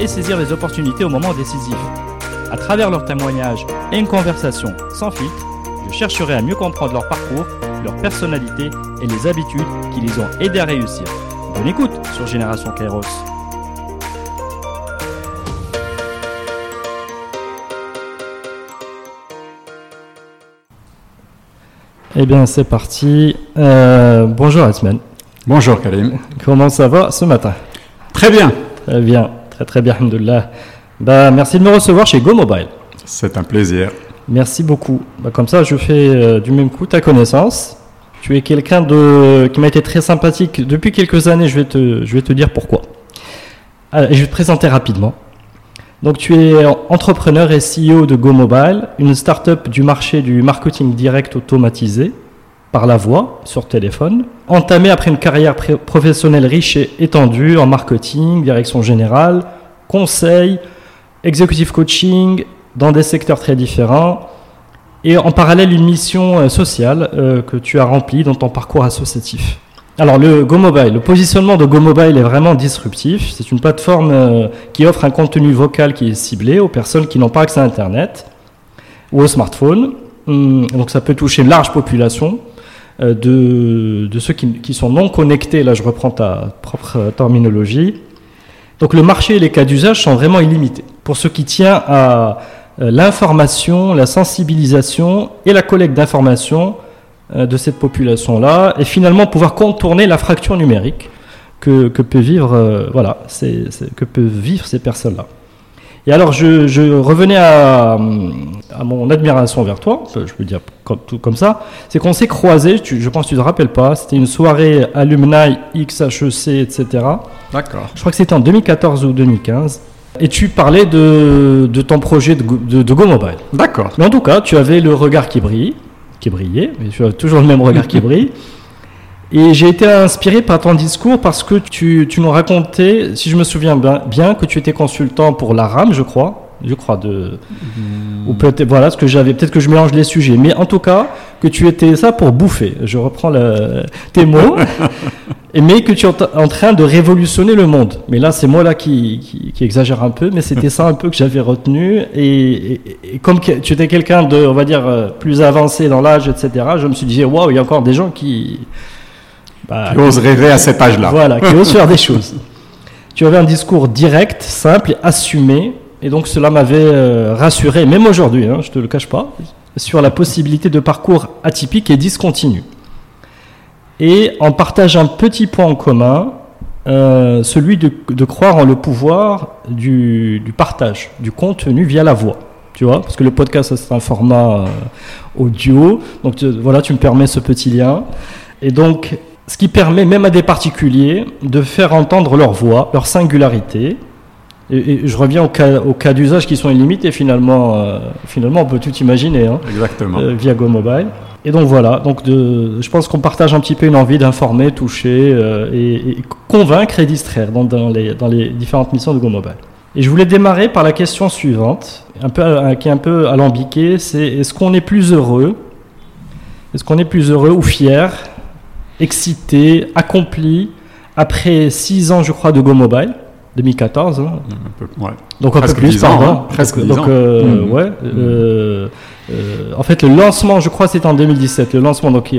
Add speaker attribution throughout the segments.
Speaker 1: et saisir les opportunités au moment décisif. À travers leurs témoignages et une conversation sans filtre, je chercherai à mieux comprendre leur parcours, leur personnalité et les habitudes qui les ont aidés à réussir. Bonne écoute sur Génération Kairos. Eh bien, c'est parti. Euh, bonjour Asman.
Speaker 2: Bonjour Karim.
Speaker 1: Comment ça va ce matin?
Speaker 2: Très bien.
Speaker 1: Très bien, très très bien, alhamdoulilah. Bah, merci de me recevoir chez Go Mobile.
Speaker 2: C'est un plaisir.
Speaker 1: Merci beaucoup. Bah, comme ça, je fais euh, du même coup ta connaissance. Tu es quelqu'un de qui m'a été très sympathique depuis quelques années. Je vais te, je vais te dire pourquoi. Ah, je vais te présenter rapidement. Donc, tu es entrepreneur et CEO de Go Mobile, une start-up du marché du marketing direct automatisé par la voix sur téléphone, entamé après une carrière professionnelle riche et étendue en marketing, direction générale, conseil, executive coaching dans des secteurs très différents et en parallèle une mission euh, sociale euh, que tu as remplie dans ton parcours associatif. Alors le Go Mobile, le positionnement de Go Mobile est vraiment disruptif. C'est une plateforme euh, qui offre un contenu vocal qui est ciblé aux personnes qui n'ont pas accès à Internet ou au smartphone. Hum, Donc ça peut toucher une large population de, de ceux qui, sont non connectés. Là, je reprends ta propre euh, terminologie. Donc le marché et les cas d'usage sont vraiment illimités. Pour ce qui tient à euh, l'information, la sensibilisation et la collecte d'informations euh, de cette population-là, et finalement pouvoir contourner la fracture numérique euh, que peuvent vivre ces personnes-là. Et alors, je, je revenais à, à mon admiration vers toi, je peux dire comme, tout comme ça, c'est qu'on s'est croisés, tu- je pense que tu ne te rappelles pas, c'était une soirée alumni XHEC, etc.
Speaker 2: D'accord.
Speaker 1: Je crois que c'était en 2014 ou 2015. Et tu parlais de, de ton projet de, de Go Mobile.
Speaker 2: D'accord.
Speaker 1: Mais en tout cas, tu avais le regard qui brille, qui brillait, mais tu as toujours le même regard qui brille. Et j'ai été inspiré par ton discours parce que tu, tu nous racontais, si je me souviens bien, bien, que tu étais consultant pour la RAM, je crois. Je crois de. Ou peut-être, voilà, ce que j'avais, peut-être que je mélange les sujets. Mais en tout cas, que tu étais ça pour bouffer. Je reprends le- tes mots. Mais que tu es en train de révolutionner le monde. Mais là, c'est moi là qui, qui, qui exagère un peu, mais c'était ça un peu que j'avais retenu. Et, et- et comme tu étais quelqu'un de, on va dire, euh, plus avancé dans l'âge, etc., je me suis dit, waouh, il y a encore des gens qui. Bah,
Speaker 2: Tu oses rêver à cet âge-là.
Speaker 1: voilà, qui osent faire des choses. Tu avais un discours direct, simple assumé, et donc cela m'avait euh, rassuré, même aujourd'hui, hein, je te le cache pas, sur la possibilité de parcours atypique et discontinu. Et on partage un petit point en commun, euh, celui de, de croire en le pouvoir du, du partage, du contenu via la voix. Tu vois, parce que le podcast, c'est un format euh, audio. Donc tu- voilà, tu me permets ce petit lien. Et donc, ce qui permet même à des particuliers de faire entendre leur voix, leur singularité. Et, et je reviens au cas, au cas d'usage qui sont illimités finalement. euh, finalement, on peut tout imaginer hein,
Speaker 2: Exactement.
Speaker 1: euh, via Go Mobile. Et donc voilà, donc de, je pense qu'on partage un petit peu une envie d'informer, toucher euh, et, et convaincre et distraire dans, dans les, dans les différentes missions de Go Mobile. Et je voulais démarrer par la question suivante, un peu, qui est un peu alambiquée, c'est est-ce qu'on est plus heureux Est-ce qu'on est plus heureux ou fier, excité, accompli après six ans, je crois, de Go Mobile 2014, hein,
Speaker 2: Un peu- ouais.
Speaker 1: donc un
Speaker 2: Presque
Speaker 1: peu plus,
Speaker 2: 10 ans,
Speaker 1: pardon.
Speaker 2: hein, presque
Speaker 1: donc,
Speaker 2: 10
Speaker 1: donc,
Speaker 2: ans.
Speaker 1: euh,
Speaker 2: Mhm.
Speaker 1: ouais. euh, euh, en fait, le lancement, je crois, c'était en 2017. Le lancement, donc,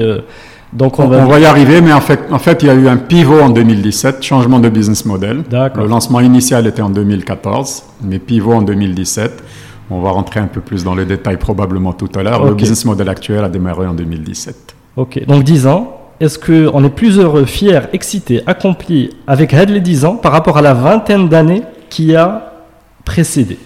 Speaker 1: donc on,
Speaker 2: On,
Speaker 1: va.
Speaker 2: on va y arriver, mais en fait, en fait, il y a eu un pivot en 2017, changement de business model. Le lancement initial était en 2014, mais pivot en 2017. On va rentrer un peu plus dans les détails probablement tout à l'heure. Le business model actuel a démarré en 2017.
Speaker 1: Ok. Donc 10 ans. Est-ce que on est plus heureux, fier, excité, accompli avec Red les 10 ans par rapport à la vingtaine d'années qui a précédé?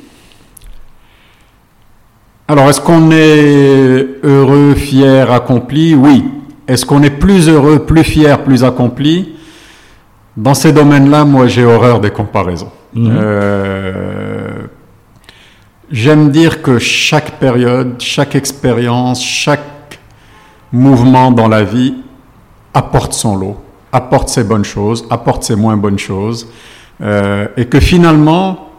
Speaker 2: Alors, est-ce qu'on est heureux, fier, accompli Oui. Est-ce qu'on est plus heureux, plus fier, plus accompli Dans ces domaines-là, moi, j'ai horreur des comparaisons.
Speaker 1: Mhm.
Speaker 2: Euh, J'aime dire que chaque période, chaque expérience, chaque mouvement dans la vie apporte son lot, apporte ses bonnes choses, apporte ses moins bonnes choses, euh, et que finalement,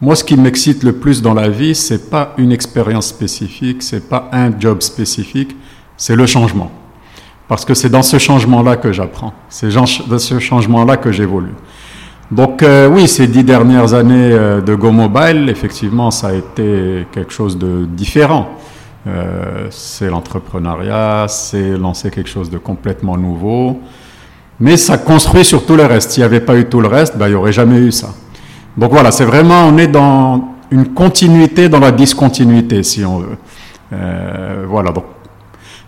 Speaker 2: moi, ce qui m'excite le plus dans la vie, c'est pas une expérience spécifique, c'est pas un job spécifique, c'est le changement. Parce que c'est dans ce changement-là que j'apprends, c'est dans ce changement-là que j'évolue. Donc euh, oui, ces dix dernières années euh, de Go Mobile, effectivement, ça a été quelque chose de différent. Euh, c'est l'entrepreneuriat, c'est lancer quelque chose de complètement nouveau. Mais ça construit sur tout le reste. S'il n'y avait pas eu tout le reste, ben, il n'y aurait jamais eu ça. Donc voilà, c'est vraiment, on est dans une continuité dans la discontinuité, si on veut. voilà, donc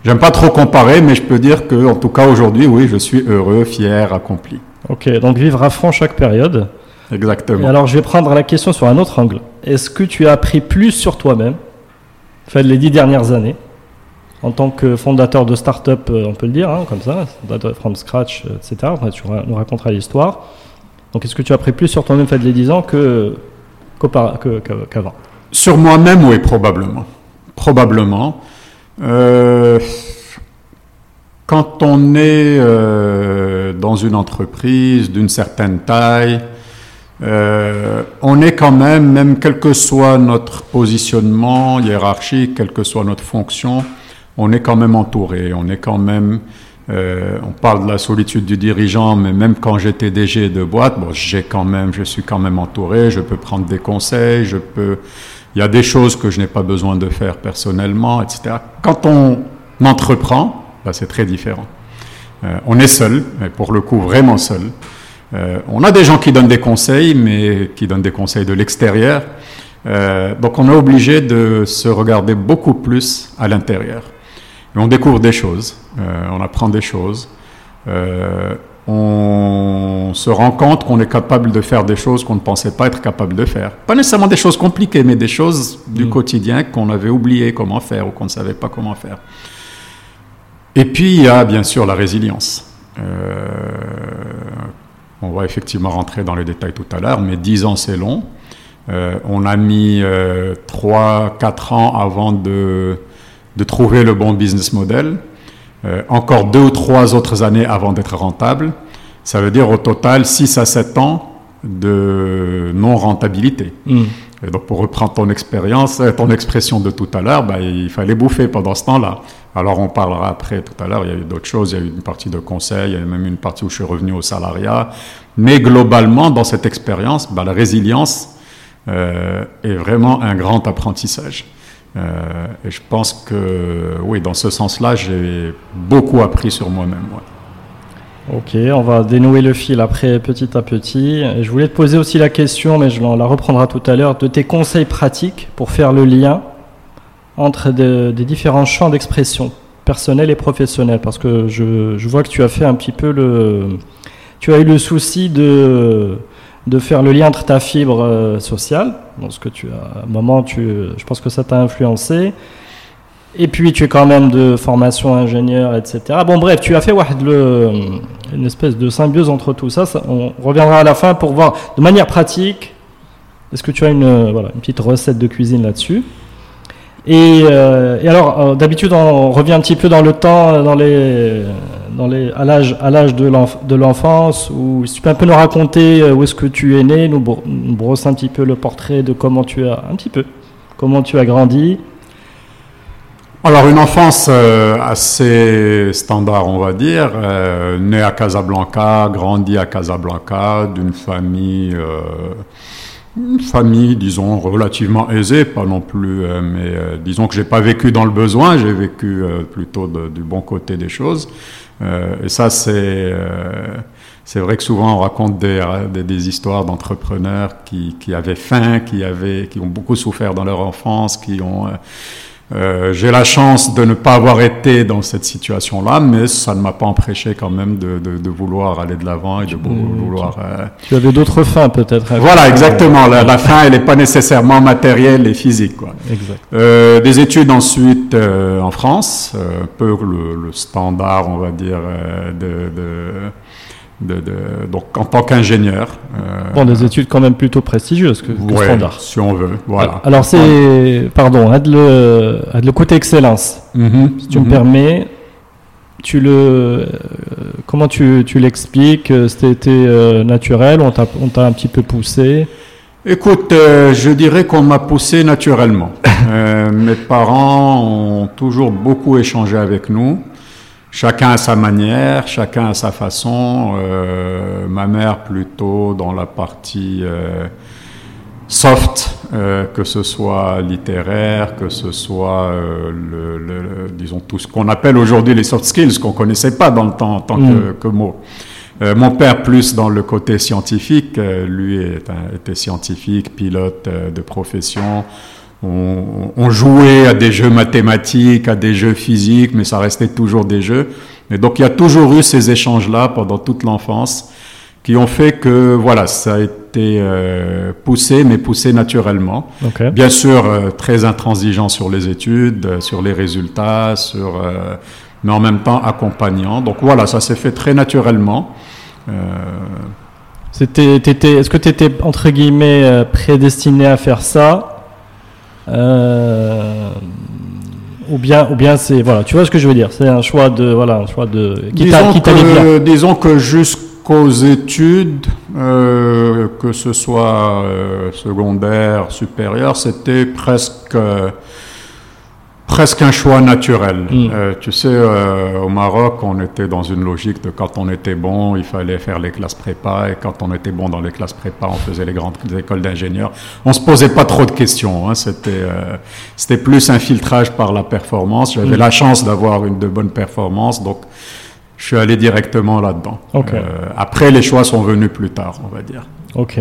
Speaker 2: j'aime pas trop comparer, mais je peux dire que, en tout cas aujourd'hui, oui, je suis heureux, fier, accompli.
Speaker 1: Ok, donc vivre à fond chaque période.
Speaker 2: Exactement.
Speaker 1: alors je vais prendre la question sur un autre angle. Est-ce que tu as appris plus sur toi-même, fait les dix dernières années, en tant que fondateur de start-up, euh, on peut le dire, hein, comme ça, from scratch, euh, etc. tu nous raconteras l'histoire. Donc est-ce que tu as appris plus sur toi-même, fait les dix ans, que, qu'avant?
Speaker 2: Sur moi-même, oui, probablement. Probablement. Euh, quand on est dans une entreprise d'une certaine taille, euh, on est quand même, même quel que soit notre positionnement hiérarchique, quelle que soit notre fonction, on est quand même entouré, on est quand même, euh, on parle de la solitude du dirigeant, mais même quand j'étais DG de boîte, bon, j'ai quand même, je suis quand même entouré, je peux prendre des conseils, je peux, il y a des choses que je n'ai pas besoin de faire personnellement, etc. Quand on entreprend, c'est très différent. Euh, on est seul, mais pour le coup vraiment seul. Euh, on a des gens qui donnent des conseils, mais qui donnent des conseils de l'extérieur. Euh, donc on est obligé de se regarder beaucoup plus à l'intérieur. Et on découvre des choses, on apprend des choses, on se rend compte qu'on est capable de faire des choses qu'on ne pensait pas être capable de faire. Pas nécessairement des choses compliquées, mais des choses du mm. quotidien qu'on avait oublié comment faire ou qu'on ne savait pas comment faire. Et puis il y a bien sûr la résilience. Euh, on va effectivement rentrer dans les détails tout à l'heure, mais 10 ans c'est long. Euh, on a mis 3-4 euh, ans avant de, de, trouver le bon business model. encore 2 ou 3 autres années avant d'être rentable. Ça veut dire au total 6 à 7 ans de non-rentabilité. Mm. Et donc, pour reprendre ton expérience, ton expression de tout à l'heure, bah, il fallait bouffer pendant ce temps-là. Alors on parlera après tout à l'heure, il y a eu d'autres choses, il y a eu une partie de conseil, il y a eu même une partie où je suis revenu au salariat. Mais globalement, dans cette expérience, bah, la résilience euh, est vraiment un grand apprentissage. Euh, et je pense que, oui, dans ce sens-là, j'ai beaucoup appris sur moi-même.
Speaker 1: Ok, on va dénouer le fil après petit à petit. Je voulais te poser aussi la question, mais je la reprendrai tout à l'heure, de tes conseils pratiques pour faire le lien entre des différents champs d'expression, personnels et professionnels, parce que je, vois que tu as fait un petit peu le... Tu as eu le souci de, de faire le lien entre ta fibre euh, sociale, que tu as, à un moment, tu, je pense que ça t'a influencé, et puis tu es quand même de formation ingénieur, etc. Bon bref, tu as fait une espèce de symbiose entre tout ça, On reviendra à la fin pour voir de manière pratique. Est-ce que tu as une, voilà, une petite recette de cuisine là-dessus? Euh, et, alors, euh, d'habitude, on revient un petit peu dans le temps, euh, dans les, dans les, à l'âge, à l'âge de l'enfance, ou si tu peux un peu nous raconter où est-ce que tu es né, nous, brosser un petit peu le portrait de comment tu as, un petit peu, comment tu as grandi.
Speaker 2: Alors, une enfance assez standard, on va dire, né à Casablanca, grandi à Casablanca, d'une famille une famille, disons, relativement aisée, pas non plus, euh, mais euh, disons que j'ai pas vécu dans le besoin, j'ai vécu euh, plutôt du bon côté des choses. et ça, c'est c'est vrai que souvent on raconte des, des, histoires d'entrepreneurs qui, qui, avaient faim, qui avaient, qui ont beaucoup souffert dans leur enfance, qui ont euh, j'ai la chance de ne pas avoir été dans cette situation-là, mais ça ne m'a pas empêché quand même de, de, de vouloir aller de l'avant et de vouloir.
Speaker 1: Euh... Tu avais d'autres fins peut-être.
Speaker 2: Voilà, exactement. La, la fin, elle n'est pas nécessairement matérielle et physique. Quoi. Exact. Euh, des études ensuite euh, en France, un peu le, le, standard, on va dire, euh, de, de donc en tant qu'ingénieur.
Speaker 1: bon, des études quand même plutôt prestigieuses que, que standard.
Speaker 2: Si on veut, voilà.
Speaker 1: Alors c'est, pardon, à de le, le côté excellence. Mm-hmm. si tu me mm-hmm. permets, tu le, comment tu, tu l'expliques C'était naturel? On t'a un petit peu poussé
Speaker 2: Écoute, euh, je dirais qu'on m'a poussé naturellement. Euh, mes parents ont toujours beaucoup échangé avec nous. Chacun à sa manière, chacun à sa façon. Euh, ma mère plutôt dans la partie soft, que ce soit littéraire, que ce soit le, disons tout ce qu'on appelle aujourd'hui les soft skills qu'on connaissait pas dans le temps en tant que, mm. que mot. Euh, mon père plus dans le côté scientifique, euh, lui était scientifique, pilote euh, de profession. On, jouait à des jeux mathématiques, à des jeux physiques, mais ça restait toujours des jeux. Et donc il y a toujours eu ces échanges-là pendant toute l'enfance qui ont fait que voilà, ça a été poussé, mais poussé naturellement. Bien sûr, très intransigeant sur les études, sur les résultats, sur mais en même temps accompagnant. Donc voilà, ça s'est fait très naturellement. Euh,
Speaker 1: C'était, est-ce que tu étais entre guillemets euh, prédestiné à faire ça euh, ou bien, ou bien c'est voilà, tu vois ce que je veux dire, c'est un choix de voilà, un choix de
Speaker 2: qui disons, que, disons que jusqu'aux études, que ce soit secondaire, supérieur, c'était presque presque un choix naturel. Mm. Euh, tu sais, euh, au Maroc, on était dans une logique de quand on était bon, il fallait faire les classes prépa, et quand on était bon dans les classes prépa, on faisait les grandes écoles d'ingénieurs. On se posait pas trop de questions. Hein. C'était, euh, c'était plus un filtrage par la performance. J'avais mm. la chance d'avoir une de bonnes performances, donc je suis allé directement là-dedans. après, les choix sont venus plus tard, on va dire.
Speaker 1: Ok.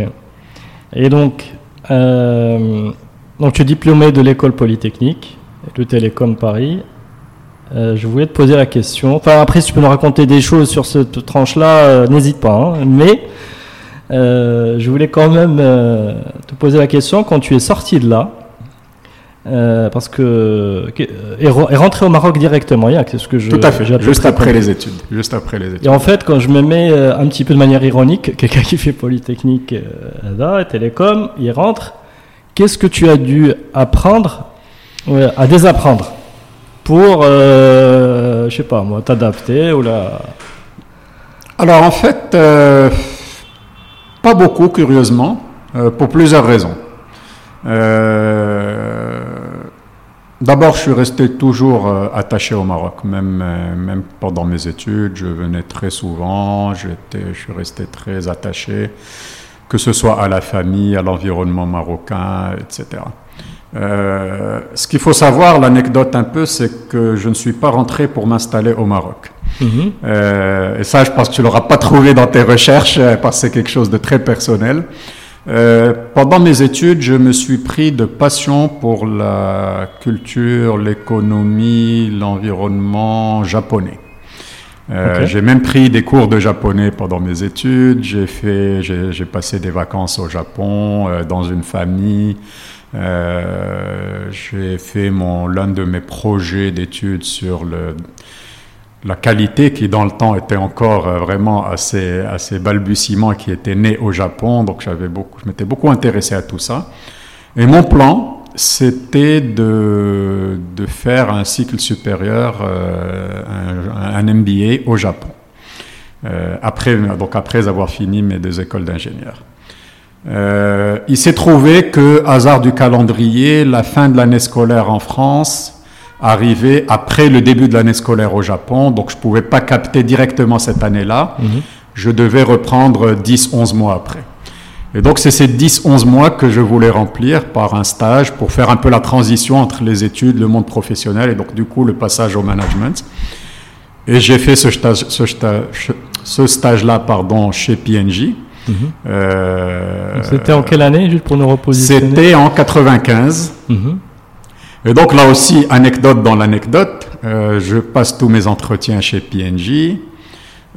Speaker 1: Et donc, donc tu es diplômé de l'école polytechnique le Télécom Paris. Euh, je voulais te poser la question. Enfin, après, si tu peux nous raconter des choses sur cette tranche-là, euh, n'hésite pas. Hein. Mais euh, je voulais quand même te poser la question quand tu es sorti de là. parce que est rentré au Maroc directement, c'est ce que je.
Speaker 2: Tout à fait. Juste après les études. Juste après les études.
Speaker 1: Et en fait, quand je me mets un petit peu de manière ironique, quelqu'un qui fait Polytechnique, là, Télécom, il rentre. Qu'est-ce que tu as dû apprendre à désapprendre pour, euh, je sais pas moi, t'adapter ou la.
Speaker 2: Alors en fait, euh, pas beaucoup, curieusement, euh, pour plusieurs raisons. D'abord, je suis resté toujours attaché au Maroc, même, même pendant mes études. Je venais très souvent, je suis resté très attaché, que ce soit à la famille, à l'environnement marocain, etc. Euh, ce qu'il faut savoir, l'anecdote un peu, c'est que je ne suis pas rentré pour m'installer au Maroc. Mhm. Euh, et ça, je pense que tu l'auras pas trouvé dans tes recherches, euh, parce que c'est quelque chose de très personnel. pendant mes études, je me suis pris de passion pour la culture, l'économie, l'environnement japonais. J'ai même pris des cours de japonais pendant mes études. J'ai fait, j'ai passé des vacances au Japon dans une famille. Euh, j'ai fait l'un de mes projets d'études sur le, la qualité qui dans le temps était encore euh, vraiment assez, assez balbutiement, qui était né au Japon. Donc j'avais beaucoup, je m'étais beaucoup intéressé à tout ça. Et mon plan, c'était de, de faire un cycle supérieur, euh, un, MBA au Japon. Après, donc après avoir fini mes deux écoles d'ingénieur. Euh, il s'est trouvé que, hasard du calendrier, la fin de l'année scolaire en France arrivait après le début de l'année scolaire au Japon, donc je ne pouvais pas capter directement cette année-là. Mhm. Je devais reprendre 10-11 mois après. Et donc c'est ces 10-11 mois que je voulais remplir par un stage pour faire un peu la transition entre les études, le monde professionnel et donc du coup le passage au management. Et j'ai fait ce stage, ce stage, ce stage-là pardon, chez PNJ.
Speaker 1: Euh, c'était en quelle année, juste pour nous repositionner
Speaker 2: C'était en 95. Mhm. Et donc là aussi, anecdote dans l'anecdote, euh, je passe tous mes entretiens chez PNJ,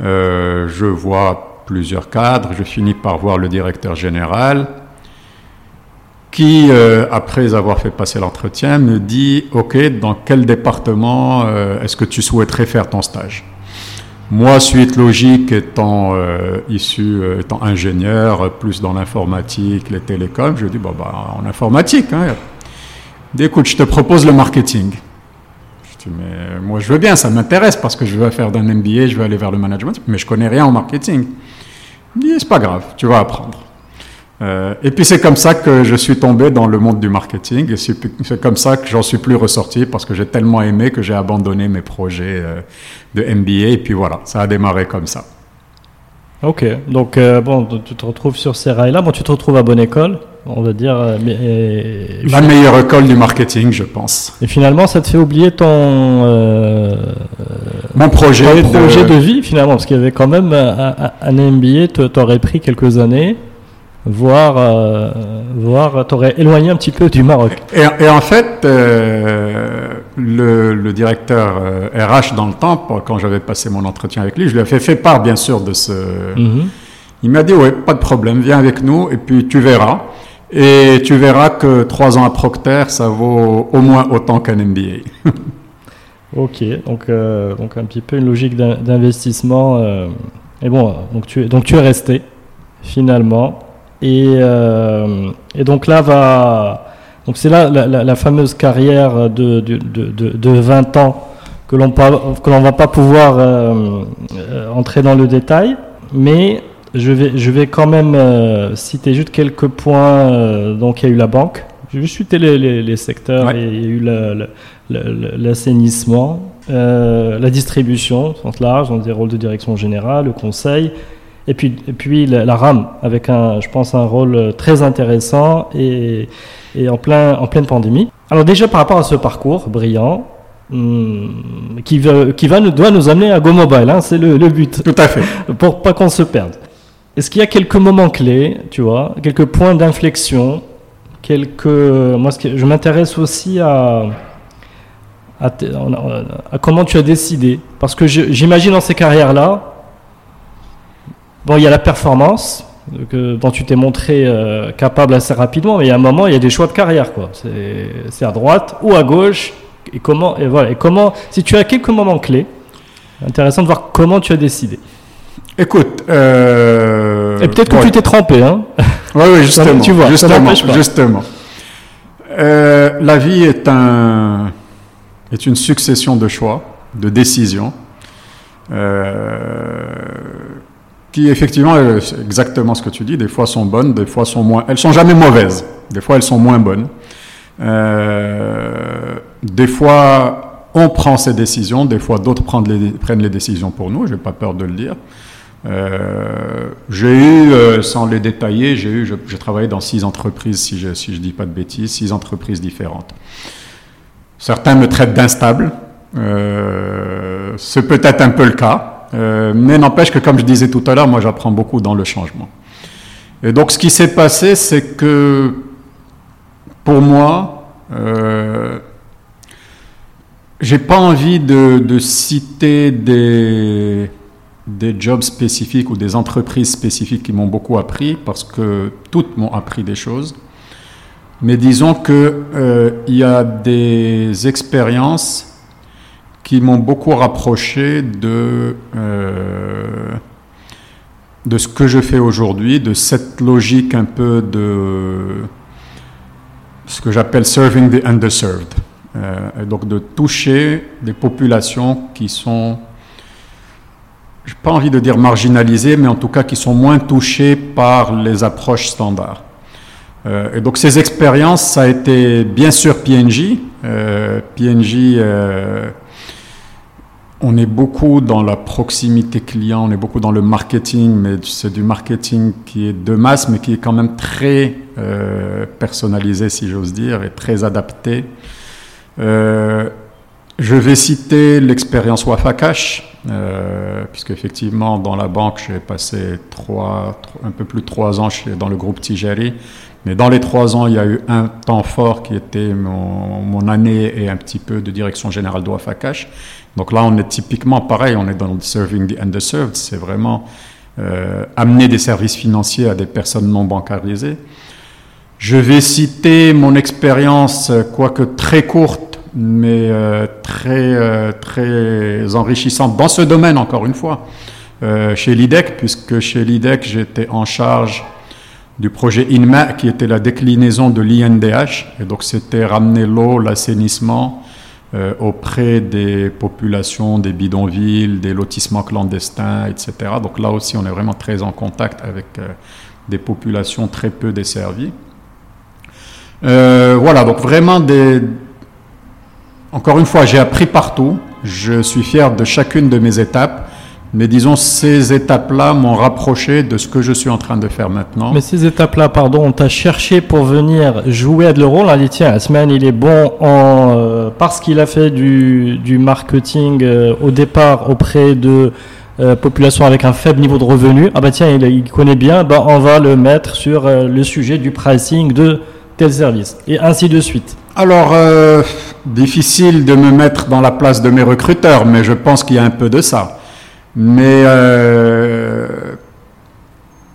Speaker 2: euh, je vois plusieurs cadres, je finis par voir le directeur général, qui, après avoir fait passer l'entretien, me dit, OK, dans quel département est-ce que tu souhaiterais faire ton stage? Moi, suite logique, étant euh, issu, euh, étant ingénieur, plus dans l'informatique, les télécoms, je dis, bon, bah, en informatique, hein. Écoute, je te propose le marketing. Je dis, mais moi, je veux bien, ça m'intéresse parce que je veux faire d'un MBA, je veux aller vers le management, mais je connais rien en marketing. Il dit, c'est pas grave, tu vas apprendre. Euh, et puis c'est comme ça que je suis tombé dans le monde du marketing et c'est comme ça que j'en suis plus ressorti parce que j'ai tellement aimé que j'ai abandonné mes projets euh, de MBA et puis voilà, ça a démarré comme ça.
Speaker 1: Ok, donc euh, bon, tu te retrouves sur ces rails-là, bon, tu te retrouves à bonne école, on va dire.
Speaker 2: La meilleure école du marketing, je pense.
Speaker 1: Et finalement, ça te fait oublier ton.
Speaker 2: Mon projet.
Speaker 1: de... projet de vie, finalement, parce qu'il y avait quand même un, un MBA, tu aurais pris quelques années voire, euh, voire t'aurais éloigné un petit peu du Maroc.
Speaker 2: Et, en fait, euh, le, le, directeur RH euh, dans le temps, quand j'avais passé mon entretien avec lui, je lui ai fait, part bien sûr de ce... Mhm. Il m'a dit, ouais, pas de problème, viens avec nous et puis tu verras. Et tu verras que trois ans à Procter, ça vaut au moins autant qu'un MBA.
Speaker 1: ok, donc, euh, donc un petit peu une logique d'investissement. Et bon, donc tu, donc tu es resté finalement. Et, euh, et donc là va. Donc c'est là la, fameuse carrière de, de, de, de 20 ans que l'on ne va pas pouvoir euh, euh, entrer dans le détail, mais je vais, je vais quand même citer juste quelques points. donc il y a eu la banque, je vais citer les, les, les secteurs, il y a eu l'assainissement, la distribution, sens large, dans des rôles de direction générale, le conseil, et puis, et puis la, RAM, avec un, je pense, un rôle très intéressant et, et en, plein, en pleine pandémie. Alors déjà par rapport à ce parcours brillant, hmm, qui, veut, qui va, doit nous amener à Go Mobile, hein, c'est le, le, but.
Speaker 2: Tout à fait.
Speaker 1: Pour pas qu'on se perde. Est-ce qu'il y a quelques moments clés, tu vois, quelques points d'inflexion, quelques... Moi, ce je m'intéresse aussi à, à, à, comment tu as décidé? Parce que j'imagine dans ces carrières-là, Bon, il y a la performance que, dont tu t'es montré euh, capable assez rapidement, mais il y a un moment, il y a des choix de carrière, quoi. C'est à droite ou à gauche. Et comment, et voilà. Et comment, si tu as quelques moments clés, intéressant de voir comment tu as décidé.
Speaker 2: Écoute, euh,
Speaker 1: et peut-être que tu t'es trompé, hein.
Speaker 2: Oui, oui, justement. tu vois, justement, justement. Euh, la vie est un est une succession de choix, de décisions. Euh, qui effectivement, exactement ce que tu dis, des fois sont bonnes, des fois sont moins... Elles sont jamais mauvaises, des fois elles sont moins bonnes. Euh, des fois, on prend ces décisions, des fois d'autres prennent les, décisions pour nous, je n'ai pas peur de le dire. Euh, j'ai eu, euh, sans les détailler, j'ai eu, j'ai travaillé dans six entreprises, si je ne si je dis pas de bêtises, six entreprises différentes. Certains me traitent d'instable, c'est peut-être un peu le cas. Euh, mais n'empêche que, comme je disais tout à l'heure, moi j'apprends beaucoup dans le changement. Et donc ce qui s'est passé, c'est que pour moi, euh, j'ai pas envie de, citer des, des jobs spécifiques ou des entreprises spécifiques qui m'ont beaucoup appris, parce que toutes m'ont appris des choses. Mais disons qu'il euh, y a des expériences qui m'ont beaucoup rapproché de, euh, de ce que je fais aujourd'hui, de cette logique un peu de ce que j'appelle serving the underserved. Euh, donc de toucher des populations qui sont, je n'ai pas envie de dire marginalisées, mais en tout cas qui sont moins touchées par les approches standards. Euh, et donc ces expériences, ça a été bien sûr PNJ. PNJ on est beaucoup dans la proximité client, on est beaucoup dans le marketing, mais c'est du marketing qui est de masse, mais qui est quand même très euh, personnalisé, si j'ose dire, et très adapté. Euh, je vais citer l'expérience Wafakash, euh, puisque effectivement dans la banque j'ai passé un peu plus de trois ans dans le groupe Tijari, mais dans les trois ans il y a eu un temps fort qui était mon, mon année et un petit peu de direction générale de Wafakash. Donc là, on est typiquement pareil, on est dans le serving the underserved, c'est vraiment euh, amener des services financiers à des personnes non bancarisées. Je vais citer mon expérience, quoique très courte, mais euh, très, euh, très enrichissante dans ce domaine, encore une fois, euh, chez l'IDEC, puisque chez l'IDEC, j'étais en charge du projet INMA, qui était la déclinaison de l'INDH, et donc c'était ramener l'eau, l'assainissement auprès des populations, des bidonvilles, des lotissements clandestins, etc. Donc là aussi, on est vraiment très en contact avec des populations très peu desservies. voilà, donc vraiment des, encore une fois, j'ai appris partout. Je suis fier de chacune de mes étapes. Mais disons, ces étapes-là m'ont rapproché de ce que je suis en train de faire maintenant.
Speaker 1: Mais ces étapes-là, pardon, on t'a cherché pour venir jouer de le rôle. On a dit, tiens, Asman, il est bon en, euh, parce qu'il a fait du, du marketing euh, au départ auprès de euh, populations avec un faible niveau de revenu. Ah bah tiens, il, il connaît bien, bah on va le mettre sur le sujet du pricing de tel service. Et ainsi de suite.
Speaker 2: Alors, difficile de me mettre dans la place de mes recruteurs, mais je pense qu'il y a un peu de ça. Mais euh,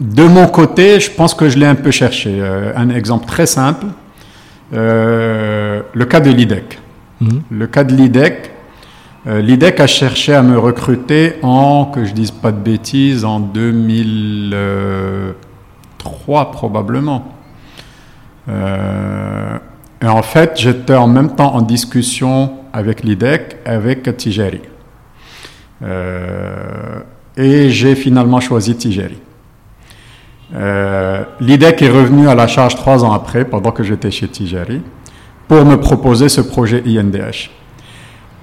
Speaker 2: de mon côté, je pense que je l'ai un peu cherché. Euh, un exemple très simple, euh, le cas de l'IDEC. Mhm. Le cas de l'IDEC, l'IDEC a cherché à me recruter en, que je dise pas de bêtises, en 2003 probablement. Et en fait, j'étais en même temps en discussion avec l'IDEC, avec Tijeri. Euh, et j'ai finalement choisi Tijeri. Euh, L'IDEC est revenu à la charge trois ans après, pendant que j'étais chez Tijeri, pour me proposer ce projet INDH.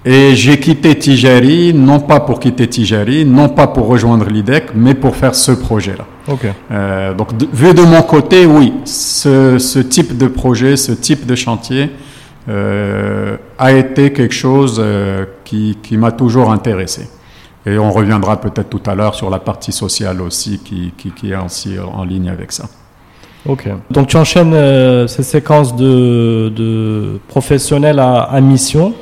Speaker 2: Et j'ai quitté Tijeri, non pas pour quitter Tijeri, non pas pour rejoindre l'IDEC, mais pour faire ce projet-là. Euh, donc, vu de mon côté, oui, ce, type de projet, ce type de chantier euh, a été quelque chose euh, qui, m'a toujours intéressé. Et on reviendra peut-être tout à l'heure sur la partie sociale aussi, qui, est aussi en ligne avec ça.
Speaker 1: Ok. Donc tu enchaînes ces séquences de, professionnels à mission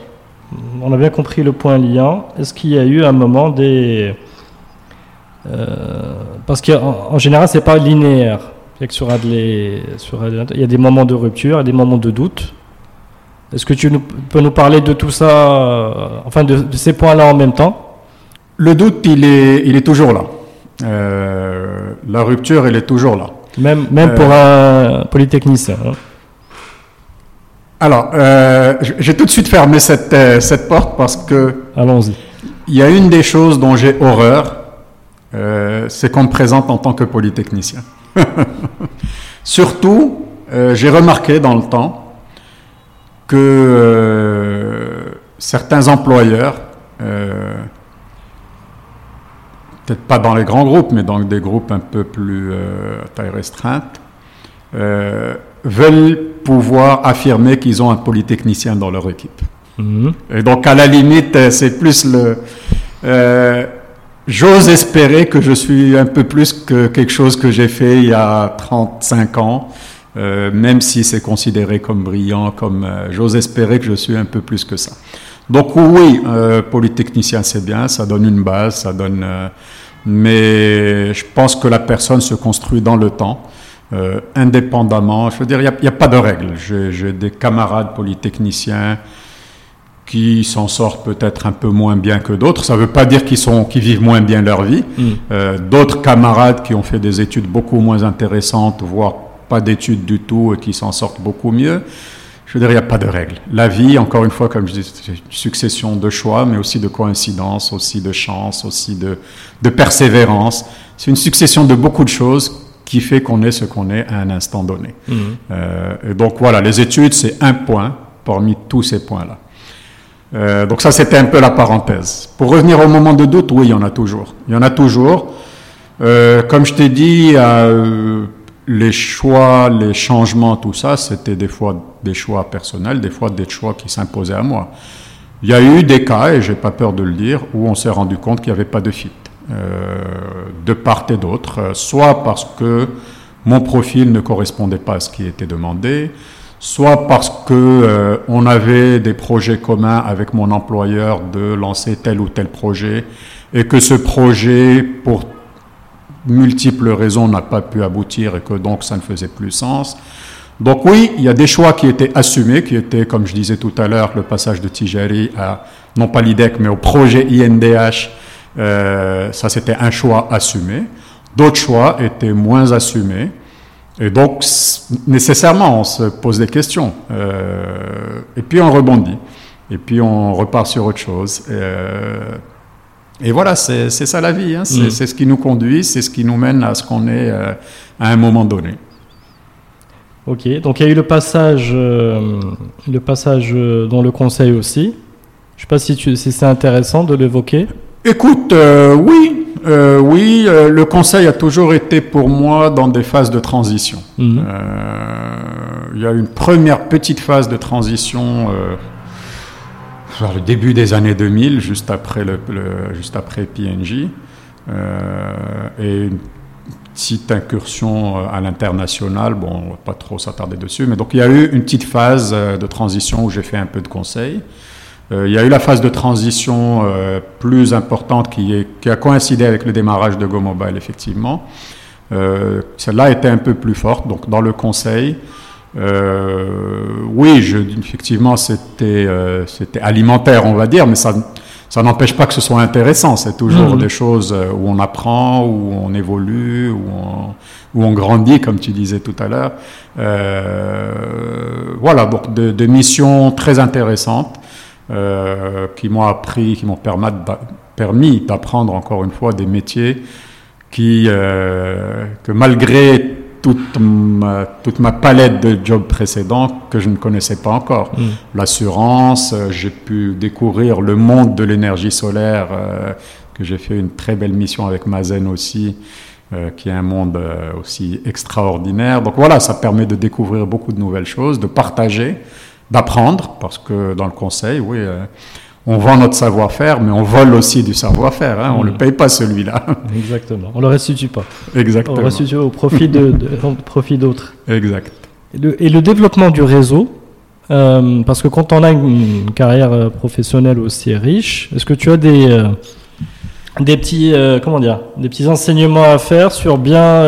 Speaker 1: on a bien compris le point lien. Est-ce qu'il y a eu un moment des. Euh, parce qu'en général, c'est pas linéaire. Il y a des moments de rupture et des moments de doute. Est-ce que tu peux nous parler de tout ça, euh, enfin de, ces points-là en même temps?
Speaker 2: Le doute, il est, il est toujours là. Euh, la rupture, elle est toujours là.
Speaker 1: Même, même pour un polytechnicien. Hein.
Speaker 2: Alors, euh, j'ai tout de suite fermé cette, euh, cette porte parce que.
Speaker 1: Allons-y.
Speaker 2: Il y a une des choses dont j'ai horreur, euh, c'est qu'on me présente en tant que polytechnicien. Surtout, j'ai remarqué dans le temps que certains employeurs, peut-être pas dans les grands groupes, mais dans des groupes un peu plus à taille restreinte, veulent pouvoir affirmer qu'ils ont un polytechnicien dans leur équipe. Mhm. Et donc, à la limite, euh, c'est plus le... Euh, j'ose espérer que je suis un peu plus que quelque chose que j'ai fait il y a 35 ans, euh, même si c'est considéré comme brillant, comme j'ose espérer que je suis un peu plus que ça. Donc oui, polytechnicien c'est bien, ça donne une base, ça donne, mais je pense que la personne se construit dans le temps. Euh, indépendamment. Je veux dire, il n'y a, pas de règle. J'ai des camarades polytechniciens qui s'en sortent peut-être un peu moins bien que d'autres. Ça ne veut pas dire qu'ils vivent moins bien leur vie. Mm. Euh, d'autres camarades qui ont fait des études beaucoup moins intéressantes, voire pas d'études du tout, et qui s'en sortent beaucoup mieux. Je veux dire, il n'y a pas de règle. La vie, encore une fois, comme je dis, c'est une succession de choix, mais aussi de coïncidences, aussi de chance, aussi de, de persévérance. C'est une succession de beaucoup de choses qui fait qu'on est ce qu'on est à un instant donné. Mhm. Euh, et donc voilà, les études, c'est un point parmi tous ces points-là. Euh, donc ça, c'était un peu la parenthèse. Pour revenir au moment de doute, oui, il y en a toujours. Il y en a toujours. Euh, comme je t'ai dit, les choix, les changements, tout ça, c'était des fois des choix personnels, des fois des choix qui s'imposaient à moi. Il y a eu des cas, et j'ai pas peur de le dire, où on s'est rendu compte qu'il n'y avait pas de fit. Euh, de part et d'autre, soit parce que mon profil ne correspondait pas à ce qui était demandé, soit parce que euh, on avait des projets communs avec mon employeur de lancer tel ou tel projet et que ce projet, pour multiples raisons, n'a pas pu aboutir et que donc ça ne faisait plus sens. Donc oui, il y a des choix qui étaient assumés, qui étaient, comme je disais tout à l'heure, le passage de Tijari à, non pas l'IDEC, mais au projet INDH, euh, ça c'était un choix assumé. D'autres choix étaient moins assumés. Et donc, nécessairement, on se pose des questions. Euh, et puis on rebondit. Et puis on repart sur autre chose. Euh, et voilà, c'est ça la vie. Hein. Mm. C'est ce qui nous conduit, c'est ce qui nous mène à ce qu'on est euh, à un moment donné.
Speaker 1: Ok, donc il y a eu le passage, euh, le passage euh, dans le conseil aussi. Je ne sais pas si, si c'est intéressant de l'évoquer.
Speaker 2: Écoute, oui, oui, le conseil a toujours été pour moi dans des phases de transition. Mm. il y a une première petite phase de transition le début des années 2000, juste après, le, juste après PNJ, euh, et une petite incursion euh, à l'international. Bon, on va pas trop s'attarder dessus, mais donc il y a eu une petite phase euh, de transition où j'ai fait un peu de conseil. il y a eu la phase de transition plus importante qui, est, qui, a coïncidé avec le démarrage de Go Mobile, effectivement. Celle-là était un peu plus forte, donc dans le conseil. Euh, oui, je, effectivement, c'était euh, c'était alimentaire, on va dire, mais ça, ça n'empêche pas que ce soit intéressant. C'est toujours mhm. des choses euh, où on apprend, où on évolue, où on, où on grandit, comme tu disais tout à l'heure. Euh, voilà, donc des missions très intéressantes euh, qui m'ont appris, qui m'ont permis d'apprendre encore une fois des métiers qui, euh, que malgré toute ma, toute ma palette de jobs précédents que je ne connaissais pas encore. Mm. L'assurance, euh, j'ai pu découvrir le monde de l'énergie solaire, euh, que j'ai fait une très belle mission avec Mazen aussi, euh, qui est un monde aussi extraordinaire. Donc voilà, ça permet de découvrir beaucoup de nouvelles choses, de partager, d'apprendre, parce que dans le conseil, oui on vend notre savoir-faire, mais on vole aussi du savoir-faire. Hein. On ne le mm. paye pas celui-là.
Speaker 1: Exactement. On ne le restitue pas.
Speaker 2: Exactement.
Speaker 1: On le restitue au profit de, profit d'autres.
Speaker 2: Exact.
Speaker 1: Et le, développement du réseau, euh, parce que quand on a une, carrière euh, professionnelle aussi riche, est-ce que tu as des euh, des petits comment dire, des petits enseignements à faire sur bien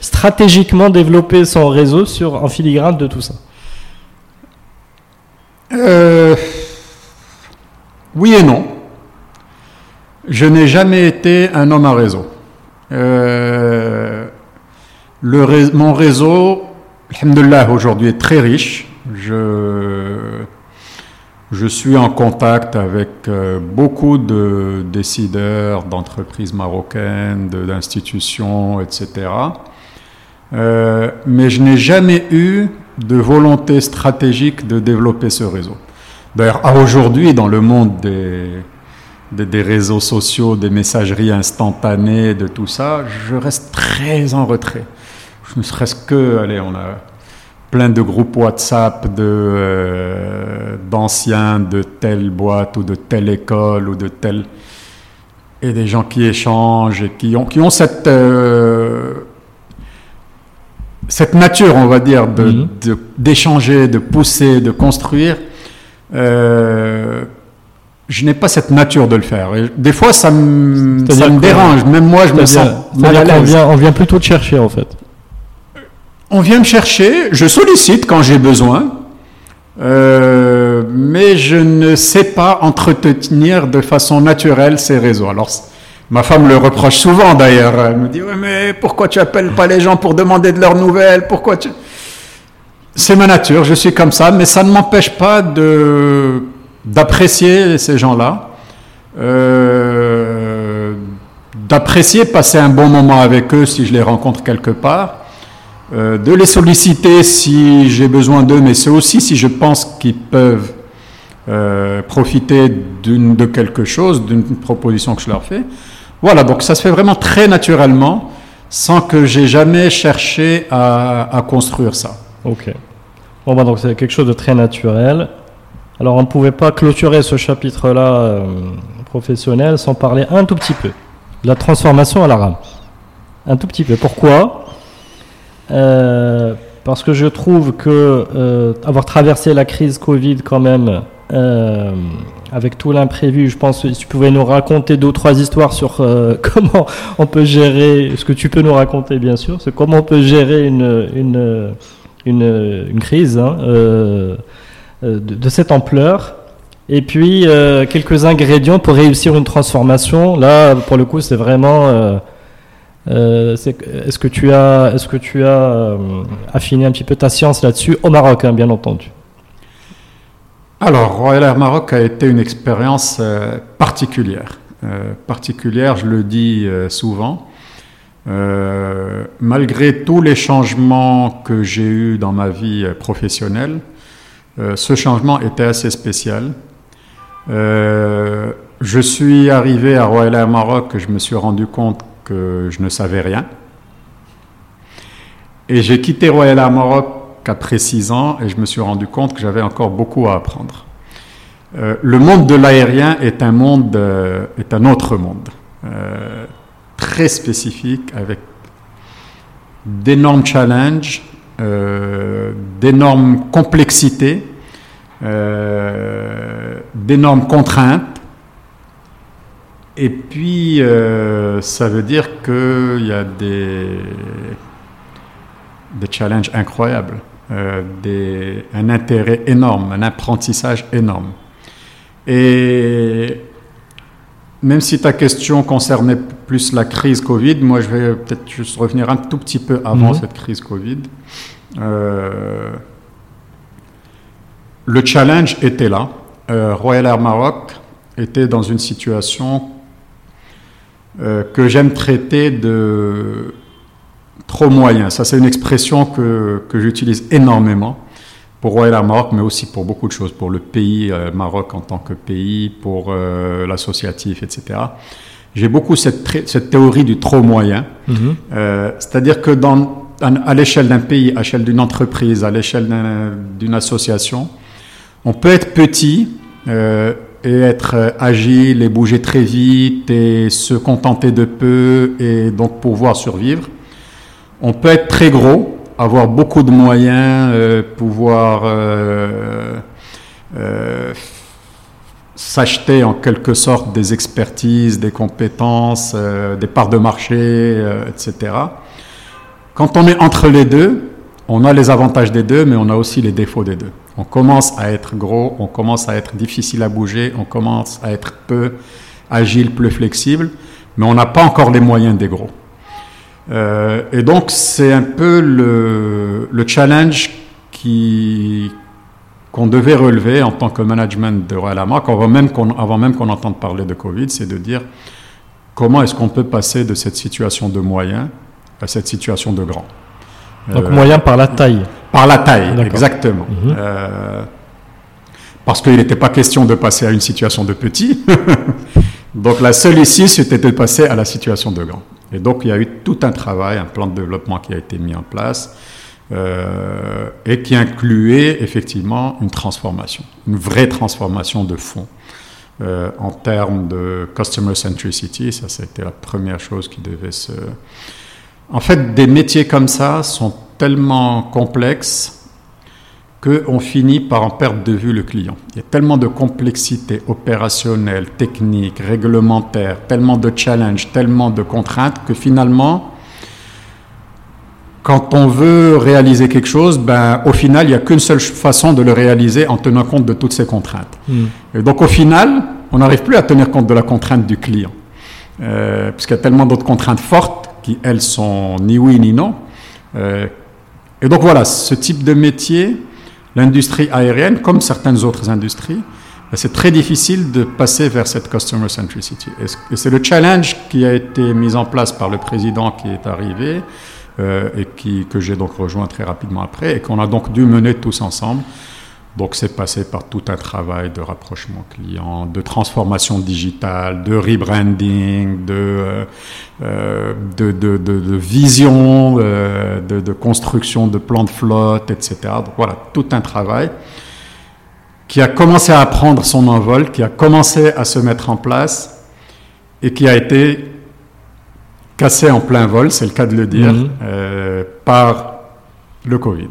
Speaker 1: stratégiquement développer son réseau sur en filigrane de tout ça?
Speaker 2: Oui et non. Je n'ai jamais été un homme à réseau. Euh, mon réseau, alhamdoulilah, aujourd'hui est très riche. Je, je suis en contact avec euh, beaucoup de décideurs d'entreprises marocaines, d'institutions, etc. Euh, mais je n'ai jamais eu de volonté stratégique de développer ce réseau. D'ailleurs, aujourd'hui, dans le monde des, des, réseaux sociaux, des messageries instantanées, de tout ça, je reste très en retrait. Je ne serait-ce que, allez, on a plein de groupes WhatsApp de euh, d'anciens de telle boîte ou de telle école ou de telle et des gens qui échangent et qui ont qui ont cette euh, cette nature, on va dire, mhm. d'échanger, de, de, pousser, de construire euh, je n'ai pas cette nature de le faire. des fois, ça me, ça me dérange. Même moi, je me sens
Speaker 1: mal à l'aise. On vient, plutôt te chercher, en fait.
Speaker 2: On vient me chercher. Je sollicite quand j'ai besoin. Euh, mais je ne sais pas entretenir de façon naturelle ces réseaux. Alors, ma femme le reproche souvent d'ailleurs. Elle me dit ouais, mais pourquoi tu appelles pas les gens pour demander de leurs nouvelles? Pourquoi tu c'est ma nature, je suis comme ça, mais ça ne m'empêche pas de d'apprécier ces gens-là, euh, d'apprécier passer un bon moment avec eux si je les rencontre quelque part, euh, de les solliciter si j'ai besoin d'eux, mais c'est aussi si je pense qu'ils peuvent euh, profiter d'une de quelque chose, d'une proposition que je leur fais. Voilà, donc ça se fait vraiment très naturellement, sans que j'ai jamais cherché à construire ça.
Speaker 1: Ok. Bon, bah, donc c'est quelque chose de très naturel. Alors, on ne pouvait pas clôturer ce chapitre-là euh, professionnel sans parler un tout petit peu de la transformation à la rame. Un tout petit peu. Pourquoi? Euh, Parce que je trouve que euh, avoir traversé la crise Covid quand même, avec tout l'imprévu, je pense que tu pouvais nous raconter deux ou trois histoires sur comment on peut gérer, ce que tu peux nous raconter bien sûr, c'est comment on peut gérer une une, crise hein, euh, de, de, cette ampleur. Et puis euh, quelques ingrédients pour réussir une transformation. Là, pour le coup, c'est vraiment. Euh, est-ce que tu as, est-ce que tu as affiné un petit peu ta science là-dessus au Maroc, hein, bien entendu?
Speaker 2: Alors, Royal Air Maroc a été une expérience particulière. particulière, je le dis souvent. Euh, malgré tous les changements que j'ai eus dans ma vie professionnelle, euh, ce changement était assez spécial. Euh, je suis arrivé à Royal Air Maroc, je me suis rendu compte que je ne savais rien. Et j'ai quitté Royal Air Maroc après six ans et je me suis rendu compte que j'avais encore beaucoup à apprendre. le monde de l'aérien est un monde, est un autre monde très spécifique avec d'énormes challenges, euh, d'énormes complexités, euh, d'énormes contraintes. Et puis, euh, ça veut dire qu'il y a des, des challenges incroyables, un intérêt énorme, un apprentissage énorme. Et même si ta question concernait plus la crise Covid, moi je vais peut-être juste revenir un tout petit peu avant mhm. cette crise Covid. Euh, le challenge était là. Euh, Royal Air Maroc était dans une situation euh, que j'aime traiter de trop moyen. Ça, c'est une expression que, que j'utilise énormément pour Royal Air Maroc, mais aussi pour beaucoup de choses, pour le pays Maroc en tant que pays, pour l'associatif, etc. J'ai beaucoup cette, cette, théorie du trop moyen, mhm. euh, c'est-à-dire que dans, à l'échelle d'un pays, à l'échelle d'une entreprise, à l'échelle d'une association, on peut être petit et être agile et bouger très vite et se contenter de peu et donc pouvoir survivre. On peut être très gros avoir beaucoup de moyens, euh, pouvoir euh, euh, s'acheter en quelque sorte des expertises, des compétences, des parts de marché, etc. Quand on est entre les deux, on a les avantages des deux, mais on a aussi les défauts des deux. On commence à être gros, on commence à être difficile à bouger, on commence à être peu agile, plus flexible, mais on n'a pas encore les moyens des gros. Euh, et donc, c'est un peu le challenge qui, qu'on devait relever en tant que management de Royal Maroc, avant même qu'on, entende parler de Covid, c'est de dire comment est-ce qu'on peut passer de cette situation de moyen à cette situation de grand.
Speaker 1: Donc, moyen par la taille.
Speaker 2: Par la taille, exactement. Mhm. Euh, parce qu'il n'était pas question de passer à une situation de petit. donc, la seule ici, c'était de passer à la situation de grand. Et donc il y a eu tout un travail, un plan de développement qui a été mis en place euh, et qui incluait effectivement une transformation, une vraie transformation de fond. Euh, en termes de customer centricity, ça c'était la première chose qui devait se... En fait, des métiers comme ça sont tellement complexes qu'on finit par en perdre de vue le client. Il y a tellement de complexité opérationnelle, technique, réglementaire, tellement de challenges, tellement de contraintes que finalement, quand on veut réaliser quelque chose, ben, au final, il n'y a qu'une seule façon de le réaliser en tenant compte de toutes ces contraintes. Hmm. Et donc au final, on n'arrive plus à tenir compte de la contrainte du client. Euh, puisqu'il y a tellement d'autres contraintes fortes qui, elles, sont ni oui ni non. Euh, et donc voilà, ce type de métier, L'industrie aérienne, comme certaines autres industries, ben, c'est très difficile de passer vers cette customer centricity. Et c'est le challenge qui a été mis en place par le président qui est arrivé euh, et qui, que j'ai donc rejoint très rapidement après et qu'on a donc dû mener tous ensemble donc c'est passé par tout un travail de rapprochement client, de transformation digitale, de rebranding, de, euh, euh, de, de, de, vision, euh, de, construction de plans de flotte, etc. Donc voilà, tout un travail qui a commencé à prendre son envol, qui a commencé à se mettre en place et qui a été cassé en plein vol, c'est le cas de le dire, mmh. par le Covid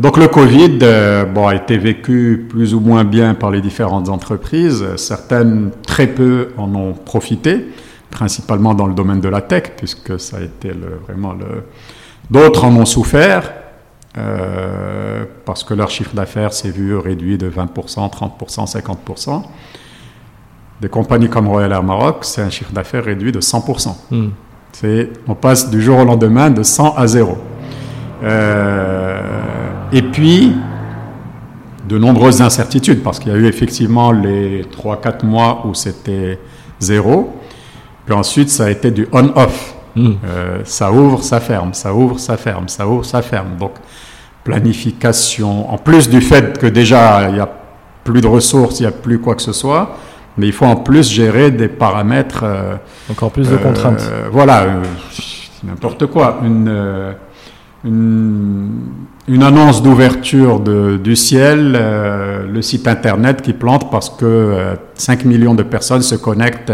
Speaker 2: donc le Covid euh, bon, a été vécu plus ou moins bien par les différentes entreprises. Certaines, très peu, en ont profité, principalement dans le domaine de la tech, puisque ça a été le, vraiment le... D'autres en ont souffert. euh, parce que leur chiffre d'affaires s'est vu réduit de 20%, 30%, 50%. Des compagnies comme Royal Air Maroc, c'est un chiffre d'affaires réduit de 100%. Hmm. On passe du jour au lendemain de 100 à 0. Euh, et puis, de nombreuses incertitudes, parce qu'il y a eu effectivement les 3-4 mois où c'était zéro, puis ensuite ça a été du on-off. Hmm. Euh, ça ouvre, ça ferme, ça ouvre, ça ferme, ça ouvre, ça ferme. Donc, planification, en plus du fait que déjà il n'y a plus de ressources, il n'y a plus quoi que ce soit, mais il faut en plus gérer des paramètres. Euh,
Speaker 1: Encore plus de contraintes.
Speaker 2: Euh, voilà, n'importe quoi. Une, une, une, annonce d'ouverture du ciel, le site internet qui plante parce que 5 millions de personnes se connectent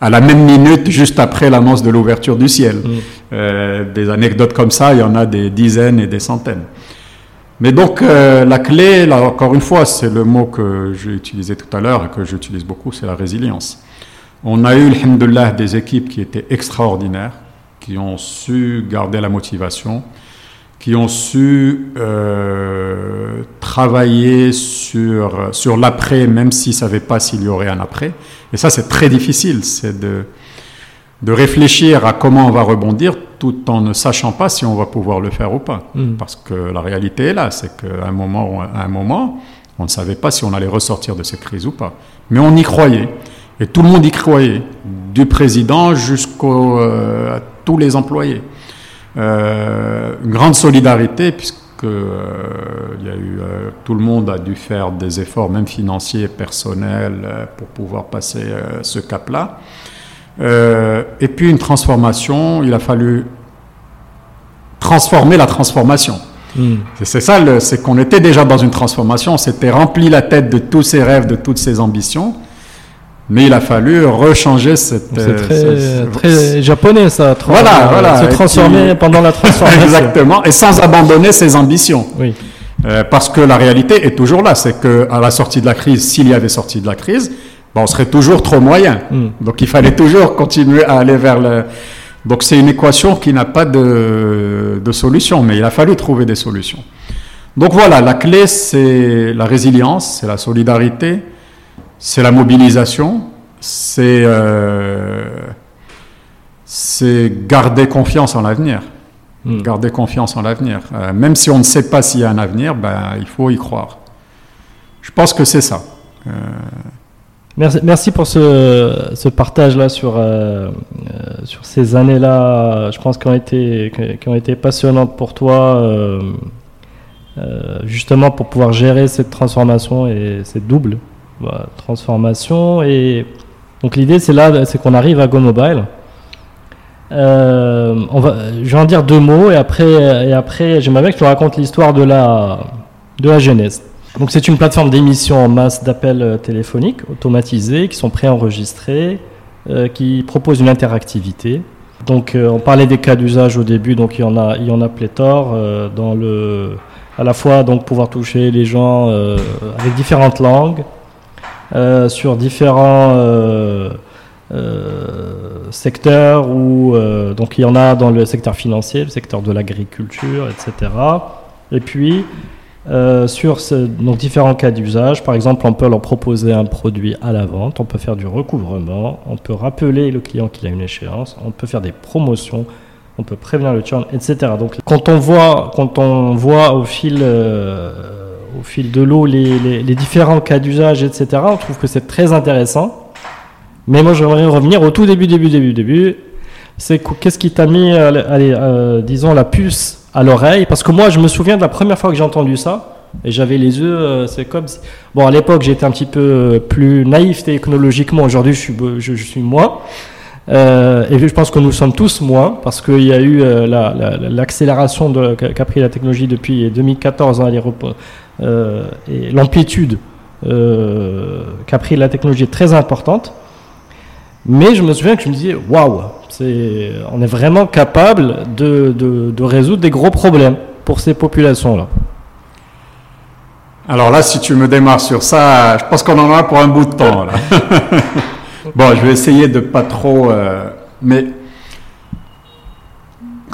Speaker 2: à la même minute juste après l'annonce de l'ouverture du ciel. Mm. Euh, des anecdotes comme ça, il y en a des dizaines et des centaines. Mais donc euh, la clé, là encore une fois, c'est le mot que j'ai utilisé tout à l'heure et que j'utilise beaucoup, c'est la résilience. On a eu, alhamdoulilah, des équipes qui étaient extraordinaires, qui ont su garder la motivation, qui ont su euh, travailler sur, sur l'après, même s'ils ne savaient pas s'il y aurait un après. Et ça, c'est très difficile, c'est de, de réfléchir à comment on va rebondir tout en ne sachant pas si on va pouvoir le faire ou pas. Mm. Parce que la réalité est là, c'est qu'à un moment, à un moment, on ne savait pas si on allait ressortir de cette crise ou pas. Mais on y croyait. Et tout le monde y croyait, du président jusqu'à euh, tous les employés. Euh, une grande solidarité, puisque euh, il y a eu, euh, tout le monde a dû faire des efforts, même financiers, personnels, pour pouvoir passer ce cap-là. Et puis une transformation, il a fallu transformer la transformation. Hmm. C'est ça, c'est qu'on était déjà dans une transformation, on s'était rempli la tête de tous ses rêves, de toutes ses ambitions. Mais il a fallu rechanger cette.
Speaker 1: C'est très, japonais ça. Voilà, voilà. Se transformer pendant la transformation.
Speaker 2: Exactement, et sans abandonner ses ambitions. Oui. Euh, parce que la réalité est toujours là, c'est qu'à la sortie de la crise, s'il y avait sorti de la crise, ben, on serait toujours trop moyen. Hmm. Donc il fallait toujours continuer à aller vers le. Donc c'est une équation qui n'a pas de, de solution, mais il a fallu trouver des solutions. Donc voilà, la clé c'est la résilience, c'est la solidarité, c'est la mobilisation, c'est euh, garder confiance en l'avenir. Hmm. Garder confiance en l'avenir. Euh, même si on ne sait pas s'il y a un avenir, ben, il faut y croire. Je pense que c'est ça. Euh,
Speaker 1: merci, pour ce, ce partage-là sur, euh, sur ces années-là, je pense, qui ont, été, qui ont été passionnantes pour toi, justement pour pouvoir gérer cette transformation et cette double transformation. Et donc l'idée, c'est là, c'est qu'on arrive à Go Mobile. Euh, on va, je vais en dire deux mots et après, et après j'aimerais que tu racontes l'histoire de la, de la genèse. Donc c'est une plateforme d'émission en masse d'appels téléphoniques automatisés qui sont préenregistrés, euh, qui propose une interactivité. Donc euh, on parlait des cas d'usage au début, donc il y en a, il y en a pléthore euh, dans à la fois donc pouvoir toucher les gens avec différentes langues, euh, sur différents euh, euh, secteurs où donc il y en a dans le secteur financier, le secteur de l'agriculture, etc. sur ce, différents cas d'usage, par exemple, on peut leur proposer un produit à la vente, on peut faire du recouvrement, on peut rappeler le client qu'il a une échéance, on peut faire des promotions, on peut prévenir le churn, etc. Donc, quand on voit, quand on voit au fil au fil de l'eau les, différents cas d'usage, etc. On trouve que c'est très intéressant. Mais moi, j'aimerais revenir au tout début, début, début, début. C'est qu'est-ce qui t'a mis, euh, euh, disons, la puce à l'oreille Parce que moi, je me souviens de la première fois que j'ai entendu ça. Et j'avais les yeux, euh, c'est comme si... Bon, à l'époque, j'étais un petit peu plus naïf technologiquement. Aujourd'hui, je suis, je, suis moins. Euh, et je pense que nous sommes tous moins, parce qu'il y a eu l'accélération qu'a pris la technologie depuis 2014. Hein, les euh, et l'amplitude euh, qu'a pris la technologie est très importante. Mais je me souviens que je me disais, waouh, on est vraiment capable de, de, résoudre des gros problèmes pour ces populations-là.
Speaker 2: Alors là, si tu me démarres sur ça, je pense qu'on en a pour un bout de temps. Là. bon, je vais essayer de pas trop. Euh, mais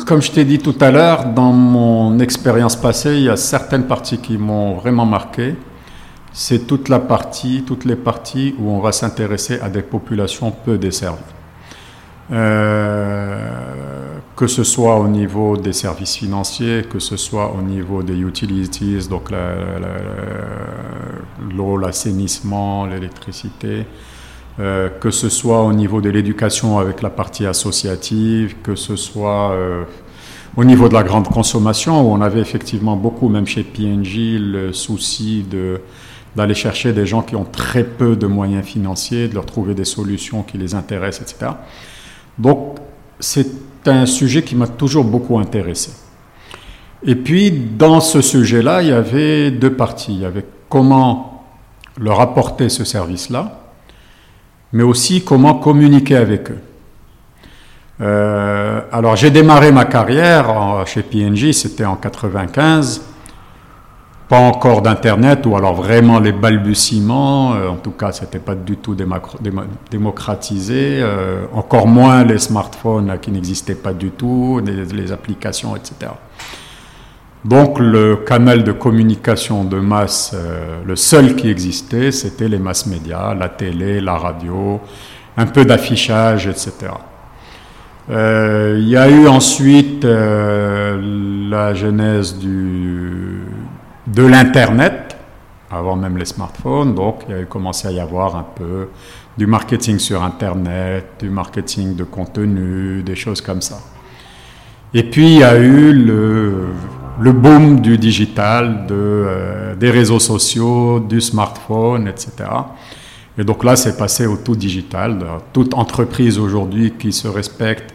Speaker 2: comme je t'ai dit tout à l'heure, dans mon expérience passée, il y a certaines parties qui m'ont vraiment marqué. C'est toute la partie, toutes les parties où on va s'intéresser à des populations peu desservies. Euh, que ce soit au niveau des services financiers, que ce soit au niveau des utilities, donc l'eau, l'assainissement, l'électricité, euh, que ce soit au niveau de l'éducation avec la partie associative, que ce soit euh, au niveau de la grande consommation, où on avait effectivement beaucoup, même chez PNJ, le souci de, d'aller chercher des gens qui ont très peu de moyens financiers, de leur trouver des solutions qui les intéressent, etc. Donc, c'est un sujet qui m'a toujours beaucoup intéressé. Et puis, dans ce sujet-là, il y avait deux parties. Il y avait comment leur apporter ce service-là, mais aussi comment communiquer avec eux. Euh, alors j'ai démarré ma carrière chez PNJ, c'était en 95, pas encore d'internet ou alors vraiment les balbutiements. Euh, en tout cas, c'était pas du tout démocratisé. Euh, encore moins les smartphones qui n'existaient pas du tout, les, applications, etc. Donc le canal de communication de masse, euh, le seul qui existait, c'était les masses médias, la télé, la radio, un peu d'affichage, etc. Euh, il y a eu ensuite euh, la genèse du, de l'Internet, avant même les smartphones, donc il y a commencé à y avoir un peu du marketing sur Internet, du marketing de contenu, des choses comme ça. Et puis il y a eu le le boom du digital, de, euh, des réseaux sociaux, du smartphone, etc. Et donc là, c'est passé au tout digital. Toute entreprise aujourd'hui qui se respecte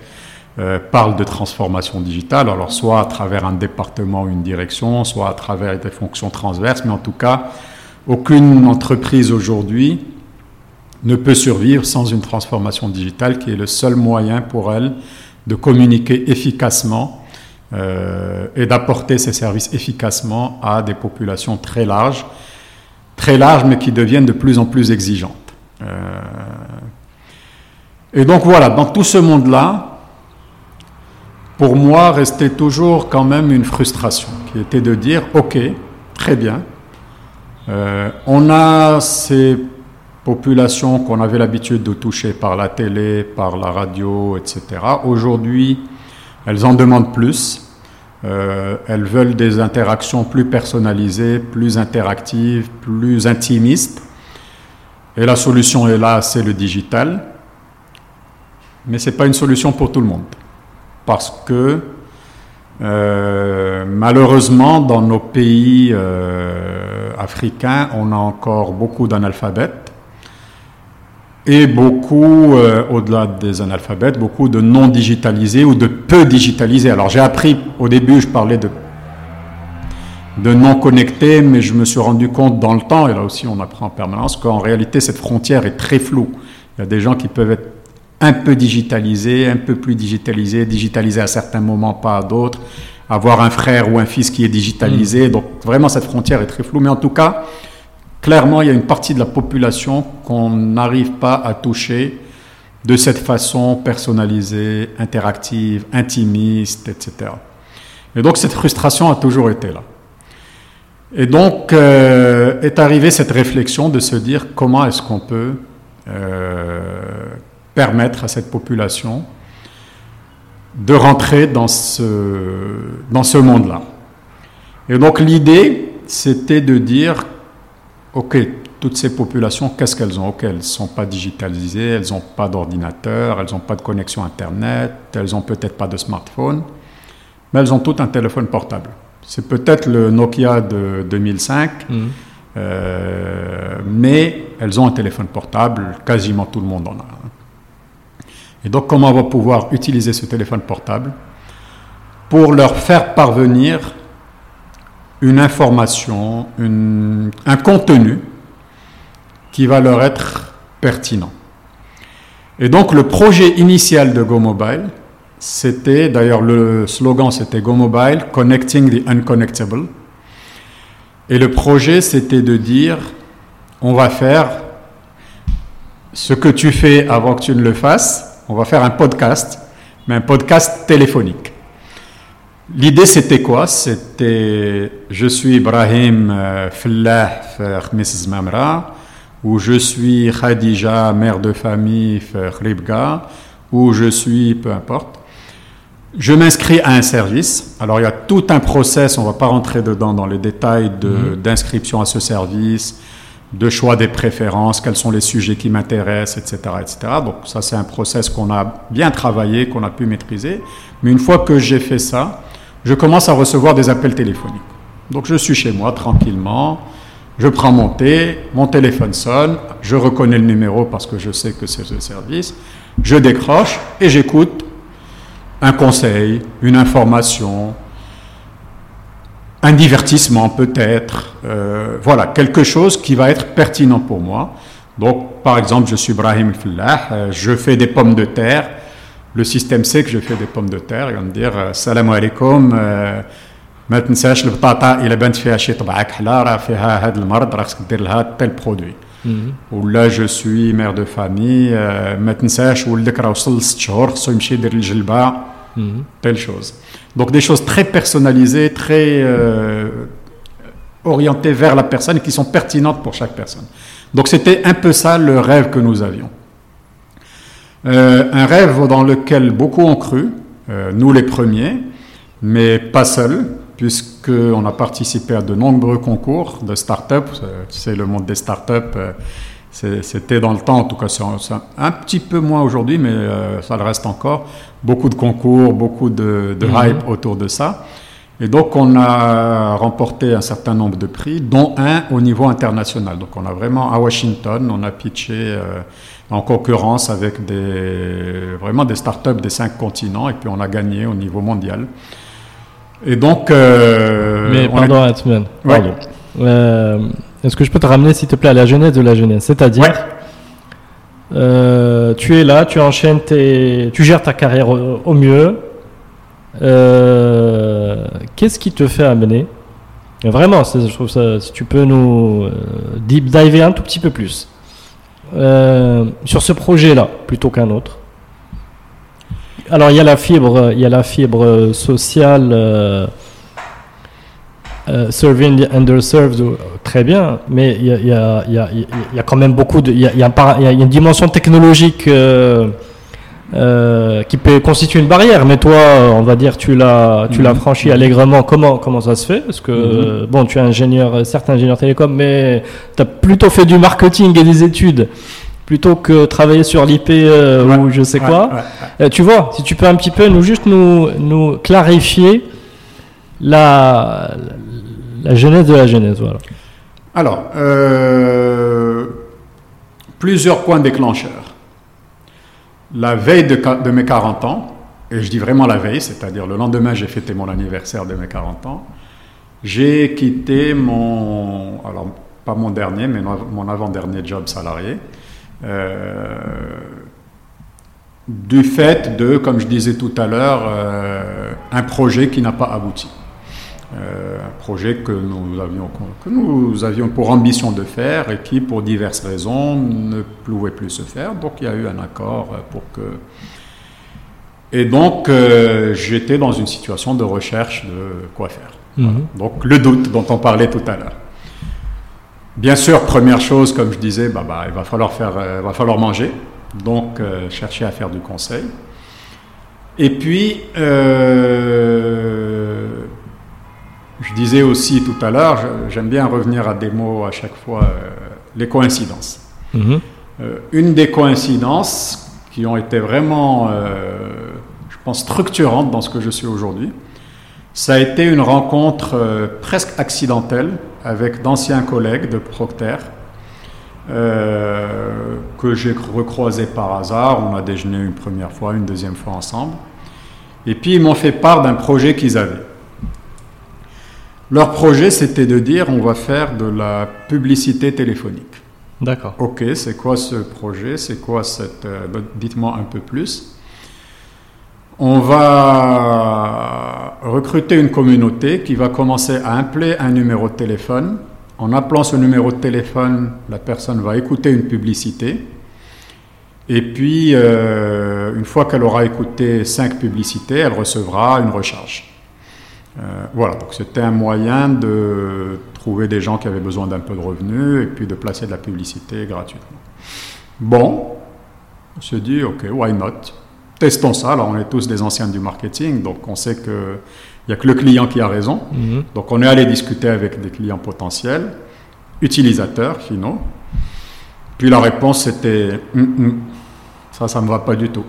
Speaker 2: euh, parle de transformation digitale, alors soit à travers un département ou une direction, soit à travers des fonctions transverses, mais en tout cas, aucune entreprise aujourd'hui ne peut survivre sans une transformation digitale qui est le seul moyen pour elle de communiquer efficacement euh, et d'apporter ces services efficacement à des populations très larges, très larges mais qui deviennent de plus en plus exigeantes. Euh, et donc voilà, dans tout ce monde-là, pour moi, restait toujours quand même une frustration, qui était de dire, OK, très bien, euh, on a ces populations qu'on avait l'habitude de toucher par la télé, par la radio, etc. Aujourd'hui, elles en demandent plus. Euh, elles veulent des interactions plus personnalisées, plus interactives, plus intimistes. Et la solution est là, c'est le digital. Mais ce n'est pas une solution pour tout le monde. Parce que euh, malheureusement, dans nos pays euh, africains, on a encore beaucoup d'analphabètes et beaucoup, euh, au-delà des analphabètes, beaucoup de non digitalisés ou de peu digitalisés. Alors j'ai appris, au début je parlais de, de non connectés, mais je me suis rendu compte dans le temps, et là aussi on apprend en permanence, qu'en réalité cette frontière est très floue. Il y a des gens qui peuvent être un peu digitalisés, un peu plus digitalisés, digitalisés à certains moments, pas à d'autres, avoir un frère ou un fils qui est digitalisé. Mm. Donc vraiment cette frontière est très floue, mais en tout cas, clairement, il y a une partie de la population qu'on n'arrive pas à toucher de cette façon personnalisée, interactive, intimiste, etc. Et donc cette frustration a toujours été là. Et donc euh, est arrivée cette réflexion de se dire comment est-ce qu'on peut euh, permettre à cette population de rentrer dans ce, dans ce monde-là. Et donc l'idée, c'était de dire OK, toutes ces populations, qu'est-ce qu'elles ont? OK, elles ne sont pas digitalisées, elles n'ont pas d'ordinateur, elles n'ont pas de connexion Internet, elles n'ont peut-être pas de smartphone, mais elles ont toutes un téléphone portable. C'est peut-être le Nokia de 2005, mmh. euh, mais elles ont un téléphone portable, quasiment tout le monde en a. Et donc comment on va pouvoir utiliser ce téléphone portable pour leur faire parvenir une information, un contenu qui va leur être pertinent. Et donc le projet initial de GoMobile, c'était, d'ailleurs le slogan c'était GoMobile, Connecting the Unconnectable. Et le projet c'était de dire, on va faire ce que tu fais avant que tu ne le fasses, on va faire un podcast, mais un podcast téléphonique. L'idée, c'était quoi? C'était je suis Ibrahim euh, Fallah Khmis Zmamra, ou je suis Khadija, mère de famille Khribga, ou je suis, peu importe. Je m'inscris à un service. Alors, il y a tout un process, on ne va pas rentrer dedans dans les détails mhm. d'inscription à ce service, de choix des préférences, quels sont les sujets qui m'intéressent, etc., etc. Donc, ça, c'est un process qu'on a bien travaillé, qu'on a pu maîtriser. Mais une fois que j'ai fait ça, je commence à recevoir des appels téléphoniques. Donc je suis chez moi tranquillement, je prends mon thé, mon téléphone sonne, je reconnais le numéro parce que je sais que c'est ce service, je décroche et j'écoute un conseil, une information, un divertissement peut-être, euh, voilà, quelque chose qui va être pertinent pour moi. Donc, par exemple, je suis Brahim Fillah, euh, je fais des pommes de terre, le système sait que je fais des pommes de terre, il va me dire euh, Salam alaikum, ما تنساش البطاطا الا بانت فيها شي طبعه كحله راه فيها هذا المرض راك دير لها تيل برودوي ولا جو سوي مير دو فامي ما تنساش ولدك راه وصل لست شهور خصو يمشي يدير الجلبه telle chose. donc des choses très personnalisées, très euh, orientées vers la personne et qui sont pertinentes pour chaque personne. Donc c'était un peu ça le rêve que nous avions. Euh, un rêve dans lequel beaucoup ont cru, euh, nous les premiers, mais pas seuls, puisqu'on a participé à de nombreux concours de start-up. Tu sais, le monde des start-up, c'était dans le temps, en tout cas, c'est un petit peu moins aujourd'hui, mais ça le reste encore. Beaucoup de concours, beaucoup de, de mhm. hype autour de ça. Et donc, on a remporté un certain nombre de prix, dont un au niveau international. Donc, on a vraiment, à Washington, on a pitché en concurrence avec des, vraiment des startups des cinq continents et puis on a gagné au niveau mondial. Et donc. Euh,
Speaker 1: Mais pardon, euh, Est-ce que je peux te ramener, s'il te plaît, à la jeunesse de la jeunesse C'est-à-dire, euh, tu es là, tu enchaînes tes, tu gères ta carrière au, mieux. Qu'est-ce qui te fait amener? Vraiment, je trouve ça, si tu peux nous deep diver un tout petit peu plus. Euh, sur ce projet-là plutôt qu'un autre Alors il y a la fibre, il y a la fibre sociale, euh, euh, serving the underserved, très bien, mais il y a, y a, y a, y a quand même beaucoup de, il y a, une dimension technologique. Euh, qui peut constituer une barrière, mais toi, on va dire, tu l'as, tu l'as mhm. franchi allègrement. Comment, comment ça se fait? Parce que mhm. bon, tu es ingénieur, certes ingénieur télécom, mais tu as plutôt fait du marketing et des études plutôt que travailler sur l'IP euh, ou je sais quoi. Euh, tu vois, si tu peux un petit peu nous juste nous, nous clarifier la, la genèse de la genèse, voilà.
Speaker 2: Alors, plusieurs points déclencheurs la veille de, mes 40 ans, et je dis vraiment la veille, c'est-à-dire le lendemain, j'ai fêté mon anniversaire de mes 40 ans, j'ai quitté mon, alors pas mon dernier, mais mon avant-dernier job salarié, euh, du fait de, comme je disais tout à l'heure, euh, un projet qui n'a pas abouti. Euh, un projet que nous, avions, que nous avions pour ambition de faire et qui, pour diverses raisons, ne pouvait plus se faire. Donc il y a eu un accord pour que... Et donc euh, j'étais dans une situation de recherche de quoi faire. Mhm. Donc le doute dont on parlait tout à l'heure. Bien sûr, première chose, comme je disais, bah, bah, il va falloir, faire, euh, va falloir manger. Donc chercher à faire du conseil. Et puis, je disais aussi tout à l'heure, j'aime bien revenir à des mots à chaque fois, euh, les coïncidences. Mhm. Euh, une des coïncidences qui ont été vraiment, euh, je pense, structurantes dans ce que je suis aujourd'hui, ça a été une rencontre presque accidentelle avec d'anciens collègues de Procter que j'ai recroisé par hasard. On a déjeuné une première fois, une deuxième fois ensemble. Et puis ils m'ont fait part d'un projet qu'ils avaient. Leur projet, c'était de dire on va faire de la publicité téléphonique.
Speaker 1: D'accord.
Speaker 2: Ok, c'est quoi ce projet? C'est quoi cette. Euh, dites-moi un peu plus. On va recruter une communauté qui va commencer à appeler un numéro de téléphone. En appelant ce numéro de téléphone, la personne va écouter une publicité. Et puis, euh, une fois qu'elle aura écouté cinq publicités, elle recevra une recharge. Euh, voilà, donc c'était un moyen de trouver des gens qui avaient besoin d'un peu de revenus et puis de placer de la publicité gratuitement. Bon, on se dit, ok, why not? Testons ça. Alors, on est tous des anciens du marketing, donc on sait qu'il n'y a que le client qui a raison.
Speaker 1: Mhm.
Speaker 2: Donc, on est allé discuter avec des clients potentiels, utilisateurs finaux. Puis la réponse c'était, Hum, hum, ça, ça ne me va pas du tout.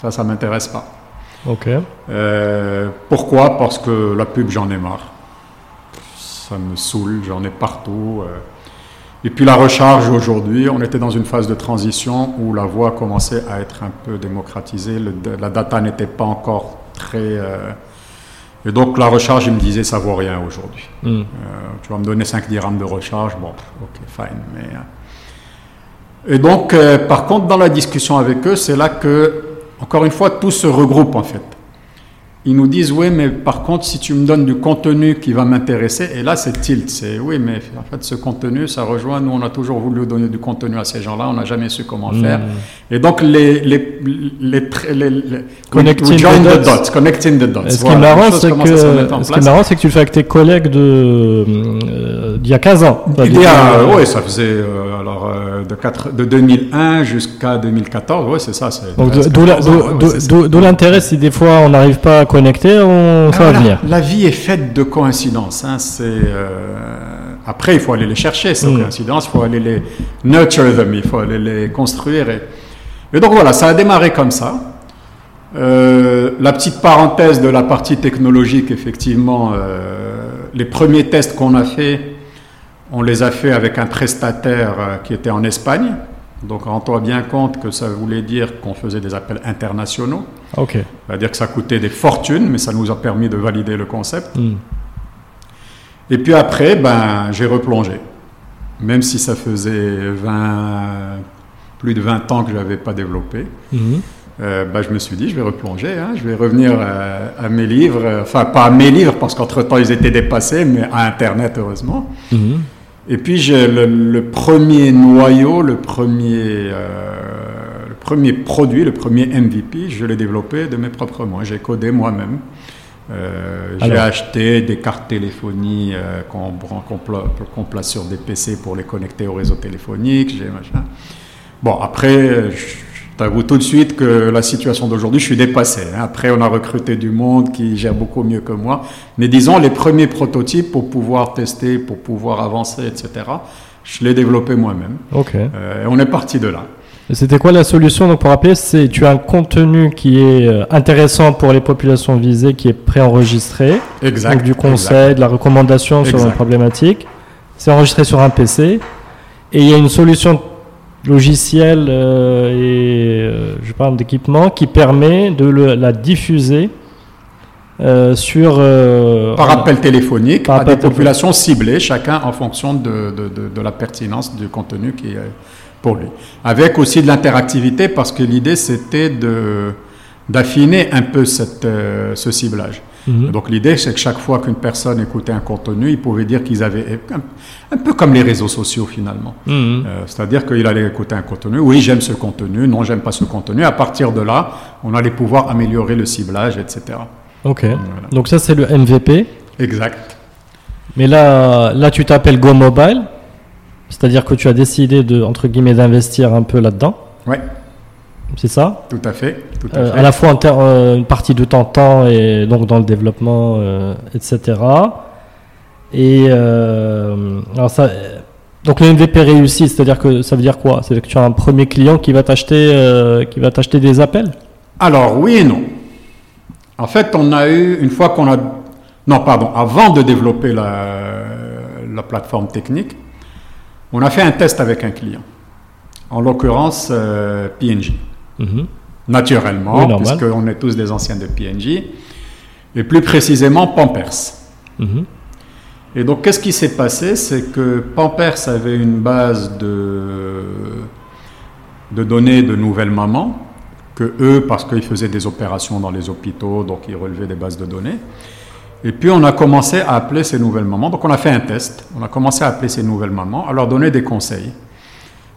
Speaker 2: Ça, ça ne m'intéresse pas.
Speaker 1: Ok.
Speaker 2: Euh, pourquoi? Parce que la pub, j'en ai marre. Ça me saoule, j'en ai partout. euh. Et puis la recharge aujourd'hui, on était dans une phase de transition où la voix commençait à être un peu démocratisée, le- la data n'était pas encore très... euh, et donc la recharge, il me disait, ça vaut rien aujourd'hui. Euh, tu vas me donner 5 dirhams de recharge, bon, ok, fine. Mais. Et donc, par contre, dans la discussion avec eux, c'est là que, encore une fois, tout se regroupe en fait. Ils nous disent, oui, mais par contre, si tu me donnes du contenu qui va m'intéresser, et là c'est tilt, c'est, oui, mais en fait, ce contenu, ça rejoint, nous, on a toujours voulu donner du contenu à ces gens-là, on n'a jamais su comment faire. Et donc, les... les, les, les, les- les-
Speaker 1: Connecting
Speaker 2: join
Speaker 1: the dots.
Speaker 2: dots, connecting the dots.
Speaker 1: Et ce qui est
Speaker 2: Voilà,
Speaker 1: marrant, c'est que, ce qui est
Speaker 2: place.
Speaker 1: marrant, c'est que tu le fais avec tes collègues de, euh, d'il y a 15 ans.
Speaker 2: Il y a, oui, ça faisait euh, alors euh, de, quatre- de 2001 jusqu'à 2014, oui, c'est ça. c'est
Speaker 1: Donc,
Speaker 2: presque
Speaker 1: d'où la-
Speaker 2: 14 ans,
Speaker 1: d'où-
Speaker 2: ouais, ouais,
Speaker 1: d'où-
Speaker 2: c'est ça.
Speaker 1: d'où- d'où l'intérêt si des fois on n'arrive pas à connecter, on, ça
Speaker 2: Ah,
Speaker 1: va
Speaker 2: voilà,
Speaker 1: venir.
Speaker 2: La vie est faite de coïncidences. hein, c'est, euh, après, il faut aller les chercher, ces
Speaker 1: Mm.
Speaker 2: coïncidences, il faut aller les nurture them, il faut aller les construire. Et, et donc voilà, ça a démarré comme ça. Euh, la petite parenthèse de la partie technologique, effectivement, euh, les premiers tests qu'on a fait, on les a fait avec un prestataire qui était en Espagne. Donc rends-toi bien compte que ça voulait dire qu'on faisait des appels internationaux.
Speaker 1: Ok.
Speaker 2: C'est-à-dire que ça coûtait des fortunes, mais ça nous a permis de valider le concept.
Speaker 1: Hmm.
Speaker 2: Et puis après, ben, j'ai replongé. Même si ça faisait 20, plus de 20 ans que je n'avais pas développé,
Speaker 1: Mhm.
Speaker 2: euh, ben, je me suis dit, je vais replonger, hein, je vais revenir euh, à mes livres, euh, enfin pas à mes livres, parce qu'entre-temps ils étaient dépassés, mais à Internet, heureusement.
Speaker 1: Mhm.
Speaker 2: Et puis j'ai le, le premier noyau, le premier, euh, premier produit, le premier MVP, je l'ai développé de mes propres mains. J'ai codé moi-même. Euh, j'ai acheté des cartes téléphonie euh, qu'on pla- place sur des PC pour les connecter au réseau téléphonique. Machin. Bon, après, je t'avoue tout de suite que la situation d'aujourd'hui, je suis dépassé. hein. Après, on a recruté du monde qui gère beaucoup mieux que moi. Mais disons, les premiers prototypes pour pouvoir tester, pour pouvoir avancer, etc., je l'ai développé moi-même.
Speaker 1: Ok.
Speaker 2: Euh, et on est parti de là.
Speaker 1: C'était quoi la solution Donc pour rappeler, c'est tu as un contenu qui est euh, intéressant pour les populations visées, qui est préenregistré,
Speaker 2: Exact.
Speaker 1: donc du
Speaker 2: exact.
Speaker 1: conseil, de la recommandation sur une problématique. C'est enregistré sur un PC et il y a une solution logicielle euh, et euh, je parle d'équipement qui permet de le- la diffuser euh, sur euh,
Speaker 2: Par appel téléphonique
Speaker 1: Par
Speaker 2: à des populations ciblées, chacun en fonction de, de- de- de la pertinence du contenu qui est pour lui. Avec aussi de l'interactivité, parce que l'idée c'était de d'affiner un peu cette, euh, ce ciblage.
Speaker 1: Mhm.
Speaker 2: Donc l'idée c'est que chaque fois qu'une personne écoutait un contenu, il pouvait dire qu'ils avaient un, un peu comme les réseaux sociaux finalement.
Speaker 1: Mhm.
Speaker 2: Euh, C'est-à-dire qu'il allait écouter un contenu, oui j'aime ce contenu, non j'aime pas ce contenu. À partir de là, on allait pouvoir améliorer le ciblage, etc.
Speaker 1: Ok.
Speaker 2: Voilà.
Speaker 1: Donc ça c'est le MVP.
Speaker 2: Exact.
Speaker 1: Mais là, là tu t'appelles Go Mobile, c'est-à-dire que tu as décidé de entre guillemets d'investir un peu là-dedans.
Speaker 2: Oui,
Speaker 1: C'est ça
Speaker 2: tout à fait. Tout à
Speaker 1: Euh,
Speaker 2: fait.
Speaker 1: à la fois en euh, une partie de ton temps et donc dans le développement, euh, etc. Et euh, alors ça, euh, donc le MVP réussi, c'est-à-dire que ça veut dire quoi? C'est que tu as un premier client qui va t'acheter, euh, qui va t'acheter des appels?
Speaker 2: Alors, oui et non. En fait, on a eu, une fois qu'on a... Non, pardon, avant de développer la, la plateforme technique, on a fait un test avec un client. En l'occurrence, euh, PNG.
Speaker 1: Mhm.
Speaker 2: Naturellement,
Speaker 1: Oui,
Speaker 2: puisqu'on est tous des anciens de PNG. Et plus précisément, Pampers.
Speaker 1: Mhm.
Speaker 2: Et donc, qu'est-ce qui s'est passé? C'est que Pampers avait une base de, de données de nouvelles mamans, que eux, parce qu'ils faisaient des opérations dans les hôpitaux, donc ils relevaient des bases de données. Et puis, on a commencé à appeler ces nouvelles mamans. Donc, on a fait un test. On a commencé à appeler ces nouvelles mamans, à leur donner des conseils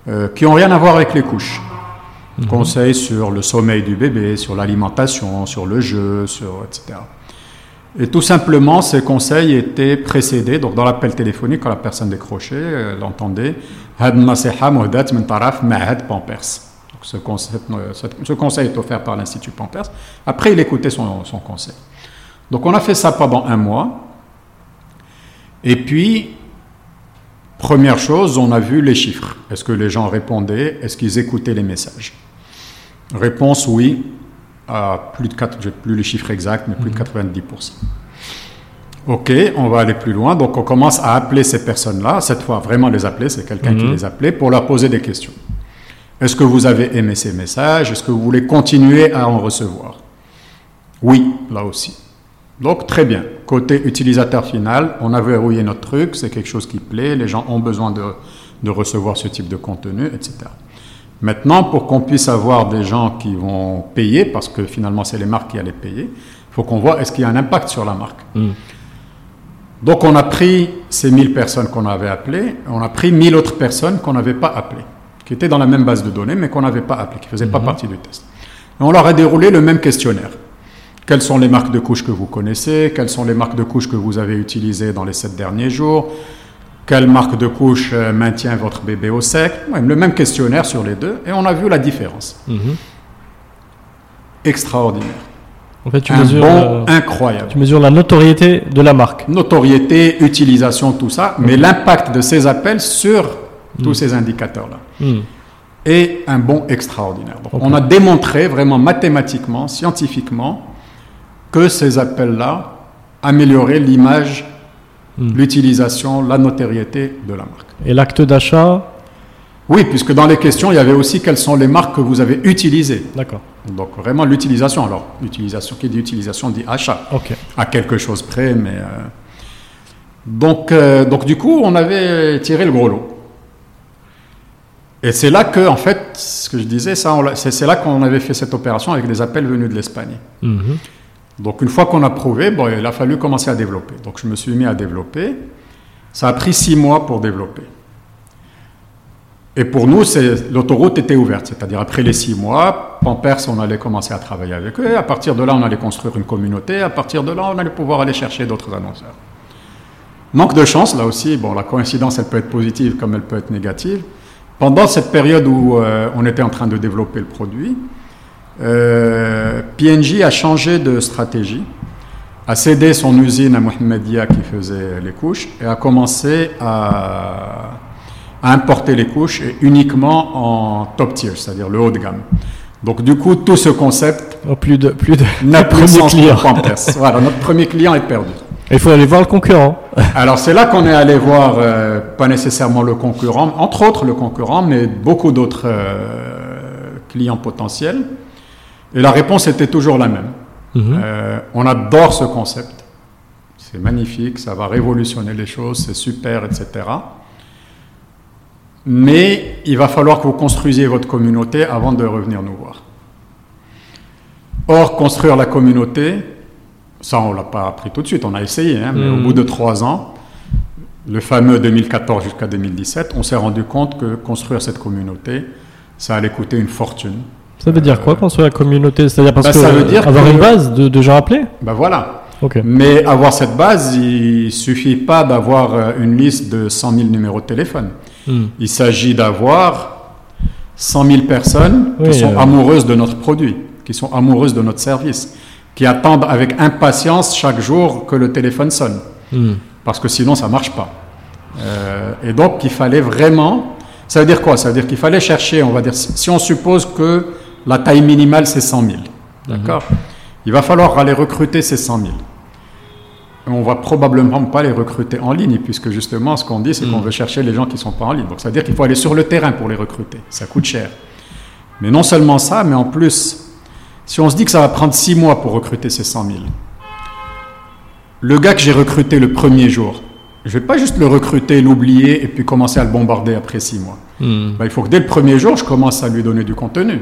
Speaker 2: euh, qui n'ont rien à voir avec les couches. Conseils sur le sommeil du bébé, sur l'alimentation, sur le jeu, sur etc. Et tout simplement, ces conseils étaient précédés, donc dans l'appel téléphonique, quand la personne décrochait, elle entendait Had nasiha muhdat min taraf ma'had Pampers. Donc ce, concept, euh, ce, ce conseil est offert par l'Institut Pampers. Après, il écoutait son, son conseil. Donc on a fait ça pendant un mois. Et puis, première chose, on a vu les chiffres. Est-ce que les gens répondaient? Est-ce qu'ils écoutaient les messages? Réponse oui, à plus de 4, j'ai plus les chiffres exacts, mais plus de 90%. Ok, on va aller plus loin. Donc on commence à appeler ces personnes-là. Cette fois, vraiment les appeler, c'est quelqu'un qui
Speaker 1: Mhm.
Speaker 2: les appelait pour leur poser des questions. Est-ce que vous avez aimé ces messages? Est-ce que vous voulez continuer à en recevoir? Oui, là aussi. Donc très bien. Côté utilisateur final, on a verrouillé notre truc, c'est quelque chose qui plaît, les gens ont besoin de, de recevoir ce type de contenu, etc. Maintenant, pour qu'on puisse avoir des gens qui vont payer, parce que finalement c'est les marques qui allaient payer, il faut qu'on voit est-ce qu'il y a un impact sur la marque.
Speaker 1: Mm.
Speaker 2: Donc on a pris ces 1000 personnes qu'on avait appelées, on a pris 1000 autres personnes qu'on n'avait pas appelées, qui étaient dans la même base de données, mais qu'on n'avait pas appelées, qui ne faisaient pas partie du test. Et on leur a déroulé le même questionnaire. Quelles sont les marques de couches que vous connaissez? Quelles sont les marques de couches que vous avez utilisées dans les sept derniers jours? Quelle marque de couche euh, maintient votre bébé au sec? Le même questionnaire sur les deux, et on a vu la différence.
Speaker 1: Mhm.
Speaker 2: Extraordinaire.
Speaker 1: En fait, tu
Speaker 2: un
Speaker 1: mesures,
Speaker 2: bon
Speaker 1: euh,
Speaker 2: incroyable.
Speaker 1: tu mesures la notoriété de la marque.
Speaker 2: Notoriété, utilisation, tout ça, mais l'impact de ces appels sur tous ces indicateurs-là.
Speaker 1: Mm.
Speaker 2: est un bon extraordinaire. Donc. On a démontré vraiment mathématiquement, scientifiquement, que ces appels-là amélioraient l'image,
Speaker 1: Mm.
Speaker 2: l'utilisation, la notoriété de la marque.
Speaker 1: Et l'acte d'achat,
Speaker 2: Oui, puisque dans les questions, il y avait aussi quelles sont les marques que vous avez utilisées.
Speaker 1: d'accord.
Speaker 2: Donc vraiment l'utilisation. Alors, l'utilisation, qui dit utilisation dit achat,
Speaker 1: Ok.
Speaker 2: à quelque chose près, mais... euh, Donc, euh, donc du coup, on avait tiré le gros lot. Et c'est là que, en fait, ce que je disais, c'est là qu'on avait fait cette opération avec des appels venus de l'Espagne.
Speaker 1: Mhm.
Speaker 2: Donc une fois qu'on a prouvé, bon, il a fallu commencer à développer. Donc je me suis mis à développer. Ça a pris six mois pour développer. Et pour nous, l'autoroute était ouverte. C'est-à-dire après les six mois, Pampers, on allait commencer à travailler avec eux. À partir de là, on allait construire une communauté. À partir de là, on allait pouvoir aller chercher d'autres annonceurs. Manque de chance, là aussi, bon, la coïncidence, elle peut être positive comme elle peut être négative. Pendant cette période où euh, on était en train de développer le produit, euh, PNJ a changé de stratégie, a cédé son usine à Mohamedia qui faisait les couches et a commencé à, à importer les couches et uniquement en top tier, c'est-à-dire le haut de gamme. Donc du coup, tout ce concept
Speaker 1: Oh, plus de, plus de,
Speaker 2: n'a
Speaker 1: de
Speaker 2: plus de
Speaker 1: premier client.
Speaker 2: Voilà, notre premier client est perdu.
Speaker 1: Il faut aller voir le concurrent.
Speaker 2: Alors c'est là qu'on est allé voir, euh, pas nécessairement le concurrent, entre autres le concurrent, mais beaucoup d'autres euh, clients potentiels. Et la réponse était toujours la même.
Speaker 1: Mhm.
Speaker 2: Euh, on adore ce concept. C'est magnifique, ça va révolutionner les choses, c'est super, etc. Mais il va falloir que vous construisiez votre communauté avant de revenir nous voir. Or, construire la communauté, ça on l'a pas appris tout de suite, on a essayé, hein, mais
Speaker 1: Mhm.
Speaker 2: au bout de trois ans, le fameux 2014 jusqu'à 2017, on s'est rendu compte que construire cette communauté, ça allait coûter une fortune.
Speaker 1: Ça veut dire quoi construire la communauté? C'est-à-dire parce
Speaker 2: Bah,
Speaker 1: que
Speaker 2: ça veut dire
Speaker 1: avoir
Speaker 2: que-
Speaker 1: une base de, de gens appelés?
Speaker 2: Ben voilà,
Speaker 1: Ok.
Speaker 2: Mais avoir cette base, il suffit pas d'avoir euh, une liste de 100 000 numéros de téléphone.
Speaker 1: Hmm.
Speaker 2: Il s'agit d'avoir 100 000 personnes
Speaker 1: Oui,
Speaker 2: qui sont
Speaker 1: euh.
Speaker 2: amoureuses de notre produit, qui sont amoureuses de notre service, qui attendent avec impatience chaque jour que le téléphone sonne,
Speaker 1: Hmm.
Speaker 2: parce que sinon ça marche pas. Euh, et donc il fallait vraiment, ça veut dire quoi? Ça veut dire qu'il fallait chercher, on va dire, si on suppose que la taille minimale c'est 100 000, d'accord Il va falloir aller recruter ces 100 000. Et on va probablement pas les recruter en ligne, puisque justement, ce qu'on dit, c'est qu'on veut chercher les gens qui sont pas en ligne. Donc, ça veut dire qu'il faut aller sur le terrain pour les recruter. Ça coûte cher. Mais non seulement ça, mais en plus, si on se dit que ça va prendre 6 mois pour recruter ces 100 000, le gars que j'ai recruté le premier jour, je vais pas juste le recruter, l'oublier et puis commencer à le bombarder après 6 mois.
Speaker 1: Hmm.
Speaker 2: Ben, il faut que dès le premier jour, je commence à lui donner du contenu.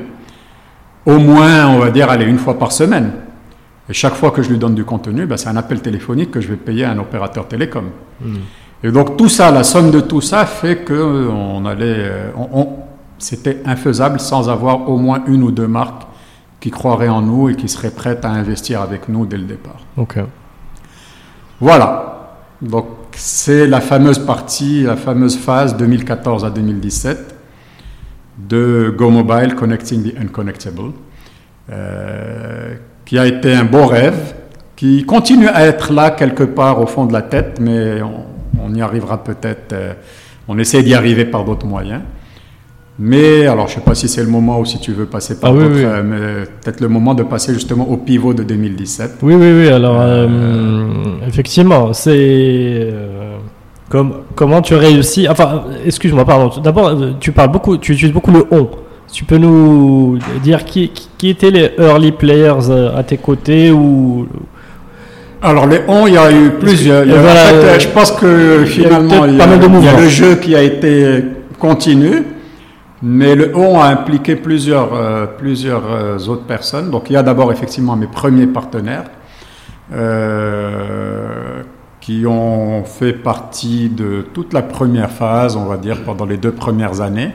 Speaker 2: Au moins, on va dire, allez, une fois par semaine. Et chaque fois que je lui donne du contenu, ben, c'est un appel téléphonique que je vais payer à un opérateur télécom. Et donc tout ça, la somme de tout ça fait que euh, on allait, euh, on- on- c'était infaisable sans avoir au moins une ou deux marques qui croiraient en nous et qui seraient prêtes à investir avec nous dès le départ.
Speaker 1: Ok.
Speaker 2: Voilà. Donc c'est la fameuse partie, la fameuse phase 2014 à 2017 de Go Mobile Connecting the Unconnectable, euh, qui a été un beau rêve, qui continue à être là quelque part au fond de la tête, mais on, y arrivera peut-être, euh, on essaie d'y arriver par d'autres moyens. Mais alors, je ne sais pas si c'est le moment ou si tu veux passer par ah d'autres, euh, mais peut-être le moment de passer justement au pivot de 2017.
Speaker 1: Oui, oui, oui. Alors, effectivement, c'est comment tu réussis Enfin, excuse-moi, pardon. D'abord, tu parles beaucoup, tu utilises beaucoup le on. Tu peux nous dire qui, qui étaient les early players euh, à tes côtés ou
Speaker 2: alors les on, il y a eu plusieurs. Euh, je pense que finalement, il y a, le jeu qui a été continu, mais le on a impliqué plusieurs, euh, plusieurs autres personnes. Donc il y a d'abord effectivement mes premiers partenaires qui ont fait partie de toute la première phase, on va dire, pendant les deux premières années,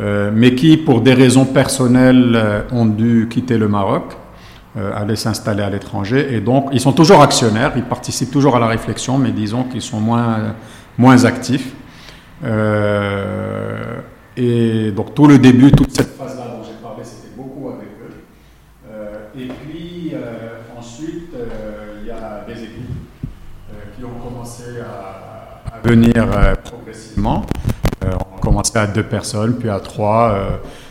Speaker 2: euh, mais qui, pour des raisons personnelles, euh, ont dû quitter le Maroc, euh, aller s'installer à l'étranger, et donc ils sont toujours actionnaires, ils participent toujours à la réflexion, mais disons qu'ils sont moins, moins actifs. et donc tout le début, toute cette phase-là dont j'ai parlé, c'était beaucoup avec eux. et puis ensuite, il y a des équipes qui ont commencé à, venir euh, progressivement. Euh, on a commencé à deux personnes, puis à trois. Euh,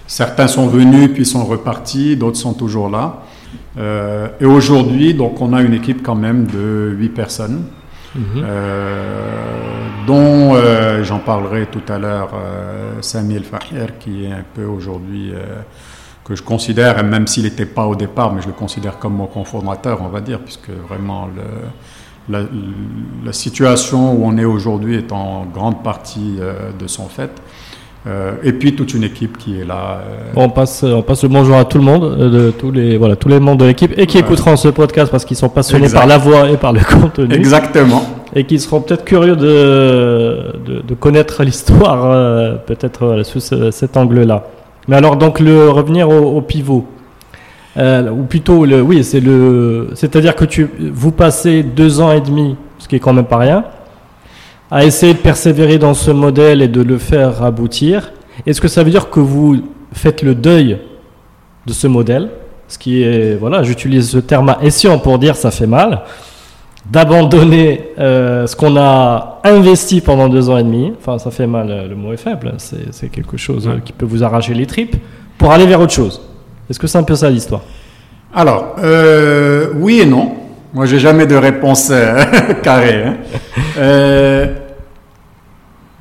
Speaker 2: certains sont venus, puis sont repartis, d'autres sont toujours là. et aujourd'hui, donc, on a une équipe quand même de huit personnes. Mhm. dont j'en parlerai tout à l'heure, Samuel Fahir, qui est un peu aujourd'hui, que je considère, même s'il n'était pas au départ, mais je le considère comme mon conformateur, on va dire, puisque vraiment le, la, situation où on est aujourd'hui est en grande partie euh, de son fait. Euh, et puis toute une équipe qui est là.
Speaker 1: Euh. On, passe, on passe le bonjour à tout le monde, de tous les, voilà, tous les membres de l'équipe et qui écouteront ce podcast parce qu'ils sont passionnés par la voix et par le contenu.
Speaker 2: Exactement.
Speaker 1: Et qui seront peut-être curieux de, de, connaître l'histoire, peut-être sous cet angle-là. Mais alors, donc, le, revenir au pivot. Euh, ou plutôt, le, oui, c'est le, c'est-à-dire que tu, vous passez deux ans et demi, ce qui est quand même pas rien, à essayer de persévérer dans ce modèle et de le faire aboutir. Est-ce que ça veut dire que vous faites le deuil de ce modèle, ce qui est, voilà, j'utilise ce terme escient pour dire ça fait mal, d'abandonner euh, ce qu'on a investi pendant deux ans et demi. Enfin, ça fait mal, le mot est faible, c'est quelque chose qui peut vous arracher les tripes pour aller vers autre chose. Est-ce que c'est un peu ça l'histoire
Speaker 2: Alors, euh, oui et non. Moi, j'ai jamais de réponse euh, carrée. Hein. Euh,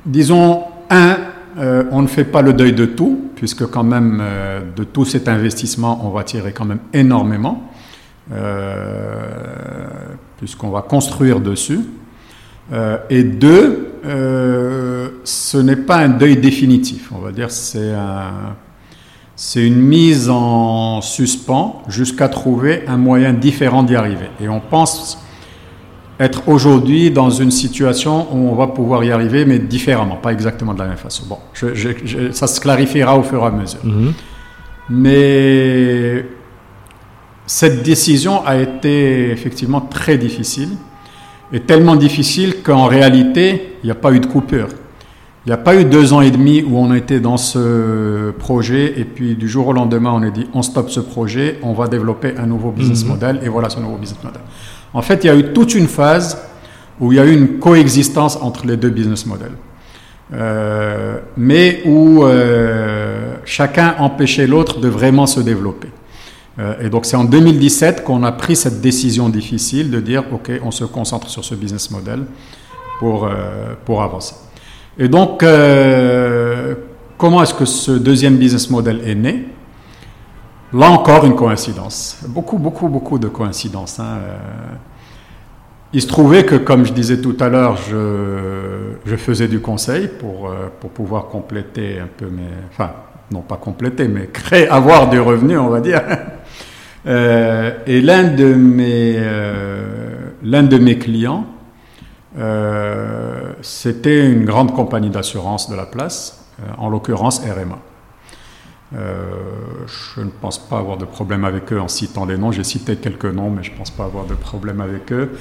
Speaker 2: disons, un, on ne fait pas le deuil de tout, puisque quand même, de tout cet investissement, on va tirer quand même énormément, puisqu'on va construire dessus. et deux, ce n'est pas un deuil définitif, on va dire, c'est un c'est une mise en suspens jusqu'à trouver un moyen différent d'y arriver. Et on pense être aujourd'hui dans une situation où on va pouvoir y arriver, mais différemment, pas exactement de la même façon. Bon, ça se clarifiera au fur et à mesure. Mhm. Mais cette décision a été effectivement très difficile, et tellement difficile qu'en réalité, il n'y a pas eu de coupure. Il n'y a pas eu deux ans et demi où on était dans ce projet et puis du jour au lendemain on a dit on stoppe ce projet, on va développer un nouveau business mhm. model et voilà ce nouveau business model. En fait, il y a eu toute une phase où il y a eu une coexistence entre les deux business models. Euh, mais où euh, chacun empêchait l'autre de vraiment se développer. Euh, et donc c'est en 2017 qu'on a pris cette décision difficile de dire ok, on se concentre sur ce business model pour, pour avancer. Et donc, euh, comment est-ce que ce deuxième business model est né? Là encore, une coïncidence. Beaucoup, beaucoup, beaucoup de coïncidences. Hein. Euh, il se trouvait que, comme je disais tout à l'heure, je, faisais du conseil pour, euh, pour pouvoir compléter un peu mes... Enfin, non pas compléter, mais créer, avoir du revenu, on va dire. et l'un de, l'un de mes clients euh, c'était une grande compagnie d'assurance de la place, euh, en l'occurrence RMA. je ne pense pas avoir de problème avec eux en citant des noms. J'ai cité quelques noms, mais je ne pense pas avoir de problème avec eux.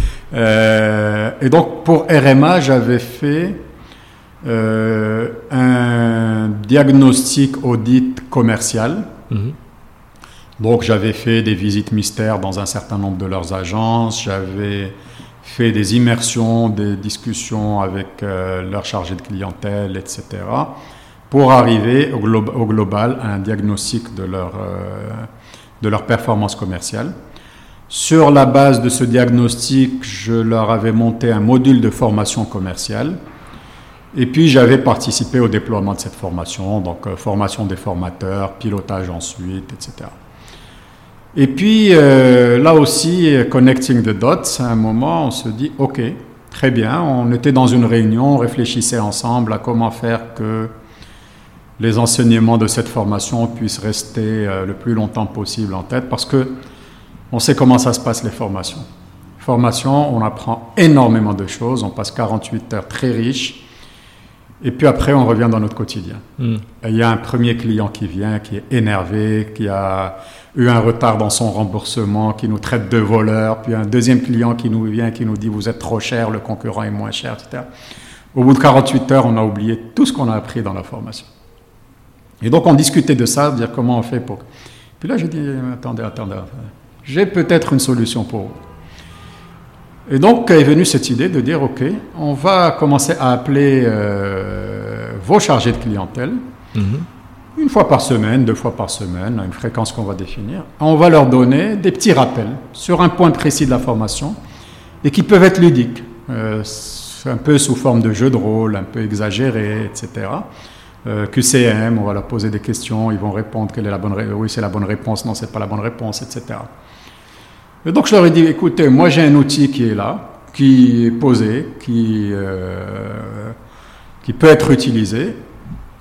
Speaker 2: et donc, pour RMA, j'avais fait un diagnostic audit commercial. Mhm. Donc j'avais fait des visites mystères dans un certain nombre de leurs agences, j'avais fait des immersions, des discussions avec euh, leurs chargés de clientèle, etc., pour arriver au, global à un diagnostic de leur, euh, de leur performance commerciale. Sur la base de ce diagnostic, je leur avais monté un module de formation commerciale. Et puis j'avais participé au déploiement de cette formation, donc euh, formation des formateurs, pilotage ensuite, etc. Et puis euh, là aussi, connecting the dots, à un moment, on se dit, ok, très bien, on était dans une réunion, on réfléchissait ensemble à comment faire que les enseignements de cette formation puissent rester euh, le plus longtemps possible en tête, parce que on sait comment ça se passe les formations. Formation, on apprend énormément de choses, on passe 48 heures très riches, et puis après, on revient dans notre quotidien. Hmm. Il y a un premier client qui vient, qui est énervé, qui a eu un retard dans son remboursement, qui nous traite de voleurs, puis un deuxième client qui nous vient, qui nous dit vous êtes trop cher, le concurrent est moins cher, etc. Au bout de 48 heures, on a oublié tout ce qu'on a appris dans la formation. Et donc on discutait de ça, de dire comment on fait pour... Puis là j'ai dit, attendez, attendez, j'ai peut-être une solution pour vous. Et donc est venue cette idée de dire, OK, on va commencer à appeler euh, vos chargés de clientèle, mhm. une fois par semaine, deux fois par semaine, une fréquence qu'on va définir. On va leur donner des petits rappels sur un point précis de la formation et qui peuvent être ludiques, euh, un peu sous forme de jeu de rôle, un peu exagéré, etc. Euh, QCM, on va leur poser des questions, ils vont répondre quelle est la bonne réponse, oui c'est la bonne réponse, non c'est pas la bonne réponse, etc. Et donc je leur ai dit, écoutez, moi j'ai un outil qui est là, qui est posé, qui, euh, qui peut être utilisé.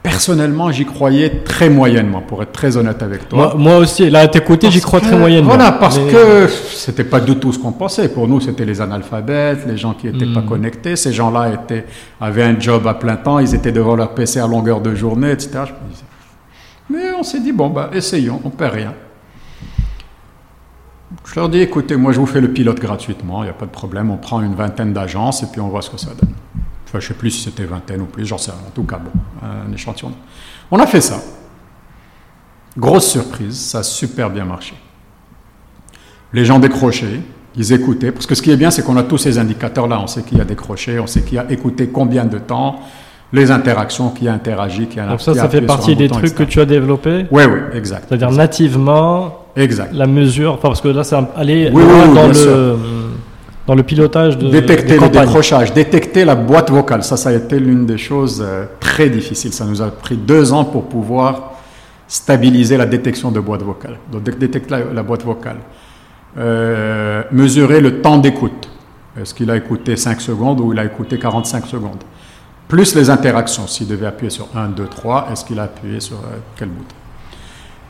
Speaker 2: Personnellement, j'y croyais très moyennement, pour être très honnête avec toi.
Speaker 1: Moi, aussi, là à t'écouter, j'y crois très moyennement.
Speaker 2: Voilà, parce que c'était pas du tout ce qu'on pensait. Pour nous, c'était les analphabètes, les gens qui n'étaient pas hmm. connectés. Ces gens-là étaient, avaient un job à plein temps, ils étaient devant leur PC à longueur de journée, etc. Mais on s'est dit, bon, bah, essayons, on perd rien. Je leur dis, écoutez, moi je vous fais le pilote gratuitement, il n'y a pas de problème, on prend une vingtaine d'agences et puis on voit ce que ça donne. Enfin, je ne sais plus si c'était vingtaine ou plus, j'en sais rien. En tout cas, bon, un échantillon. On a fait ça. Grosse surprise, ça a super bien marché. Les gens décrochaient, ils écoutaient, parce que ce qui est bien, c'est qu'on a tous ces indicateurs-là. On sait qui a décroché, on sait qui a écouté combien de temps, les interactions, qui a interagi, qui a
Speaker 1: Donc ça, ça fait partie des trucs que tu as développés
Speaker 2: Oui, oui, exact.
Speaker 1: C'est-à-dire nativement,
Speaker 2: exact.
Speaker 1: la mesure, enfin, parce que là, c'est aller dans, le, dans le pilotage de
Speaker 2: Détecter le décrochage, détecter la boîte vocale, ça, ça a été l'une des choses euh, très difficiles. Ça nous a pris deux ans pour pouvoir stabiliser la détection de boîte vocale. Donc détecter la, boîte vocale. Euh, mesurer le temps d'écoute. Est-ce qu'il a écouté 5 secondes ou il a écouté 45 secondes? Plus les interactions. S'il devait appuyer sur 1, 2, 3, est-ce qu'il a appuyé sur euh, quel bouton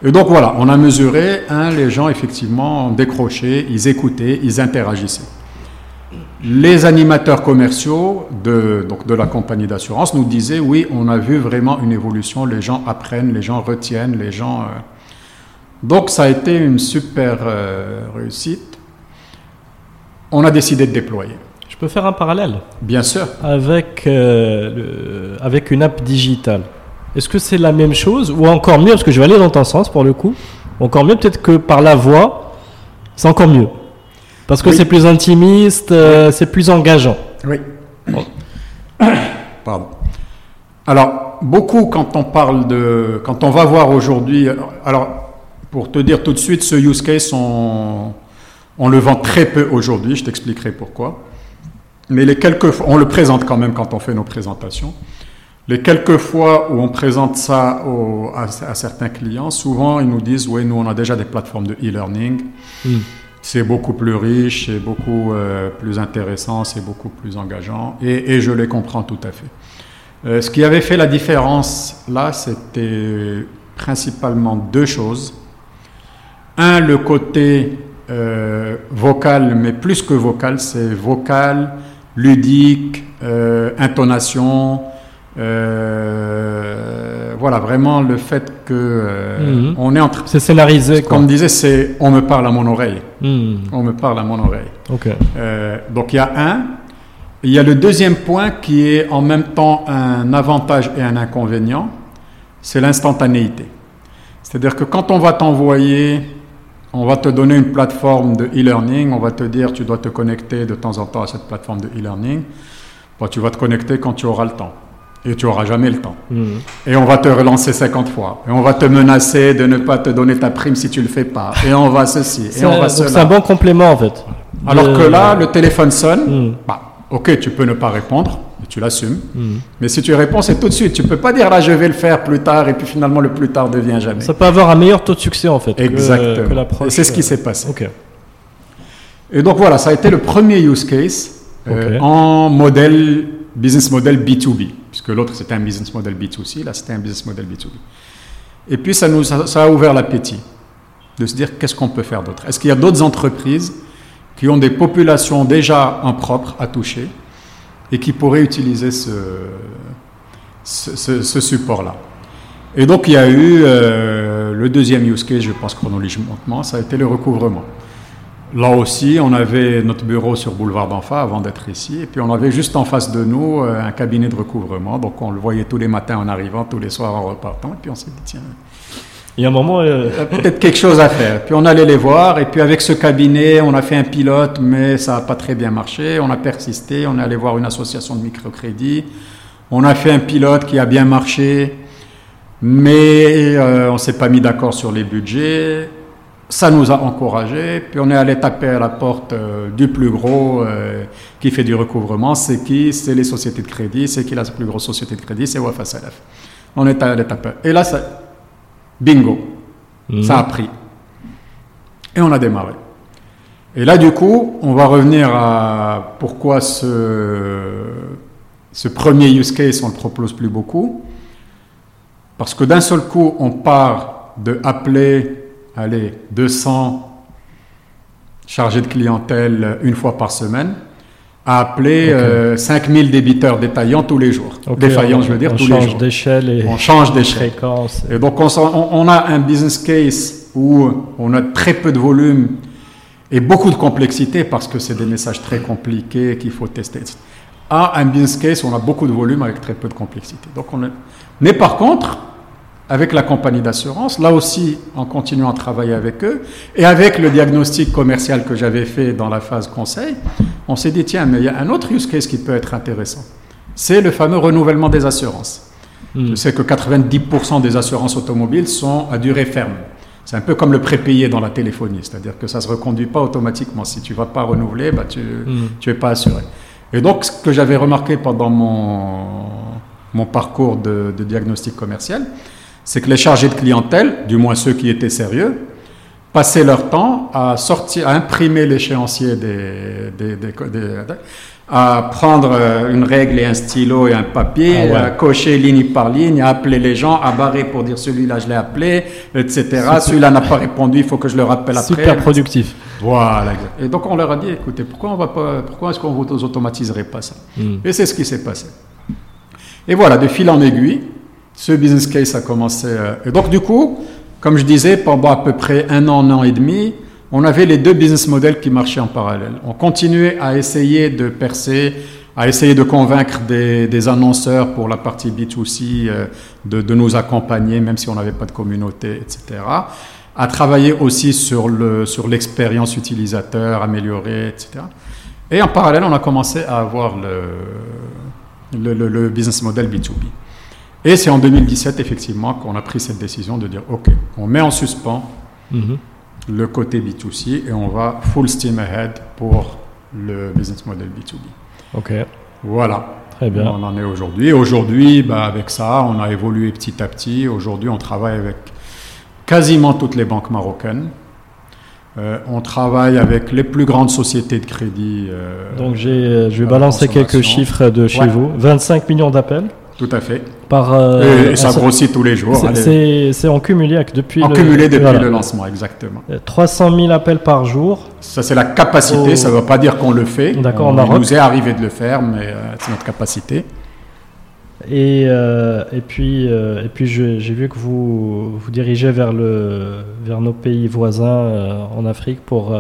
Speaker 2: Et donc voilà, on a mesuré, un, les gens effectivement décroché, ils écoutaient, ils interagissaient. Les animateurs commerciaux de, donc de la compagnie d'assurance nous disaient, oui, on a vu vraiment une évolution, les gens apprennent, les gens retiennent, les gens... Euh. Donc ça a été une super euh, réussite. On a décidé de déployer.
Speaker 1: Je peux faire un parallèle?
Speaker 2: Bien sûr.
Speaker 1: Avec, euh, avec une app digitale. Est-ce que c'est la même chose ou encore mieux, parce que je vais aller dans ton sens pour le coup, encore mieux peut-être que par la voix, c'est encore mieux. Parce que c'est plus intimiste, euh, c'est plus engageant.
Speaker 2: Oui. Pardon. Alors, beaucoup quand on parle de. Quand on va voir aujourd'hui. Alors, pour te dire tout de suite, ce use case, on, on le vend très peu aujourd'hui, je t'expliquerai pourquoi. Mais les quelques on le présente quand même quand on fait nos présentations. Les quelques fois où on présente ça à, certains clients, souvent ils nous disent Oui, nous on a déjà des plateformes de e-learning. Hmm. C'est beaucoup plus riche, c'est beaucoup euh, plus intéressant, c'est beaucoup plus engageant. Et, je les comprends tout à fait. Euh, ce qui avait fait la différence là, c'était principalement deux choses. Un, le côté euh, vocal, mais plus que vocal, c'est vocal ludique, intonation, euh, voilà, vraiment le fait que euh,
Speaker 1: Mhm.
Speaker 2: on est en train.
Speaker 1: C'est scénarisé, quoi.
Speaker 2: Comme disait, c'est on me parle à mon oreille.
Speaker 1: Hmm,
Speaker 2: On me parle à mon oreille.
Speaker 1: Ok.
Speaker 2: Euh, donc il y a un. Il y a le deuxième point qui est en même temps un avantage et un inconvénient, c'est l'instantanéité. C'est-à-dire que quand on va t'envoyer, on va te donner une plateforme de e-learning, on va te dire tu dois te connecter de temps en temps à cette plateforme de e-learning, Bon, tu vas te connecter quand tu auras le temps. Et tu auras jamais le temps.
Speaker 1: Hmm.
Speaker 2: Et on va te relancer 50 fois. Et on va te menacer de ne pas te donner ta prime si tu le fais pas. Et on va ceci. Et
Speaker 1: C'est
Speaker 2: on va
Speaker 1: donc c'est
Speaker 2: cela.
Speaker 1: un bon complément, en fait.
Speaker 2: Alors
Speaker 1: De-
Speaker 2: que là, le téléphone sonne.
Speaker 1: Hmm,
Speaker 2: Bah, ok, tu peux ne pas répondre, et tu l'assumes.
Speaker 1: hmm.
Speaker 2: Mais si tu réponds, c'est tout de suite. Tu peux pas dire là, je vais le faire plus tard, et puis finalement, le plus tard devient jamais.
Speaker 1: Ça peut avoir un meilleur taux de succès, en fait.
Speaker 2: Exactement. c'est ce qui
Speaker 1: euh,
Speaker 2: s'est passé.
Speaker 1: Ok.
Speaker 2: Et donc voilà, ça a été le premier use case euh, en modèle, business model B2B, puisque l'autre c'était un business model B2C, là c'était un business model B2B. Et puis ça nous ça a ouvert l'appétit de se dire qu'est-ce qu'on peut faire d'autre? Est-ce qu'il y a d'autres entreprises qui ont des populations déjà en propre à toucher et qui pourraient utiliser ce- ce support-là? Et donc il y a eu euh, le deuxième use case, je pense chronologiquement, ça a été le recouvrement. Là aussi, on avait notre bureau sur Boulevard d'Enfa avant d'être ici, et puis on avait juste en face de nous euh, un cabinet de recouvrement, donc on le voyait tous les matins en arrivant, tous les soirs en repartant, et puis on s'est dit, tiens,
Speaker 1: Il y a un moment. euh,
Speaker 2: peut-être quelque chose à faire. Puis on allait les voir, et puis avec ce cabinet, on a fait un pilote, mais ça n'a pas très bien marché, on a persisté, on est allé voir une association de microcrédit, on a fait un pilote qui a bien marché, mais euh, on ne s'est pas mis d'accord sur les budgets. Ça nous a encouragés, puis on est allé taper à la porte euh, du plus gros euh, qui fait du recouvrement. C'est qui? C'est les sociétés de crédit. C'est qui la plus grosse société de crédit? C'est Wafa Salaf. On est allé taper. Et là, ça, bingo,
Speaker 1: hmm.
Speaker 2: ça a pris. Et on a démarré. Et là, du coup, on va revenir à pourquoi ce, ce premier use case, on ne le propose plus beaucoup. Parce que d'un seul coup, on part de appeler, allez, 200 chargés de clientèle une fois par semaine, à appeler
Speaker 1: Ok.
Speaker 2: euh, 5000 débiteurs détaillants tous les jours.
Speaker 1: Ok,
Speaker 2: Défaillants,
Speaker 1: on-
Speaker 2: je veux dire, tous les
Speaker 1: change
Speaker 2: jours.
Speaker 1: d'échelle et
Speaker 2: On change d'échelle.
Speaker 1: fréquence.
Speaker 2: Et donc on, a un business case où on a très peu de volume et beaucoup de complexité parce que c'est des messages très compliqués qu'il faut tester. À un business case où on a beaucoup de volume avec très peu de complexité. Donc on est... Mais par contre, avec la compagnie d'assurance, là aussi en continuant à travailler avec eux et avec le diagnostic commercial que j'avais fait dans la phase conseil, on s'est dit tiens, mais il y a un autre use case qui peut être intéressant. C'est le fameux renouvellement des assurances.
Speaker 1: Hmm.
Speaker 2: Je sais que 90% des assurances automobiles sont à durée ferme. C'est un peu comme le prépayé dans la téléphonie, c'est-à-dire que ça ne se reconduit pas automatiquement. Si tu ne vas pas renouveler, bah, tu
Speaker 1: Hmm.
Speaker 2: n'es pas assuré. Et donc, ce que j'avais remarqué pendant mon, mon parcours de, de diagnostic commercial, c'est que les chargés de clientèle, du moins ceux qui étaient sérieux, passaient leur temps à sortir, à imprimer l'échéancier des, des- des- des- à prendre euh, une règle et un stylo et un papier,
Speaker 1: Ah ouais.
Speaker 2: à cocher ligne par ligne, à appeler les gens, à barrer pour dire celui-là je l'ai appelé, etc. Celui-là n'a pas répondu, il faut que je le rappelle après.
Speaker 1: Super productif.
Speaker 2: Voilà. Et donc on leur a dit, écoutez, pourquoi on va pas, pourquoi est-ce qu'on vous automatiserait pas ça?
Speaker 1: Hmm.
Speaker 2: Et c'est ce qui s'est passé. Et voilà, de fil en aiguille, ce business case a commencé. euh, Et donc du coup, comme je disais, pendant à peu près un an, un an et demi, on avait les deux business models qui marchaient en parallèle. On continuait à essayer de percer, à essayer de convaincre des, annonceurs pour la partie B2C euh, de, nous accompagner, même si on n'avait pas de communauté, etc. À travailler aussi sur le sur l'expérience utilisateur, améliorer, etc. Et en parallèle, on a commencé à avoir le- le business model B2B. Et c'est en 2017, effectivement, qu'on a pris cette décision de dire, OK, on met en suspens
Speaker 1: Mhm.
Speaker 2: le côté B2C et on va full steam ahead pour le business model B2B.
Speaker 1: Ok,
Speaker 2: Voilà.
Speaker 1: très bien.
Speaker 2: On en est aujourd'hui. Aujourd'hui, bah, avec ça, on a évolué petit à petit. Aujourd'hui, on travaille avec quasiment toutes les banques marocaines. Euh, on travaille avec les plus grandes sociétés de crédit. euh,
Speaker 1: Donc euh, je vais balancer quelques
Speaker 2: consommation.
Speaker 1: chiffres de chez
Speaker 2: Ouais.
Speaker 1: vous. 25 millions d'appels
Speaker 2: tout à fait.
Speaker 1: par. euh,
Speaker 2: et, et ça grossit tous les jours.
Speaker 1: c'est- en cumulé depuis
Speaker 2: en
Speaker 1: le,
Speaker 2: cumulé depuis
Speaker 1: voilà.
Speaker 2: le lancement, exactement.
Speaker 1: Euh, 300 000 appels par jour.
Speaker 2: Ça, c'est la capacité. Ça ne veut pas dire qu'on le fait.
Speaker 1: D'accord,
Speaker 2: On-. Il nous est arrivé de le faire, mais euh, c'est notre capacité.
Speaker 1: Et, euh, et puis, euh, et puis j'ai vu que vous vous dirigez vers, le, vers nos pays voisins euh, en Afrique pour.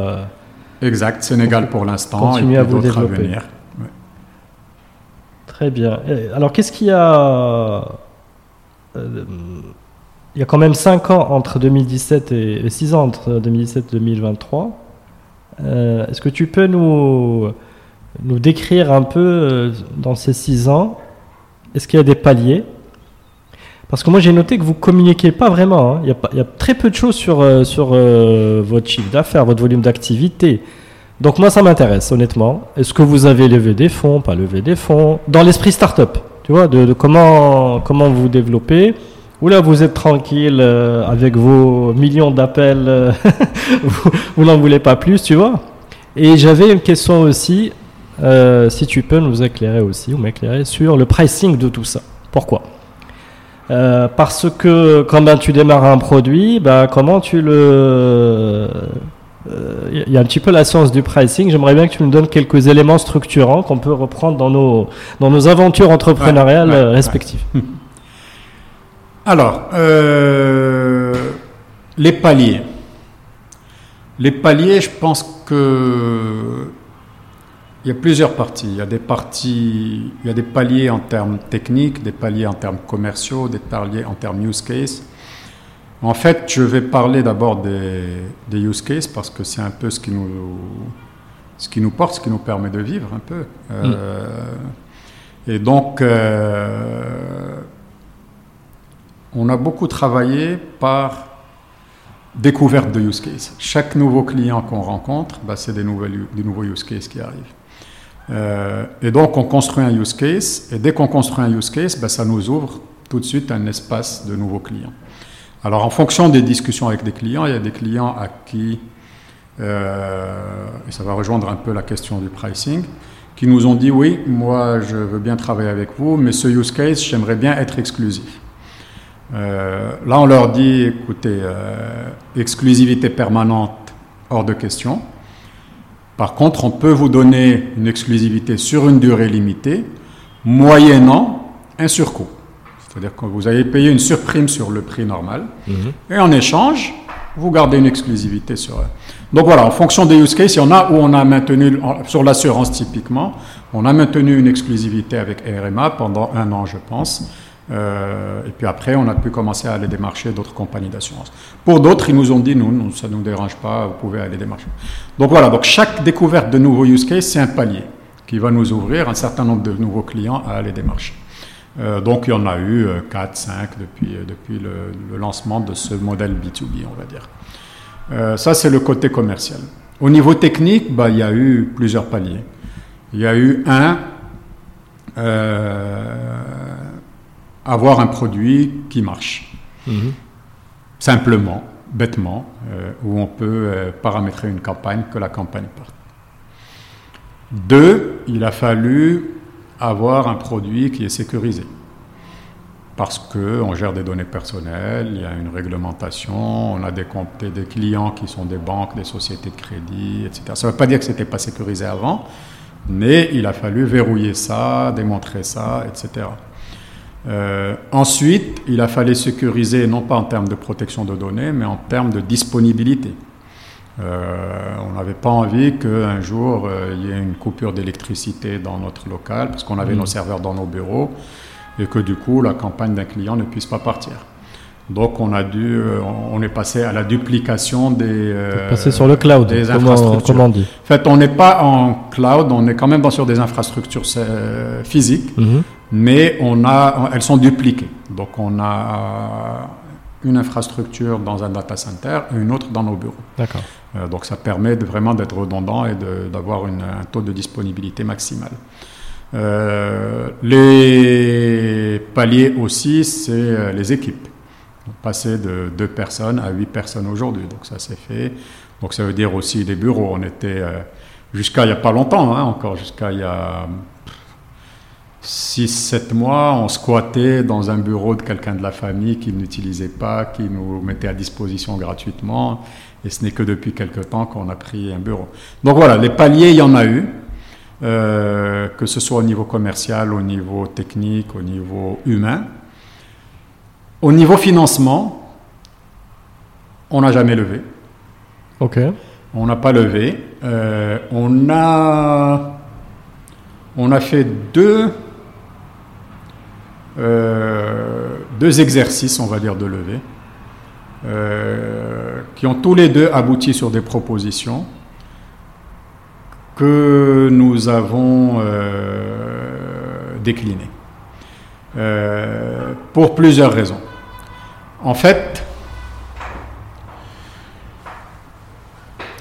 Speaker 2: exact, Sénégal pour l'instant.
Speaker 1: Continuer à vous développer. Très bien. Alors, qu'est-ce qu'il y a Il y a quand même 5 ans entre 2017 et 6 ans entre 2017 et 2023. Est-ce que tu peux nous, nous décrire un peu dans ces 6 ans est-ce qu'il y a des paliers? Parce que moi j'ai noté que vous communiquez pas vraiment. Hein. Il, y a, très peu de choses sur, euh, sur euh, votre chiffre d'affaires, votre volume d'activité. Donc moi ça m'intéresse honnêtement. Est-ce que vous avez levé des fonds, pas levé des fonds? Dans l'esprit startup, tu vois, de, comment, comment vous développez ou là vous êtes tranquille euh, avec vos millions d'appels, vous n'en voulez pas plus, tu vois. Et j'avais une question aussi, euh, si tu peux nous éclairer aussi, ou m'éclairer sur le pricing de tout ça. Pourquoi? Euh, Parce que quand ben, tu démarres un produit, ben, comment tu le... Il euh, y a un petit peu la science du pricing. J'aimerais bien que tu nous donnes quelques éléments structurants qu'on peut reprendre dans nos, dans nos aventures entrepreneuriales respectives.
Speaker 2: Alors, les paliers. Les paliers, je pense que il y a plusieurs parties. Il y a des parties, il y a des paliers en termes techniques, des paliers en termes commerciaux, des paliers en termes use case. En fait, je vais parler d'abord des, use cases parce que c'est un peu ce qui nous, ce qui nous porte, ce qui nous permet de vivre un peu. Euh, mm. Et donc, euh, on a beaucoup travaillé par découverte de use case. Chaque nouveau client qu'on rencontre, bah, c'est des, des nouveaux use cases qui arrivent. Euh, et donc, on construit un use case, et dès qu'on construit un use case, ben, ça nous ouvre tout de suite un espace de nouveaux clients. Alors, en fonction des discussions avec des clients, il y a des clients à qui, euh, et ça va rejoindre un peu la question du pricing, qui nous ont dit oui, moi je veux bien travailler avec vous, mais ce use case, j'aimerais bien être exclusif. Euh, là, on leur dit écoutez, exclusivité permanente, hors de question. Par contre, on peut vous donner une exclusivité sur une durée limitée, moyennant un surcoût. C'est-à-dire que vous avez payé une surprime sur le prix normal, mhm. et en échange, vous gardez une exclusivité sur. Donc voilà, en fonction des use cases, il y en a où on a maintenu, sur l'assurance typiquement, on a maintenu une exclusivité avec RMA pendant un an, je pense. Euh, et puis après, on a pu commencer à aller démarcher d'autres compagnies d'assurance. Pour d'autres, ils nous ont dit, nous, ça ne nous dérange pas, vous pouvez aller démarcher. Donc voilà, donc chaque découverte de nouveaux use cases, c'est un palier qui va nous ouvrir un certain nombre de nouveaux clients à aller démarcher. Euh, donc il y en a eu 4, euh, 5 depuis, depuis le, lancement de ce modèle B2B, on va dire. ça, c'est le côté commercial. Au niveau technique, bah, il y a eu plusieurs paliers. Il y a eu un, avoir un produit qui marche. Mhm. Simplement, bêtement, euh, où on peut euh, paramétrer une campagne, que la campagne parte. Deux, il a fallu avoir un produit qui est sécurisé. Parce qu'on gère des données personnelles, il y a une réglementation, on a des, des clients qui sont des banques, des sociétés de crédit, etc. Ça ne veut pas dire que ce n'était pas sécurisé avant, mais il a fallu verrouiller ça, démontrer ça, etc. Euh, ensuite, il a fallu sécuriser, non pas en termes de protection de données, mais en termes de disponibilité. Euh, on n'avait pas envie qu'un jour euh, il y ait une coupure d'électricité dans notre local, parce qu'on avait nos mmh. serveurs dans nos bureaux, et que du coup la campagne d'un client ne puisse pas partir. Donc on a dû, on est passé à la duplication des,
Speaker 1: passer sur le cloud, des infrastructures. on dit.
Speaker 2: En fait, on n'est pas en cloud, on est quand même dans, sur des infrastructures physiques, mmh mais on a, elles sont dupliquées. Donc on a une infrastructure dans un data center et une autre dans nos bureaux.
Speaker 1: D'accord.
Speaker 2: Euh, donc ça permet de, vraiment d'être redondant et d'avoir un taux de disponibilité maximal. Euh, les paliers aussi, c'est euh, les équipes. passer de deux personnes à huit personnes aujourd'hui, donc ça s'est fait. Donc ça veut dire aussi des bureaux. On était jusqu'à il n'y a pas longtemps, hein, encore jusqu'à il y a 6-7 mois, on squattait dans un bureau de quelqu'un de la famille qui n'utilisait pas, qui nous mettait à disposition gratuitement. Et ce n'est que depuis quelque temps qu'on a pris un bureau. Donc voilà, les paliers, il y en a eu. euh, que ce soit au niveau commercial, au niveau technique, au niveau humain. Au niveau financement, on n'a jamais levé.
Speaker 1: Ok.
Speaker 2: On n'a pas levé. Euh, on, a, on a fait deux, euh, deux exercices, on va dire, de levée, euh, qui ont tous les deux abouti sur des propositions que nous avons déclinées. pour plusieurs raisons. En fait,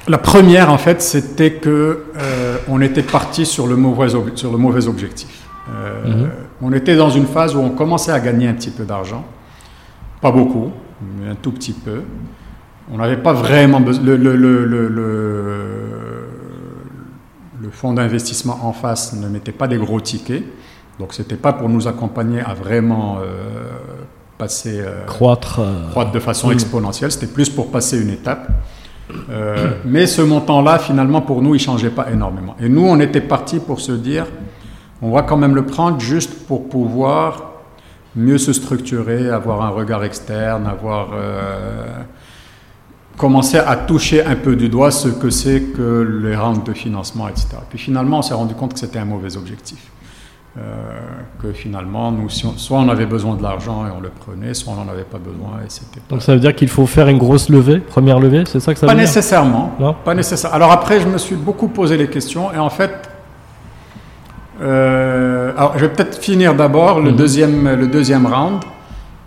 Speaker 2: La première, en fait, c'était que euh, on était parti sur le mauvais, sur le mauvais objectif. Euh. On était dans une phase où on commençait à gagner un petit peu d'argent, pas beaucoup, mais un tout petit peu. On n'avait pas vraiment besoin. Le, le, le, le, fonds d'investissement en face ne mettait pas des gros tickets, donc c'était pas pour nous accompagner à vraiment euh, passer
Speaker 1: croître,
Speaker 2: croître de façon exponentielle. C'était plus pour passer une étape. Euh, mais ce montant-là, finalement, pour nous, il ne changeait pas énormément. Et nous, on était parti pour se dire, on va quand même le prendre juste pour pouvoir mieux se structurer, avoir un regard externe, avoir euh, commencé à toucher un peu du doigt ce que c'est que les rentes de financement, etc. Puis finalement, on s'est rendu compte que c'était un mauvais objectif. Euh, que finalement, nous, soit on avait besoin de l'argent et on le prenait, soit on n'en avait pas besoin et c'était.
Speaker 1: Donc ça veut dire qu'il faut faire une grosse levée, première levée, c'est ça que ça
Speaker 2: veut
Speaker 1: dire?
Speaker 2: nécessairement, non? Pas nécessairement. Alors après, je me suis beaucoup posé les questions et en fait, euh, alors je vais peut-être finir d'abord le, mhm. deuxième, le deuxième round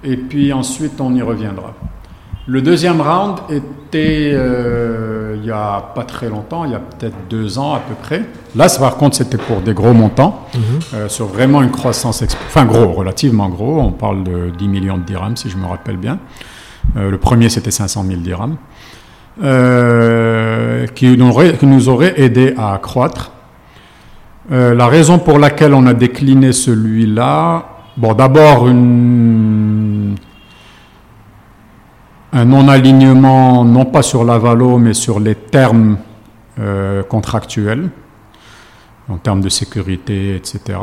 Speaker 2: et puis ensuite on y reviendra. Le deuxième round était euh, il n'y a pas très longtemps, il y a peut-être deux ans à peu près. Là, par contre, c'était pour des gros montants, mhm. euh, sur vraiment une croissance, enfin gros, relativement gros. On parle de 10 millions de dirhams, si je me rappelle bien. Le premier, c'était 500 000 dirhams, qui nous, aurait, qui, nous aurait, aidé à accroître. la raison pour laquelle on a décliné celui-là, d'abord un non-alignement, non pas sur la valo, mais sur les termes euh, contractuels, en termes de sécurité, etc.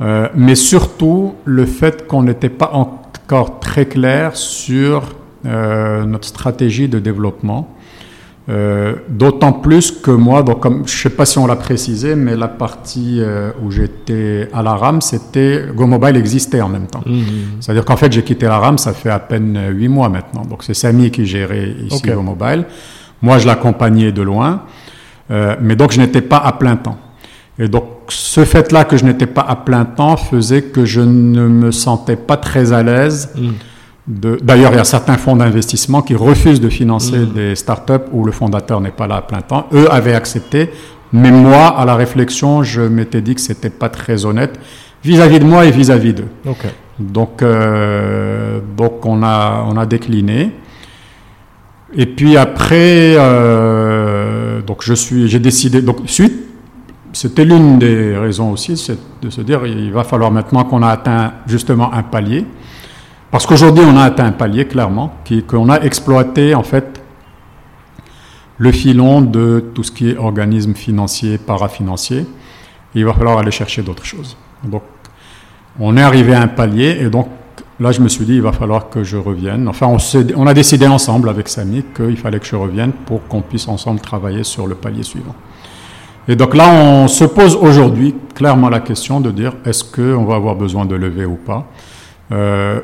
Speaker 2: Euh, mais surtout le fait qu'on n'était pas encore très clair sur euh, notre stratégie de développement euh, d'autant plus que moi, donc comme, je ne sais pas si on l'a précisé, mais la partie euh, où j'étais à la RAM, c'était GoMobile existait en même temps. Mmh, mmh. C'est-à-dire qu'en fait, j'ai quitté la RAM, ça fait à peine huit mois maintenant. Donc c'est Samy qui gérait ici GoMobile. Moi, je l'accompagnais de loin, euh, mais donc je n'étais pas à plein temps. Et donc ce fait-là que je n'étais pas à plein temps faisait que je ne me sentais pas très à l'aise. Mmh. D'ailleurs, il y a certains fonds d'investissement qui refusent de financer mm. des startups où le fondateur n'est pas là à plein temps. Eux avaient accepté, mais moi, à la réflexion, je m'étais dit que c'était pas très honnête vis-à-vis de moi et vis-à-vis d'eux. Donc, euh, donc on a on a décliné. Et puis après, euh, donc je suis, j'ai décidé. Donc suite, c'était l'une des raisons aussi, c'est de se dire il va falloir maintenant qu'on a atteint justement un palier. Parce qu'aujourd'hui, on a atteint un palier, clairement, qu'on a exploité, en fait, le filon de tout ce qui est organisme financier, parafinancier. il va falloir aller chercher d'autres choses. Donc, on est arrivé à un palier, et donc, là, je me suis dit, il va falloir que je revienne. Enfin, on, a décidé ensemble avec Samy qu'il fallait que je revienne pour qu'on puisse ensemble travailler sur le palier suivant. Et donc là, on se pose aujourd'hui clairement la question de dire est-ce qu'on va avoir besoin de lever ou pas? Euh,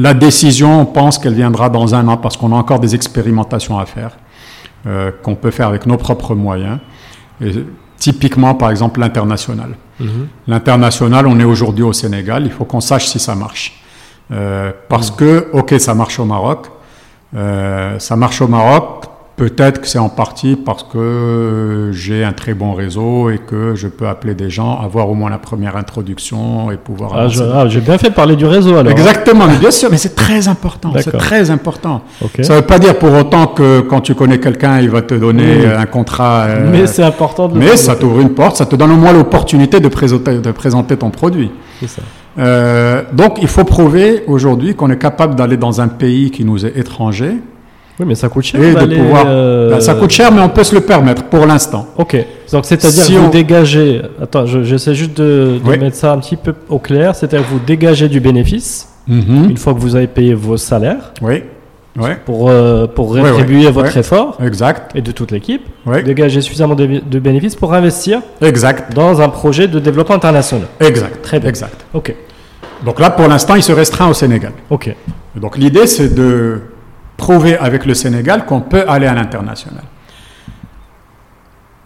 Speaker 2: la décision, on pense qu'elle viendra dans un an parce qu'on a encore des expérimentations à faire, euh, qu'on peut faire avec nos propres moyens. typiquement, par exemple, l'international. Mhm. L'international, on est aujourd'hui au Sénégal, il faut qu'on sache si ça marche. Euh, parce mhm. que, ok, ça marche au Maroc, euh, ça marche au Maroc, Peut-être que c'est en partie parce que j'ai un très bon réseau et que je peux appeler des gens, avoir au moins la première introduction et pouvoir.
Speaker 1: Ah, ah j'ai bien fait parler du réseau alors.
Speaker 2: Exactement, mais bien sûr, mais c'est très important. C'est très important. Ça ne veut pas dire pour autant que quand tu connais quelqu'un, il va te donner un contrat.
Speaker 1: Euh, mais c'est important. De
Speaker 2: mais ça t'ouvre une porte, ça te donne au moins l'opportunité de présenter, de présenter ton produit. C'est ça. Euh, donc il faut prouver aujourd'hui qu'on est capable d'aller dans un pays qui nous est étranger
Speaker 1: Oui, mais ça coûte cher.
Speaker 2: Et de pouvoir.
Speaker 1: euh,
Speaker 2: Ben, ça coûte cher, mais on peut se le permettre pour l'instant.
Speaker 1: Ok. Donc c'est-à-dire
Speaker 2: Si
Speaker 1: que vous
Speaker 2: on-
Speaker 1: dégagez. Attends, je- j'essaie juste de, de
Speaker 2: Oui.
Speaker 1: mettre ça un petit peu au clair. C'est-à-dire que vous dégagez du bénéfice
Speaker 2: Mhm.
Speaker 1: une fois que vous avez payé vos salaires
Speaker 2: Oui. Oui.
Speaker 1: pour euh, pour rétribuer votre effort
Speaker 2: Exact.
Speaker 1: et de toute l'équipe.
Speaker 2: Oui.
Speaker 1: Dégager suffisamment de, de bénéfices pour investir
Speaker 2: Exact.
Speaker 1: dans un projet de développement international.
Speaker 2: Exact.
Speaker 1: Très bien.
Speaker 2: Exact.
Speaker 1: Ok.
Speaker 2: Donc là, pour l'instant, il se restreint au Sénégal.
Speaker 1: Ok.
Speaker 2: Donc l'idée, c'est de prouver avec le Sénégal qu'on peut aller à l'international.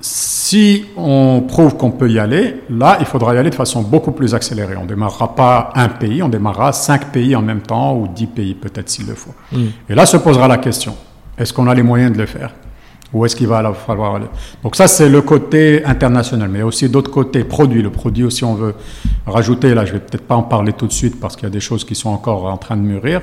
Speaker 2: Si on prouve qu'on peut y aller, là, il faudra y aller de façon beaucoup plus accélérée. On ne démarrera pas un pays, on démarrera cinq pays en même temps ou dix pays peut-être s'il le faut.
Speaker 1: Mm.
Speaker 2: Et là se posera la question, est-ce qu'on a les moyens de le faire? Ou est-ce qu'il va falloir aller? Donc ça, c'est le côté international, mais il y a aussi d'autres côtés, produits. Le produit aussi, on veut rajouter, là, je vais peut-être pas en parler tout de suite parce qu'il y a des choses qui sont encore en train de mûrir,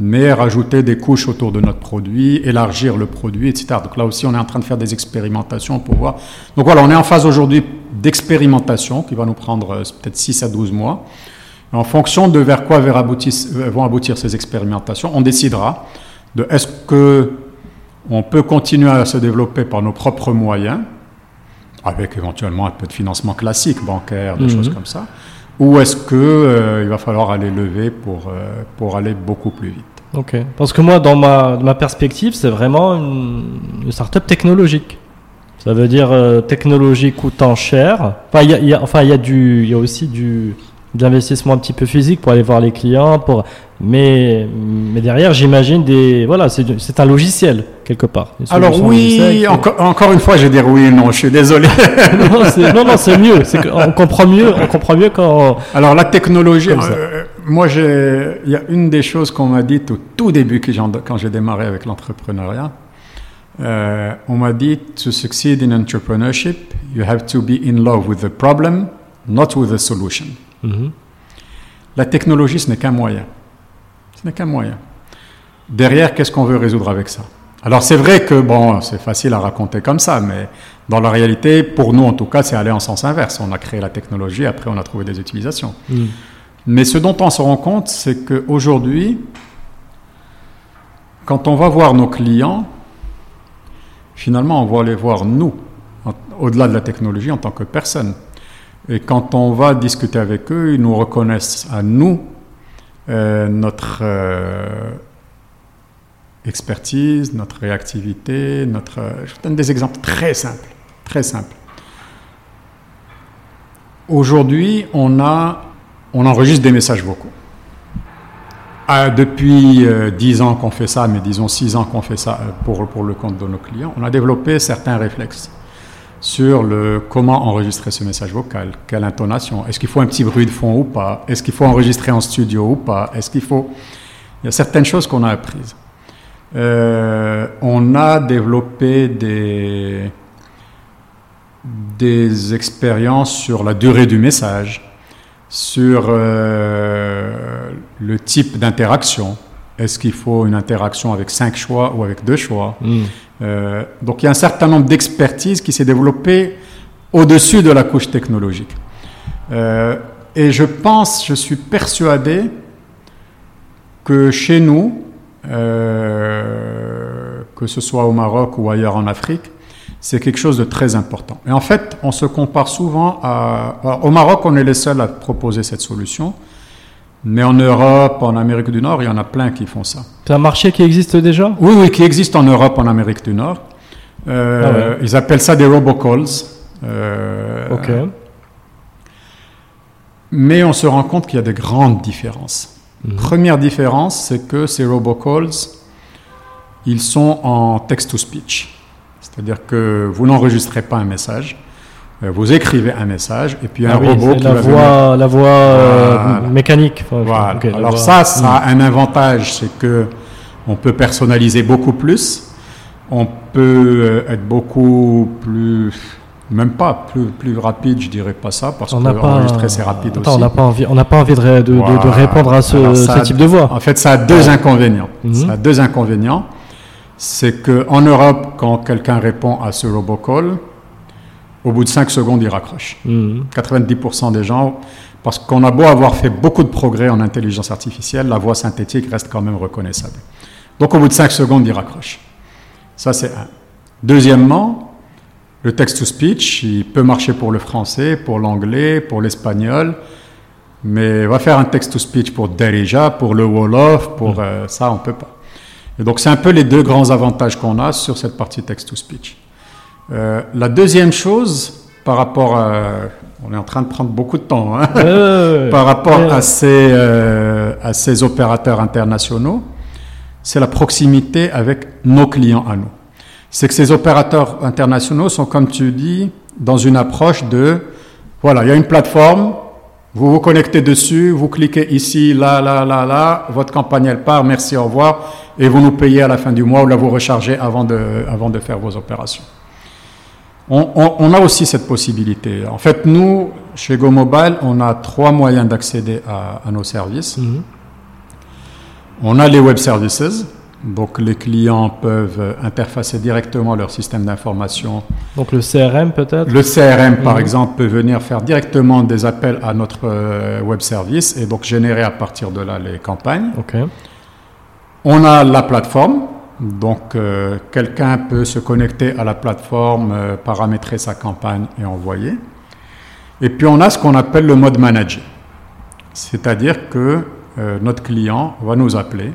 Speaker 2: mais rajouter des couches autour de notre produit, élargir le produit, etc. Donc là aussi, on est en train de faire des expérimentations pour voir. Donc voilà, on est en phase aujourd'hui d'expérimentation qui va nous prendre euh, peut-être 6 à 12 mois. En fonction de vers quoi euh, vont aboutir ces expérimentations, on décidera de est-ce que on peut continuer à se développer par nos propres moyens, avec éventuellement un peu de financement classique, bancaire, des
Speaker 1: Mhm.
Speaker 2: choses comme ça, ou est-ce que euh, il va falloir aller lever pour, euh, pour aller beaucoup plus vite?
Speaker 1: Ok. Parce que moi, dans ma, ma perspective, c'est vraiment une, une start-up technologique. Ça veut dire euh, technologie coûtant cher. Enfin, il y a, y a- y a du, y a aussi du de l'investissement un petit peu physique pour aller voir les clients. Pour, mais, mais derrière, j'imagine des, voilà, c'est un logiciel quelque part.
Speaker 2: Alors oui, encore, une fois, je vais dire oui non, je suis désolé.
Speaker 1: non, non, c'est mieux. On comprend mieux, on comprend mieux quand.
Speaker 2: Alors la technologie,
Speaker 1: ça.
Speaker 2: euh, moi j'ai, il y a une des choses qu'on m'a dit au tout début quand j'ai démarré avec l'entrepreneuriat, euh, on m'a dit to succeed in entrepreneurship, you have to be in love with the problem, not with the solution.
Speaker 1: Mhm.
Speaker 2: La technologie, ce n'est qu'un moyen. Ce n'est qu'un moyen. Derrière, qu'est-ce qu'on veut résoudre avec ça? Alors c'est vrai que bon, c'est facile à raconter comme ça, mais dans la réalité, pour nous en tout cas, c'est aller en sens inverse. On a créé la technologie, après on a trouvé des utilisations.
Speaker 1: Mm.
Speaker 2: Mais ce dont on se rend compte, c'est qu'aujourd'hui, quand on va voir nos clients, finalement, on va les voir nous, au-delà de la technologie, en tant que personne. Et quand on va discuter avec eux, ils nous reconnaissent à nous euh, notre euh, expertise, notre réactivité, notre. je donne des exemples très simples, très simples. Aujourd'hui, on a, on enregistre des messages vocaux. Ah, depuis euh, 10 ans qu'on fait ça, mais disons 6 ans qu'on fait ça euh, pour, pour le compte de nos clients, on a développé certains réflexes sur le comment enregistrer ce message vocal, quelle intonation, est-ce qu'il faut un petit bruit de fond ou pas, est-ce qu'il faut enregistrer en studio ou pas, est-ce qu'il faut... Il y a certaines choses qu'on a apprises. Euh, on a développé des, des expériences sur la durée du message, sur euh, le type d'interaction. Est-ce qu'il faut une interaction avec cinq choix ou avec deux choix?
Speaker 1: Mm.
Speaker 2: Euh, Donc il y a un certain nombre d'expertises qui s'est développée au-dessus de la couche technologique. Euh, et je pense, je suis persuadé que chez nous, euh, que ce soit au Maroc ou ailleurs en Afrique, c'est quelque chose de très important. Et en fait, on se compare souvent à... au Maroc, on est les seuls à proposer cette solution, mais en Europe, en Amérique du Nord, il y en a plein qui font ça.
Speaker 1: C'est un marché qui existe déjà?
Speaker 2: Oui, oui, qui existe en Europe, en Amérique du Nord. Euh,
Speaker 1: Ah ouais.
Speaker 2: Ils appellent ça des robocalls. Euh,
Speaker 1: Ok.
Speaker 2: Mais on se rend compte qu'il y a de grandes différences.
Speaker 1: Mhm.
Speaker 2: Première différence, c'est que ces robocalls, ils sont en text-to-speech. C'est-à-dire que vous n'enregistrez pas un message, euh, vous écrivez un message, et puis
Speaker 1: Ah
Speaker 2: un
Speaker 1: oui,
Speaker 2: robot qui
Speaker 1: la
Speaker 2: va venir-
Speaker 1: voix, la voix euh,
Speaker 2: Voilà.
Speaker 1: mécanique. Enfin,
Speaker 2: Voilà. Alors
Speaker 1: voix-
Speaker 2: ça, ça
Speaker 1: Mm.
Speaker 2: a un avantage, c'est que on peut personnaliser beaucoup plus, on peut euh, être beaucoup plus, même pas plus, plus rapide, je dirais pas ça, parce
Speaker 1: On
Speaker 2: que
Speaker 1: n'a pas.
Speaker 2: enregistrer c'est rapide
Speaker 1: Attends,
Speaker 2: aussi.
Speaker 1: on n'a pas envie. On n'a pas envie de, de, répondre à ce,
Speaker 2: a-
Speaker 1: type de voix.
Speaker 2: En fait, ça a deux inconvénients.
Speaker 1: Mhm.
Speaker 2: Ça a deux inconvénients. C'est qu'en Europe, quand quelqu'un répond à ce robocall, au bout de 5 secondes, il raccroche.
Speaker 1: Mhm.
Speaker 2: 90% des gens, parce qu'on a beau avoir fait beaucoup de progrès en intelligence artificielle, la voix synthétique reste quand même reconnaissable. Donc au bout de 5 secondes, il raccroche. Ça, c'est un. Deuxièmement, le text-to-speech, il peut marcher pour le français, pour l'anglais, pour l'espagnol, mais va faire un text-to-speech pour Derija, pour le Wolof, pour mm. euh, ça, on peut pas. Et donc, c'est un peu les deux grands avantages qu'on a sur cette partie text-to-speech. Euh, la deuxième chose, par rapport à, on est en train de prendre beaucoup de temps, hein, par rapport à ces, euh, à ces opérateurs internationaux, c'est la proximité avec nos clients à nous. C'est que ces opérateurs internationaux sont, comme tu dis, dans une approche de, voilà, il y a une plateforme, vous vous connectez dessus, vous cliquez ici, là, là, là, là, votre campagne elle part, merci, au revoir, et vous nous payez à la fin du mois ou là vous rechargez avant de, avant de faire vos opérations. On, a aussi cette possibilité. En fait, nous, chez GoMobile, on a trois moyens d'accéder à, nos services. Mhm. On a les web services, donc les clients peuvent interfacer directement leur système d'information.
Speaker 1: Donc le CRM peut-être?
Speaker 2: Le CRM par mhm. exemple peut venir faire directement des appels à notre euh, web service et donc générer à partir de là les campagnes. On a la plateforme donc, euh, quelqu'un peut se connecter à la plateforme, euh, paramétrer sa campagne et envoyer. Et puis, on a ce qu'on appelle le mode manager. C'est-à-dire que notre client va nous appeler,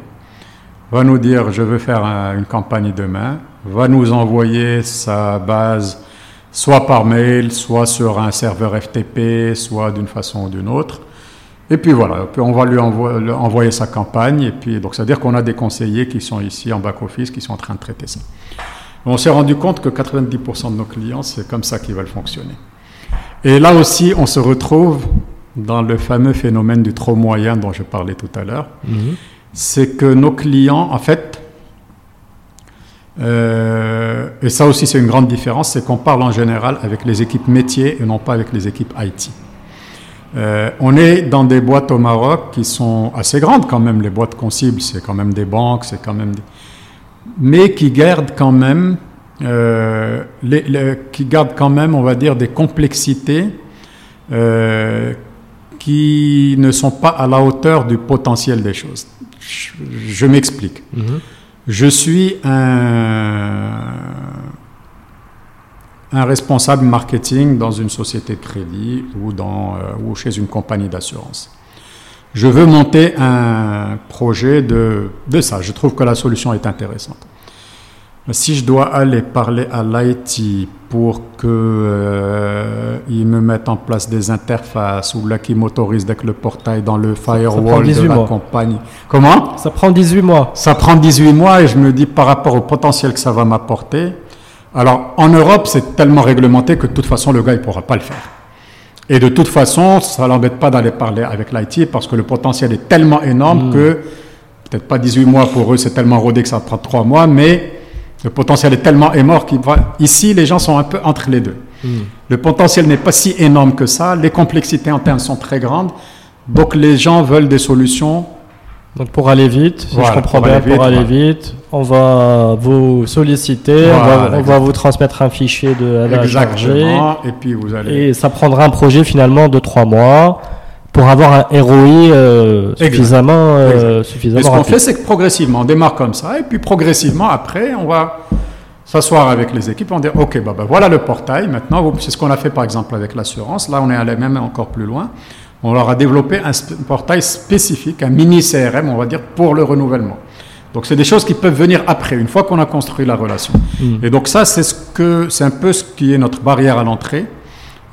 Speaker 2: va nous dire je veux faire une campagne demain, va nous envoyer sa base soit par mail, soit sur un serveur FTP, soit d'une façon ou d'une autre. Et puis voilà, on va lui envoyer sa campagne. Et puis, donc, c'est-à-dire qu'on a des conseillers qui sont ici en back-office qui sont en train de traiter ça. On s'est rendu compte que 90% de nos clients, c'est comme ça qu'ils veulent fonctionner. Et là aussi, on se retrouve dans le fameux phénomène du trop moyen dont je parlais tout à l'heure. Mhm. C'est que nos clients, en fait, euh, et ça aussi c'est une grande différence, c'est qu'on parle en général avec les équipes métiers et non pas avec les équipes IT. Euh, on est dans des boîtes au Maroc qui sont assez grandes quand même, les boîtes qu'on cible, c'est quand même des banques, c'est quand même mais qui gardent quand même, euh, qui gardent quand même, on va dire, des complexités qui ne sont pas à la hauteur du potentiel des choses. Je, m'explique. Mm-hmm. Je suis un un responsable marketing dans une société de crédit ou, dans, euh, ou chez une compagnie d'assurance. Je veux monter un projet de, de ça. Je trouve que la solution est intéressante. Si je dois aller parler à l'IT pour qu'ils euh, me mettent en place des interfaces ou là qui m'autorisent dès que le portail dans le firewall de la compagnie. Comment?
Speaker 1: Ça prend 18 mois.
Speaker 2: Ça prend 18 mois et je me dis par rapport au potentiel que ça va m'apporter, alors, en Europe, c'est tellement réglementé que de toute façon, le gars, il ne pourra pas le faire. Et de toute façon, ça ne l'embête pas d'aller parler avec l'IT parce que le potentiel est tellement énorme hmm. que, peut-être pas 18 mois pour eux, c'est tellement rodé que ça prend 3 mois, mais le potentiel est tellement énorme qu'il va. Ici, les gens sont un peu entre les deux. Hmm. Le potentiel n'est pas si énorme que ça, les complexités internes sont très grandes, donc les gens veulent des solutions
Speaker 1: donc pour aller vite, si je comprends bien, pour aller vite, on va vous solliciter, on, va, vous transmettre un fichier de la
Speaker 2: Exactement. Et puis vous allez.
Speaker 1: Et ça prendra un projet finalement de trois mois pour avoir un ROI euh, suffisamment, euh, suffisamment.
Speaker 2: Ce qu'on fait, c'est que progressivement, on démarre comme ça, et puis progressivement après, on va s'asseoir avec les équipes, on dire ok, bah, bah voilà le portail. Maintenant, c'est ce qu'on a fait par exemple avec l'assurance. Là, on est allé même encore plus loin on leur a développé un portail spécifique, un mini CRM, on va dire, pour le renouvellement. Donc c'est des choses qui peuvent venir après, une fois qu'on a construit la relation. Hmm. Et donc ça, c'est ce que, c'est un peu ce qui est notre barrière à l'entrée,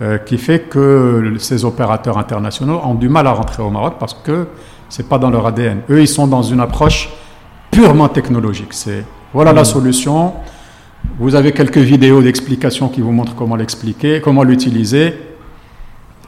Speaker 2: euh, qui fait que ces opérateurs internationaux ont du mal à rentrer au Maroc parce que c'est pas dans leur ADN. Eux, ils sont dans une approche purement technologique. C'est voilà la hmm. solution. Vous avez quelques vidéos d'explication qui vous montrent comment l'expliquer, comment l'utiliser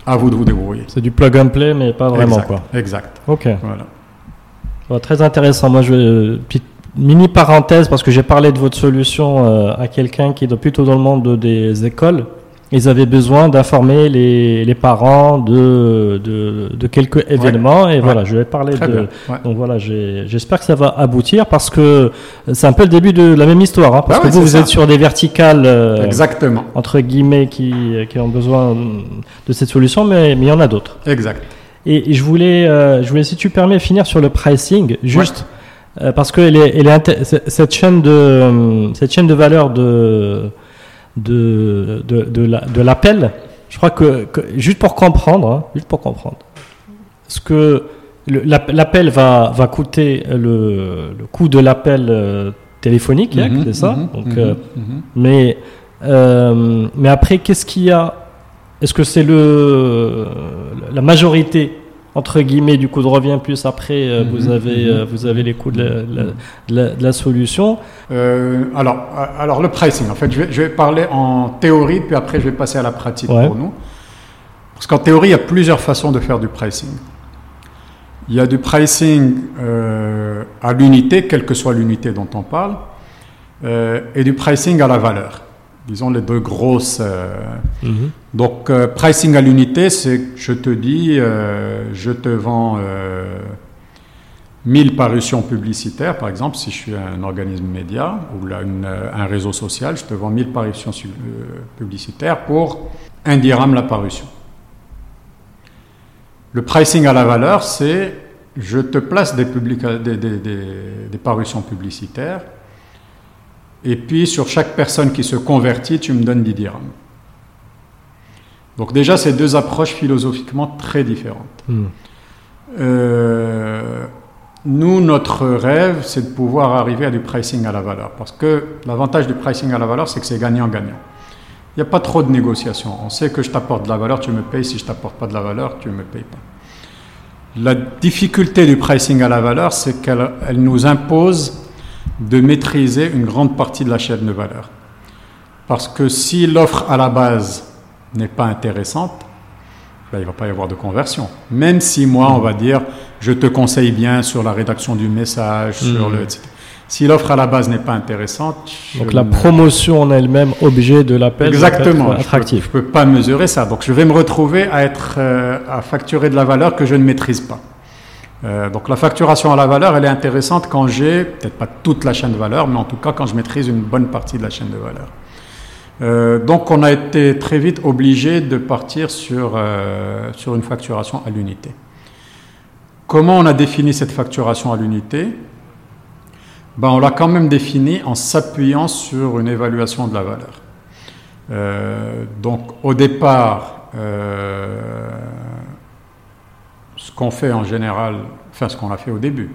Speaker 2: à vous de vous débrouiller.
Speaker 1: C'est du plug and play, mais pas vraiment
Speaker 2: exact,
Speaker 1: quoi.
Speaker 2: Exact.
Speaker 1: Ok. Voilà. très intéressant. Moi, je vais petite mini parenthèse parce que j'ai parlé de votre solution euh, à quelqu'un qui est plutôt dans le monde des écoles ils avaient besoin d'informer les, les, parents de, de, de quelques événements. et voilà, je vais parler de. Donc voilà, j'espère que ça va aboutir parce que c'est un peu le début de la même histoire. Hein, parce que vous, vous êtes sur des verticales.
Speaker 2: Euh, Exactement.
Speaker 1: Entre guillemets, qui, qui ont besoin de cette solution, mais, mais il y en a d'autres.
Speaker 2: Exact.
Speaker 1: Et, je voulais, euh, je voulais, si tu permets, finir sur le pricing. Juste. euh, parce que elle est, elle est cette chaîne de cette chaîne de valeur de de de, de la- de l'appel. Je crois que, que- juste pour comprendre, hein, juste pour comprendre, ce que l'appel va va coûter le, le coût de l'appel euh, téléphonique, Yak,
Speaker 2: Mhm,
Speaker 1: c'est ça.
Speaker 2: mhm,
Speaker 1: Donc,
Speaker 2: mhm,
Speaker 1: euh, mais, euh, mais après, qu'est-ce qu'il y a? Est-ce que c'est le, la majorité, entre guillemets, du coût de revient, plus après, euh, vous,
Speaker 2: Mhm,
Speaker 1: avez,
Speaker 2: mhm.
Speaker 1: euh, vous avez les coûts de la, la- de la- de la solution
Speaker 2: Euh, alors, alors le pricing, en fait, je vais, je vais parler en théorie, puis après je vais passer à la pratique
Speaker 1: Ouais.
Speaker 2: pour nous. Parce qu'en théorie, il y a plusieurs façons de faire du pricing. Il y a du pricing à l'unité, quelle que soit l'unité dont on parle, et du pricing à la valeur. Disons les deux grosses. euh, donc, euh, pricing à l'unité, c'est je te dis, euh, je te vends euh, 1000 parutions publicitaires, par exemple, si je suis un organisme média ou là, une, un réseau social, je te vends 1000 parutions publicitaires pour un dirham la parution. Le pricing à la valeur, c'est je te place des, publica- des- des parutions publicitaires et puis sur chaque personne qui se convertit, tu me donnes 10 dirhams. Donc déjà, c'est deux approches philosophiquement très différentes.
Speaker 1: Hmm.
Speaker 2: Euh, nous, notre rêve, c'est de pouvoir arriver à du pricing à la valeur. Parce que l'avantage du pricing à la valeur, c'est que c'est gagnant-gagnant. Il n'y a pas trop de négociations. On sait que je t'apporte de la valeur, tu me payes. Si je t'apporte pas de la valeur, tu ne me payes pas. La difficulté du pricing à la valeur, c'est qu'elle elle nous impose de maîtriser une grande partie de la chaîne de valeur. Parce que si l'offre à la base n'est pas intéressante, ben, il ne va pas y avoir de conversion. Même si moi, on va dire, je te conseille bien sur la rédaction du message, sur
Speaker 1: Mhm.
Speaker 2: le, etc. Si l'offre à la base n'est pas intéressante,
Speaker 1: Donc la promotion en elle-même, objet de l'appel,
Speaker 2: Exactement.
Speaker 1: être
Speaker 2: Je
Speaker 1: attractif.
Speaker 2: ne peux, pas mesurer ça. Donc je vais me retrouver à, être, euh, à facturer de la valeur que je ne maîtrise pas. Euh, donc la facturation à la valeur, elle est intéressante quand j'ai, peut-être pas toute la chaîne de valeur, mais en tout cas quand je maîtrise une bonne partie de la chaîne de valeur. Euh, donc on a été très vite obligé de partir sur, euh, sur une facturation à l'unité. Comment on a défini cette facturation à l'unité? Ben, On l'a quand même définie en s'appuyant sur une évaluation de la valeur. Donc au départ, qu'on fait en général, enfin ce qu'on a fait au début,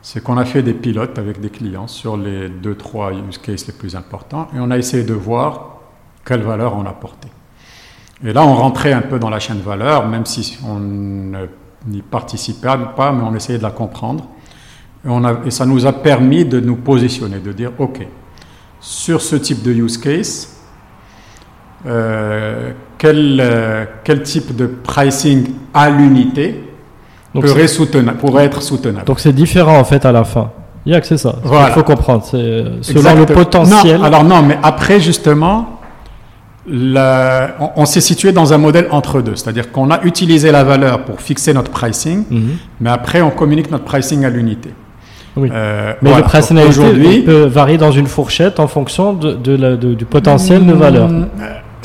Speaker 2: c'est qu'on a fait des pilotes avec des clients sur les deux, trois use cases les plus importants et on a essayé de voir quelle valeur on apportait. Et là, on rentrait un peu dans la chaîne valeur, même si on n'y participait pas, mais on essayait de la comprendre. Et ça nous a permis de nous positionner, de dire, OK, sur ce type de use case, euh, quel, euh, quel type de pricing à l'unité pourrait, être soutenable
Speaker 1: Donc c'est différent en fait à la fin. Yak, c'est ça. Il faut comprendre. C'est euh, selon le potentiel.
Speaker 2: Non, alors non, mais après justement, la- on, on s'est situé dans un modèle entre deux, c'est-à-dire qu'on a utilisé la valeur pour fixer notre pricing,
Speaker 1: Mhm.
Speaker 2: mais après on communique notre pricing à l'unité.
Speaker 1: Oui.
Speaker 2: Euh,
Speaker 1: Mais
Speaker 2: voilà.
Speaker 1: le personnalité
Speaker 2: aujourd'hui,
Speaker 1: peut varier dans une fourchette en fonction de, de la- de- du potentiel de valeur.
Speaker 2: Hmm,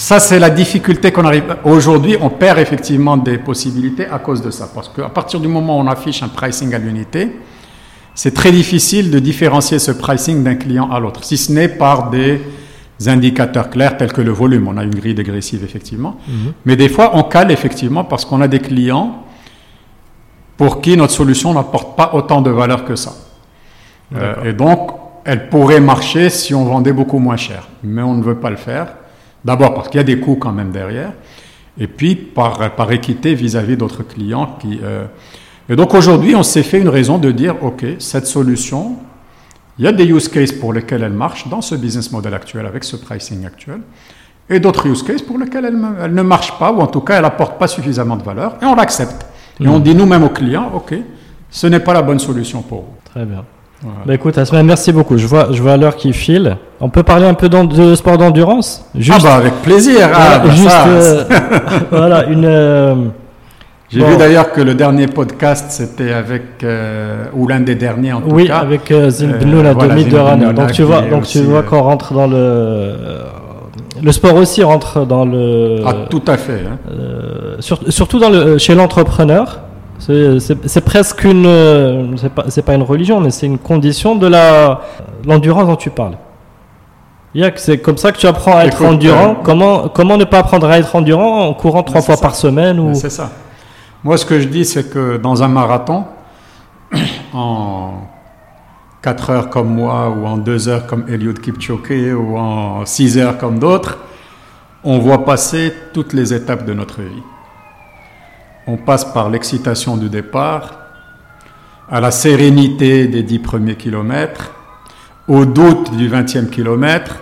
Speaker 2: Ça, c'est la difficulté qu'on arrive. Aujourd'hui, on perd effectivement des possibilités à cause de ça. Parce qu'à partir du moment où on affiche un pricing à l'unité, c'est très difficile de différencier ce pricing d'un client à l'autre, si ce n'est par des indicateurs clairs tels que le volume. On a une grille dégressive, effectivement.
Speaker 1: Mhm.
Speaker 2: Mais des fois, on cale effectivement parce qu'on a des clients pour qui notre solution n'apporte pas autant de valeur que ça. Euh, et donc, elle pourrait marcher si on vendait beaucoup moins cher. Mais on ne veut pas le faire. D'abord parce qu'il y a des coûts quand même derrière. Et puis par, par équité vis-à-vis d'autres clients qui... euh, Et donc aujourd'hui, on s'est fait une raison de dire, OK, cette solution, il y a des use cases pour lesquels elle marche dans ce business model actuel, avec ce pricing actuel, et d'autres use cases pour lesquels elle, ne marche pas, ou en tout cas, elle n'apporte pas suffisamment de valeur, et on l'accepte. Et on dit nous-mêmes aux clients, OK, ce n'est pas la bonne solution pour vous.
Speaker 1: Très bien.
Speaker 2: Voilà.
Speaker 1: Bah écoute, Asma, merci beaucoup. Je vois, je vois l'heure qui file. On peut parler un peu de sport d'endurance?
Speaker 2: Ah bah avec plaisir. Ah, bah
Speaker 1: juste, euh, voilà, une. euh,
Speaker 2: J'ai
Speaker 1: bon.
Speaker 2: vu d'ailleurs que le dernier podcast c'était avec euh, ou l'un des derniers en tout
Speaker 1: oui,
Speaker 2: cas.
Speaker 1: avec euh,
Speaker 2: voilà,
Speaker 1: demi de Donc tu vois, donc tu vois qu'on rentre dans le. Le sport aussi rentre dans le.
Speaker 2: Ah tout à fait. hein.
Speaker 1: sur- surtout dans le, chez l'entrepreneur, C'est presque une, euh, c'est pas, pas, une religion, mais c'est une condition de la l'endurance dont tu parles. C'est comme ça que tu apprends à être endurant. Euh, comment, comment ne pas apprendre à être endurant en courant trois fois par semaine ou...
Speaker 2: C'est ça. Moi, ce que je dis, c'est que dans un marathon, en 4 heures comme moi, ou en 2 heures comme Eliud Kipchoge, ou en 6 heures comme d'autres, on voit passer toutes les étapes de notre vie. On passe par l'excitation du départ, à la sérénité des 10 premiers kilomètres, au doute du 20e kilomètre,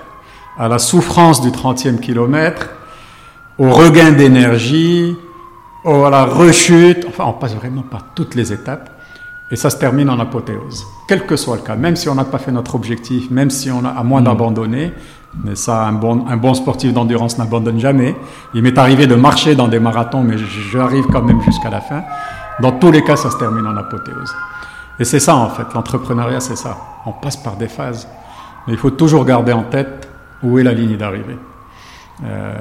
Speaker 2: à la souffrance du 30e kilomètre, au regain d'énergie, à la rechute. Enfin, on passe vraiment par toutes les étapes. Et ça se termine en apothéose. Quel que soit le cas, même si on n'a pas fait notre objectif, même si on a à moins mm. d'abandonner, mais ça, un bon, un bon sportif d'endurance n'abandonne jamais. Il m'est arrivé de marcher dans des marathons, mais j'arrive quand même jusqu'à la fin. Dans tous les cas, ça se termine en apothéose. Et c'est ça, en fait, l'entrepreneuriat, c'est ça. On passe par des phases. Mais il faut toujours garder en tête où est la ligne d'arrivée. Euh,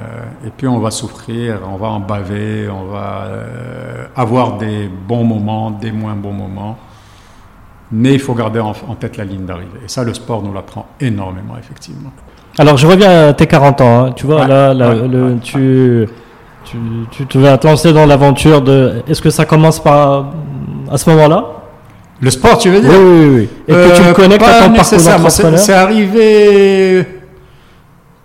Speaker 2: et puis on va souffrir, on va en baver, on va euh, avoir des bons moments, des moins bons moments. Mais il faut garder en, tête la ligne d'arrivée. Et ça, le sport nous l'apprend énormément, effectivement.
Speaker 1: Alors, je reviens à tes 40 ans. Hein. Tu vois, là, le, tu, tu, tu, tu, vas te lancer dans l'aventure de. Est-ce que ça commence par à ce moment-là?
Speaker 2: Le sport, tu veux dire?
Speaker 1: Oui, oui, oui. Et que tu me connectes à ton parcours d'entrepreneur?
Speaker 2: C'est arrivé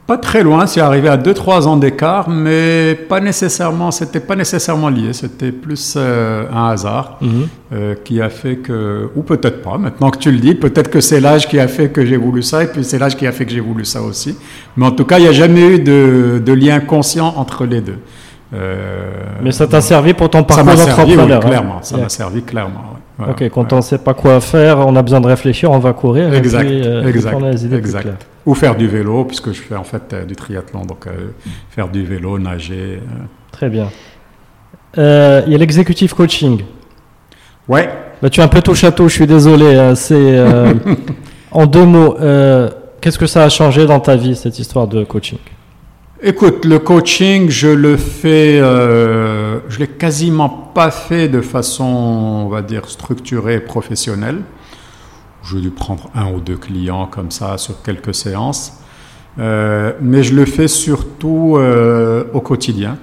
Speaker 2: pas très loin, c'est arrivé à 2-3 ans d'écart, mais pas nécessairement, c'était pas nécessairement lié, c'était plus euh, un hasard mhm. euh, qui a fait que, ou peut-être pas, maintenant que tu le dis, peut-être que c'est l'âge qui a fait que j'ai voulu ça, et puis c'est l'âge qui a fait que j'ai voulu ça aussi. Mais en tout cas, il n'y a jamais eu de, de, lien conscient entre les deux.
Speaker 1: Euh, mais ça t'a servi pour ton parcours d'entrepreneur
Speaker 2: oui, Clairement, ça m'a servi clairement.
Speaker 1: Ok, quand on ne sait pas quoi faire, on a besoin de réfléchir, on va courir.
Speaker 2: Exact, et puis, exact, exact. Ou faire du vélo, puisque je fais en fait euh, du triathlon, donc euh, faire du vélo, nager. Euh.
Speaker 1: Très bien. Il y a l'executive coaching.
Speaker 2: Ouais.
Speaker 1: Bah, tu es un peu tout château, je suis désolé. C'est en deux mots. Qu'est-ce que ça a changé dans ta vie cette histoire de coaching?
Speaker 2: Écoute, le coaching, je le fais, je l'ai quasiment pas fait de façon, on va dire, structurée et professionnelle. Je dû prendre un ou deux clients comme ça sur quelques séances. Euh, mais je le fais surtout euh, au quotidien,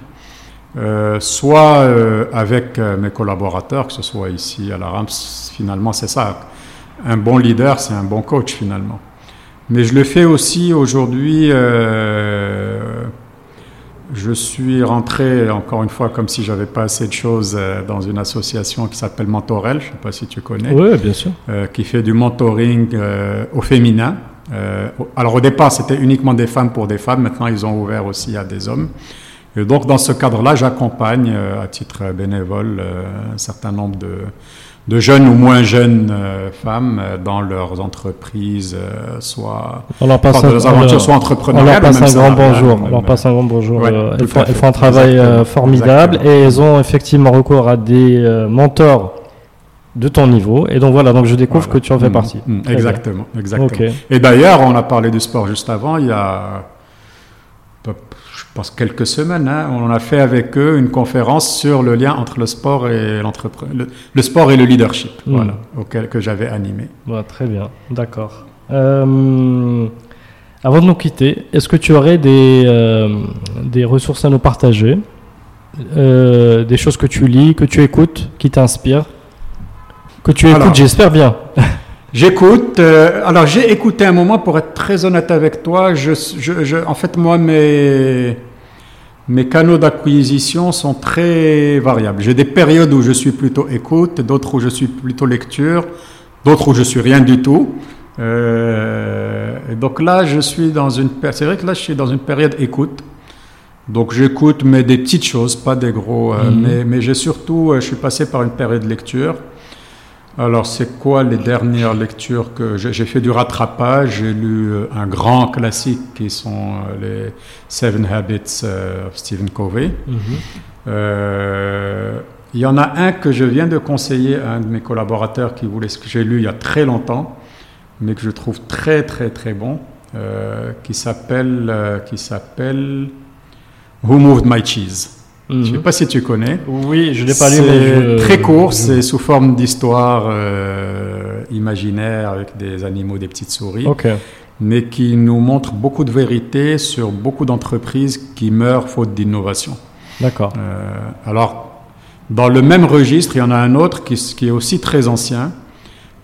Speaker 2: euh, soit avec mes collaborateurs, que ce soit ici à la RAMS, finalement c'est ça. Un bon leader, c'est un bon coach finalement. Mais je le fais aussi aujourd'hui je suis rentré, encore une fois, comme si j'avais pas assez de choses, euh, dans une association qui s'appelle Mentorel, je ne sais pas si tu connais.
Speaker 1: Oui, bien sûr.
Speaker 2: Euh, qui fait du mentoring euh, au féminin. alors au départ, c'était uniquement des femmes pour des femmes. Maintenant, ils ont ouvert aussi à des hommes. Et donc, dans ce cadre-là, j'accompagne à titre bénévole un certain nombre de, de jeunes ou moins jeunes euh, femmes euh, dans leurs entreprises, euh, soit
Speaker 1: on leur passe un, aventures, soit entrepreneuriales. On leur passe un grand bonjour. On leur passe un grand bonjour. elles, font, un travail formidable et elles ont effectivement recours à des mentors de ton niveau. Et donc voilà, donc je découvre que tu en fais mm, partie.
Speaker 2: Mm, exactement, exactement. Et d'ailleurs, on a parlé du sport juste avant. Il y a pense, quelques semaines. Hein, on a fait avec eux une conférence sur le lien entre le sport et l'entreprise, le, sport et le leadership, hmm. voilà, auquel que j'avais animé.
Speaker 1: très bien, d'accord. Euh, avant de nous quitter, est-ce que tu aurais des, euh, des ressources à nous partager? Euh, Des choses que tu lis, que tu écoutes, qui t'inspirent? Que tu écoutes, j'espère bien.
Speaker 2: J'écoute. Euh, alors j'ai écouté un moment pour être très honnête avec toi. Je, je, en fait, moi, mes, mes canaux d'acquisition sont très variables. J'ai des périodes où je suis plutôt écoute, d'autres où je suis plutôt lecture, d'autres où je suis rien du tout. Euh, donc là, je suis dans une. C'est vrai que là, je suis dans une période écoute. Donc j'écoute, mais des petites choses, pas des gros. Euh, mhm. Mais, mais j'ai surtout, je suis passé par une période de lecture. Alors, c'est quoi les dernières lectures que j'ai fait du rattrapage? J'ai lu euh, un grand classique qui sont euh, les Seven Habits euh, of Stephen Covey. Mhm. Il y en a un que je viens de conseiller à un de mes collaborateurs qui voulait ce que j'ai lu il y a très longtemps, mais que je trouve très très très bon, qui s'appelle qui s'appelle Who Moved My Cheese? Je ne sais pas si tu connais.
Speaker 1: Oui, je l'ai pas lu,
Speaker 2: C'est très court, c'est sous forme d'histoire euh, imaginaire avec des animaux, des petites souris,
Speaker 1: Ok.
Speaker 2: mais qui nous montre beaucoup de vérité sur beaucoup d'entreprises qui meurent faute d'innovation.
Speaker 1: D'accord.
Speaker 2: Euh, alors, dans le même registre, il y en a un autre qui, est aussi très ancien,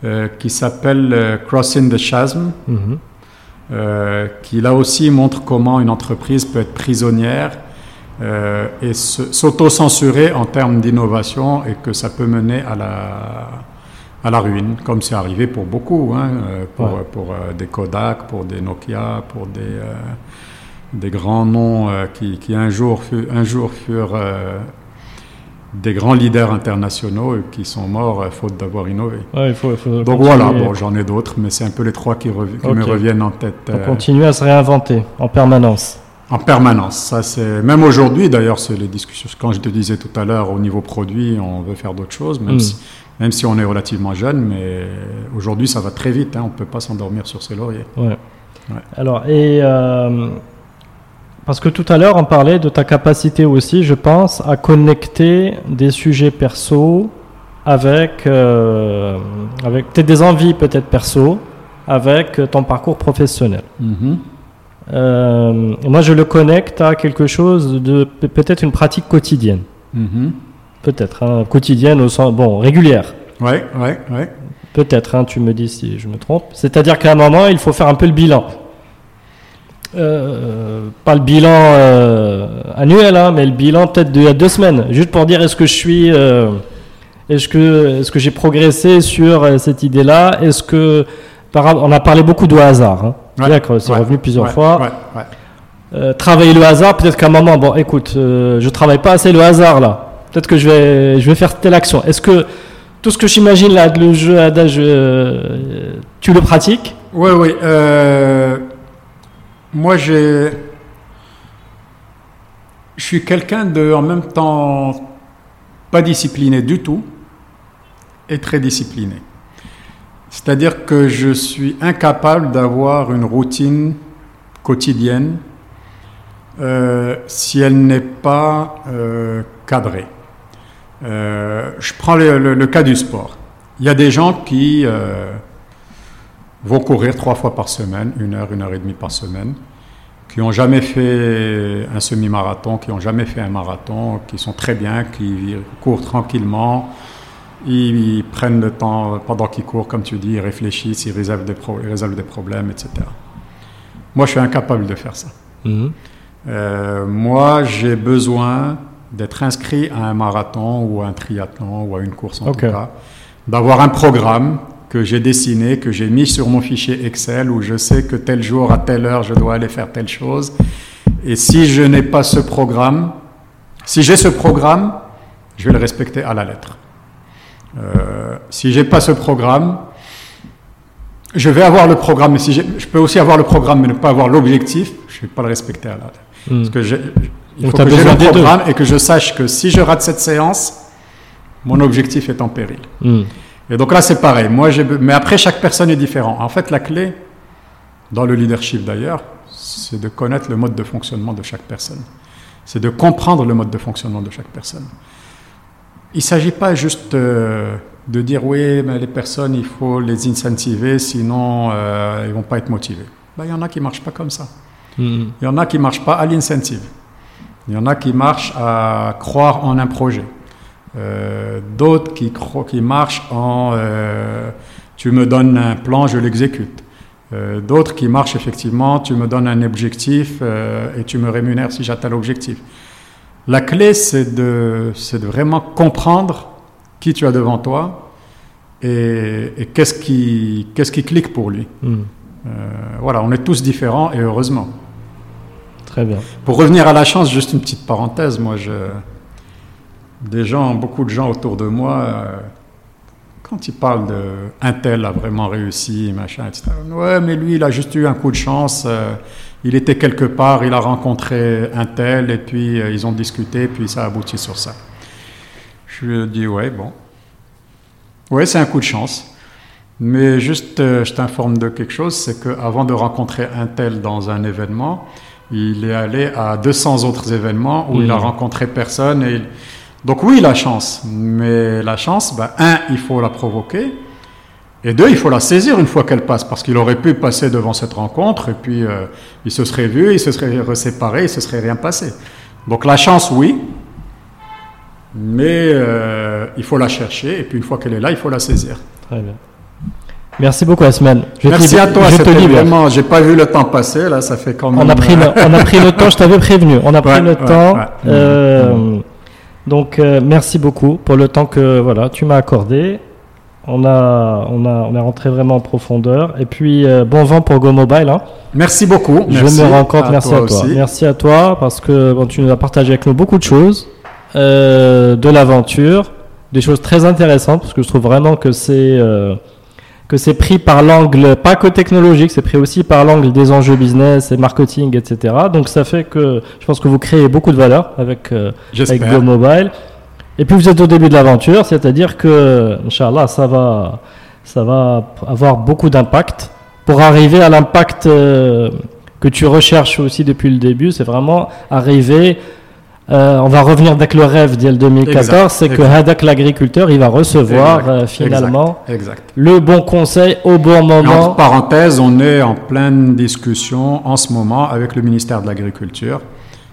Speaker 2: euh, qui s'appelle Crossing the Chasm,
Speaker 1: Mhm.
Speaker 2: qui là aussi montre comment une entreprise peut être prisonnière euh, et s'auto-censurer en termes d'innovation et que ça peut mener à la, à la ruine, comme c'est arrivé pour beaucoup, hein, euh, pour,
Speaker 1: Ouais.
Speaker 2: pour euh, des Kodak, pour des Nokia, pour des, euh, des grands noms qui, qui un jour, un jour furent des grands leaders internationaux et qui sont morts faute d'avoir innové.
Speaker 1: Ouais, il faut, il faut
Speaker 2: Donc
Speaker 1: continuer.
Speaker 2: voilà, bon, j'en ai d'autres, mais c'est un peu les trois qui, rev- qui me reviennent en tête. Euh,
Speaker 1: continuer à se réinventer en permanence.
Speaker 2: En permanence. Ça, c'est même aujourd'hui. D'ailleurs, c'est les discussions. Quand je te disais tout à l'heure, au niveau produit, on veut faire d'autres choses, même
Speaker 1: Mm.
Speaker 2: si même si on est relativement jeune. Mais aujourd'hui, ça va très vite. Hein, on peut pas s'endormir sur ses lauriers.
Speaker 1: Ouais.
Speaker 2: Ouais.
Speaker 1: Alors, et euh, parce que tout à l'heure, on parlait de ta capacité aussi, je pense, à connecter des sujets perso avec, euh, avec peut-être des envies peut-être perso avec ton parcours professionnel. Euh, moi, je le connecte à quelque chose de pe- peut-être une pratique quotidienne,
Speaker 2: Mhm.
Speaker 1: peut-être hein, quotidienne au sens bon régulière.
Speaker 2: Ouais, ouais, ouais.
Speaker 1: Peut-être, hein, tu me dis si je me trompe. C'est-à-dire qu'à un moment, il faut faire un peu le bilan. Euh, pas le bilan euh, annuel, hein, mais le bilan peut-être d'il y a deux semaines, juste pour dire est-ce que je suis, euh, est-ce que, est-ce que j'ai progressé sur cette idée-là, est-ce que, par, on a parlé beaucoup de hasard, hein.
Speaker 2: Ouais,
Speaker 1: D'accord, c'est
Speaker 2: ouais,
Speaker 1: revenu plusieurs
Speaker 2: ouais,
Speaker 1: fois. Euh, travailler le hasard, peut-être qu'à un moment, bon, écoute, euh, je travaille pas assez le hasard là. Peut-être que je vais, je vais faire telle action. Est-ce que tout ce que j'imagine là, le jeu adage, euh, tu le pratiques?
Speaker 2: Oui, oui. euh, moi, j'ai. Je suis quelqu'un de, en même temps, pas discipliné du tout et très discipliné. C'est-à-dire que je suis incapable d'avoir une routine quotidienne euh, si elle n'est pas euh, cadrée. Euh, je prends le, cas du sport. Il y a des gens qui euh, vont courir trois fois par semaine, une heure, une heure et demie par semaine, qui n'ont jamais fait un semi-marathon, qui n'ont jamais fait un marathon, qui sont très bien, qui courent tranquillement, ils, ils prennent le temps pendant qu'ils courent, comme tu dis, ils réfléchissent, ils résolvent des, pro- ils résolvent des problèmes, etc. Moi, je suis incapable de faire ça. Euh, moi, j'ai besoin d'être inscrit à un marathon ou à un triathlon ou à une course en tout cas, d'avoir un programme que j'ai dessiné, que j'ai mis sur mon fichier Excel où je sais que tel jour à telle heure je dois aller faire telle chose. Et si je n'ai pas ce programme, si j'ai ce programme, je vais le respecter à la lettre. Euh, si j'ai pas ce programme, je vais avoir le programme, mais si je peux aussi avoir le programme mais ne pas avoir l'objectif, je vais pas le respecter à la.
Speaker 1: Hmm.
Speaker 2: Parce que il faut que j'ai le programme et que je sache que si je rate cette séance, mon objectif est en péril.
Speaker 1: Hmm.
Speaker 2: Et donc là, c'est pareil. Moi, mais après, chaque personne est différente. En fait, la clé, dans le leadership d'ailleurs, c'est de connaître le mode de fonctionnement de chaque personne. C'est de comprendre le mode de fonctionnement de chaque personne. Il ne s'agit pas juste euh, de dire oui, mais les personnes, il faut les incentiver, sinon euh, ils ne vont pas être motivés. Ben, Il y en a qui ne marchent pas comme ça.
Speaker 1: Hmm.
Speaker 2: Il y en a qui ne marchent pas à l'incentive. Il y en a qui marchent à croire en un projet. Euh, D'autres qui, marchent en euh, tu me donnes un plan, je l'exécute. D'autres qui marchent effectivement, tu me donnes un objectif et tu me rémunères si j'atteins l'objectif. La clé, c'est de, c'est de vraiment comprendre qui tu as devant toi et, et qu'est-ce qui, qu'est-ce qui clique pour lui.
Speaker 1: Hmm.
Speaker 2: Euh, voilà, on est tous différents et heureusement.
Speaker 1: Très bien.
Speaker 2: Pour revenir à la chance, juste une petite parenthèse, moi, je, des gens, beaucoup de gens autour de moi, euh, quand ils parlent de un tel a vraiment réussi, machin, etc. Ouais, mais lui, il a juste eu un coup de chance. euh, il était quelque part, il a rencontré un tel, et puis euh, ils ont discuté, puis ça a abouti sur ça. Je dis ouais, bon, ouais, c'est un coup de chance. Mais juste, euh, je t'informe de quelque chose, c'est qu'avant de rencontrer un tel dans un événement, Il est allé à 200 autres événements où il a rencontré personne. Et Donc oui, la chance. Mais la chance, ben, un, il faut la provoquer. Et deux, il faut la saisir une fois qu'elle passe, parce qu'il aurait pu passer devant cette rencontre, et puis euh, il se serait vu, il se serait séparé, il se serait rien passé. Donc la chance, oui, mais euh, il faut la chercher, et puis une fois qu'elle est là, il faut la saisir. Très bien.
Speaker 1: Merci beaucoup, Asman.
Speaker 2: Merci à toi. Je te vraiment, j'ai pas vu le temps passer là, ça fait quand même.
Speaker 1: On a pris, le, on a pris le temps. Je t'avais prévenu. On a pris le temps. Euh, donc, merci beaucoup pour le temps que voilà, tu m'as accordé. On a, on a, on est rentré vraiment en profondeur. Et puis, euh, bon vent pour Go Mobile. Hein.
Speaker 2: Merci beaucoup.
Speaker 1: Je
Speaker 2: me
Speaker 1: rends compte. Merci à toi. Merci à toi parce que bon, tu nous as partagé avec nous beaucoup de choses, euh, de l'aventure, des choses très intéressantes parce que je trouve vraiment que c'est euh, que c'est pris par l'angle pas que technologique, c'est pris aussi par l'angle des enjeux business et marketing, etc. Donc ça fait que je pense que vous créez beaucoup de valeur avec, avec Go Mobile. Et puis vous êtes au début de l'aventure, c'est-à-dire que, Inch'Allah, ça va, ça va avoir beaucoup d'impact. Pour arriver à l'impact euh, que tu recherches aussi depuis le début, c'est vraiment arriver. Euh, on va revenir avec le rêve le 2014, c'est que Hadak l'agriculteur, il va recevoir euh, finalement le bon conseil au bon moment.
Speaker 2: entre parenthèses, on est en pleine discussion en ce moment avec le ministère de l'Agriculture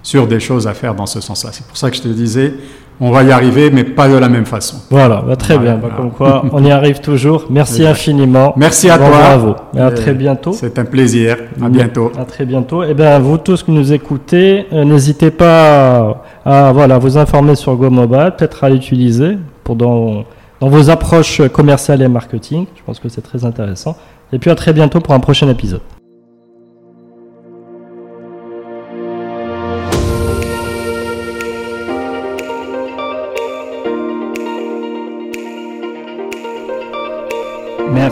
Speaker 2: sur des choses à faire dans ce sens-là. C'est pour ça que je te disais, on va y arriver, mais pas de la même façon.
Speaker 1: Voilà, bah, très bien. Bah, comme quoi, on y arrive toujours. Merci infiniment.
Speaker 2: Merci à toi.
Speaker 1: Bravo. Et à très bientôt.
Speaker 2: C'est un plaisir. À bientôt.
Speaker 1: À très bientôt. Et eh bien, vous tous qui nous écoutez, euh, n'hésitez pas à, voilà, vous informer sur GoMobile, peut-être à l'utiliser pour dans, dans vos approches commerciales et marketing. Je pense que c'est très intéressant. Et puis à très bientôt pour un prochain épisode.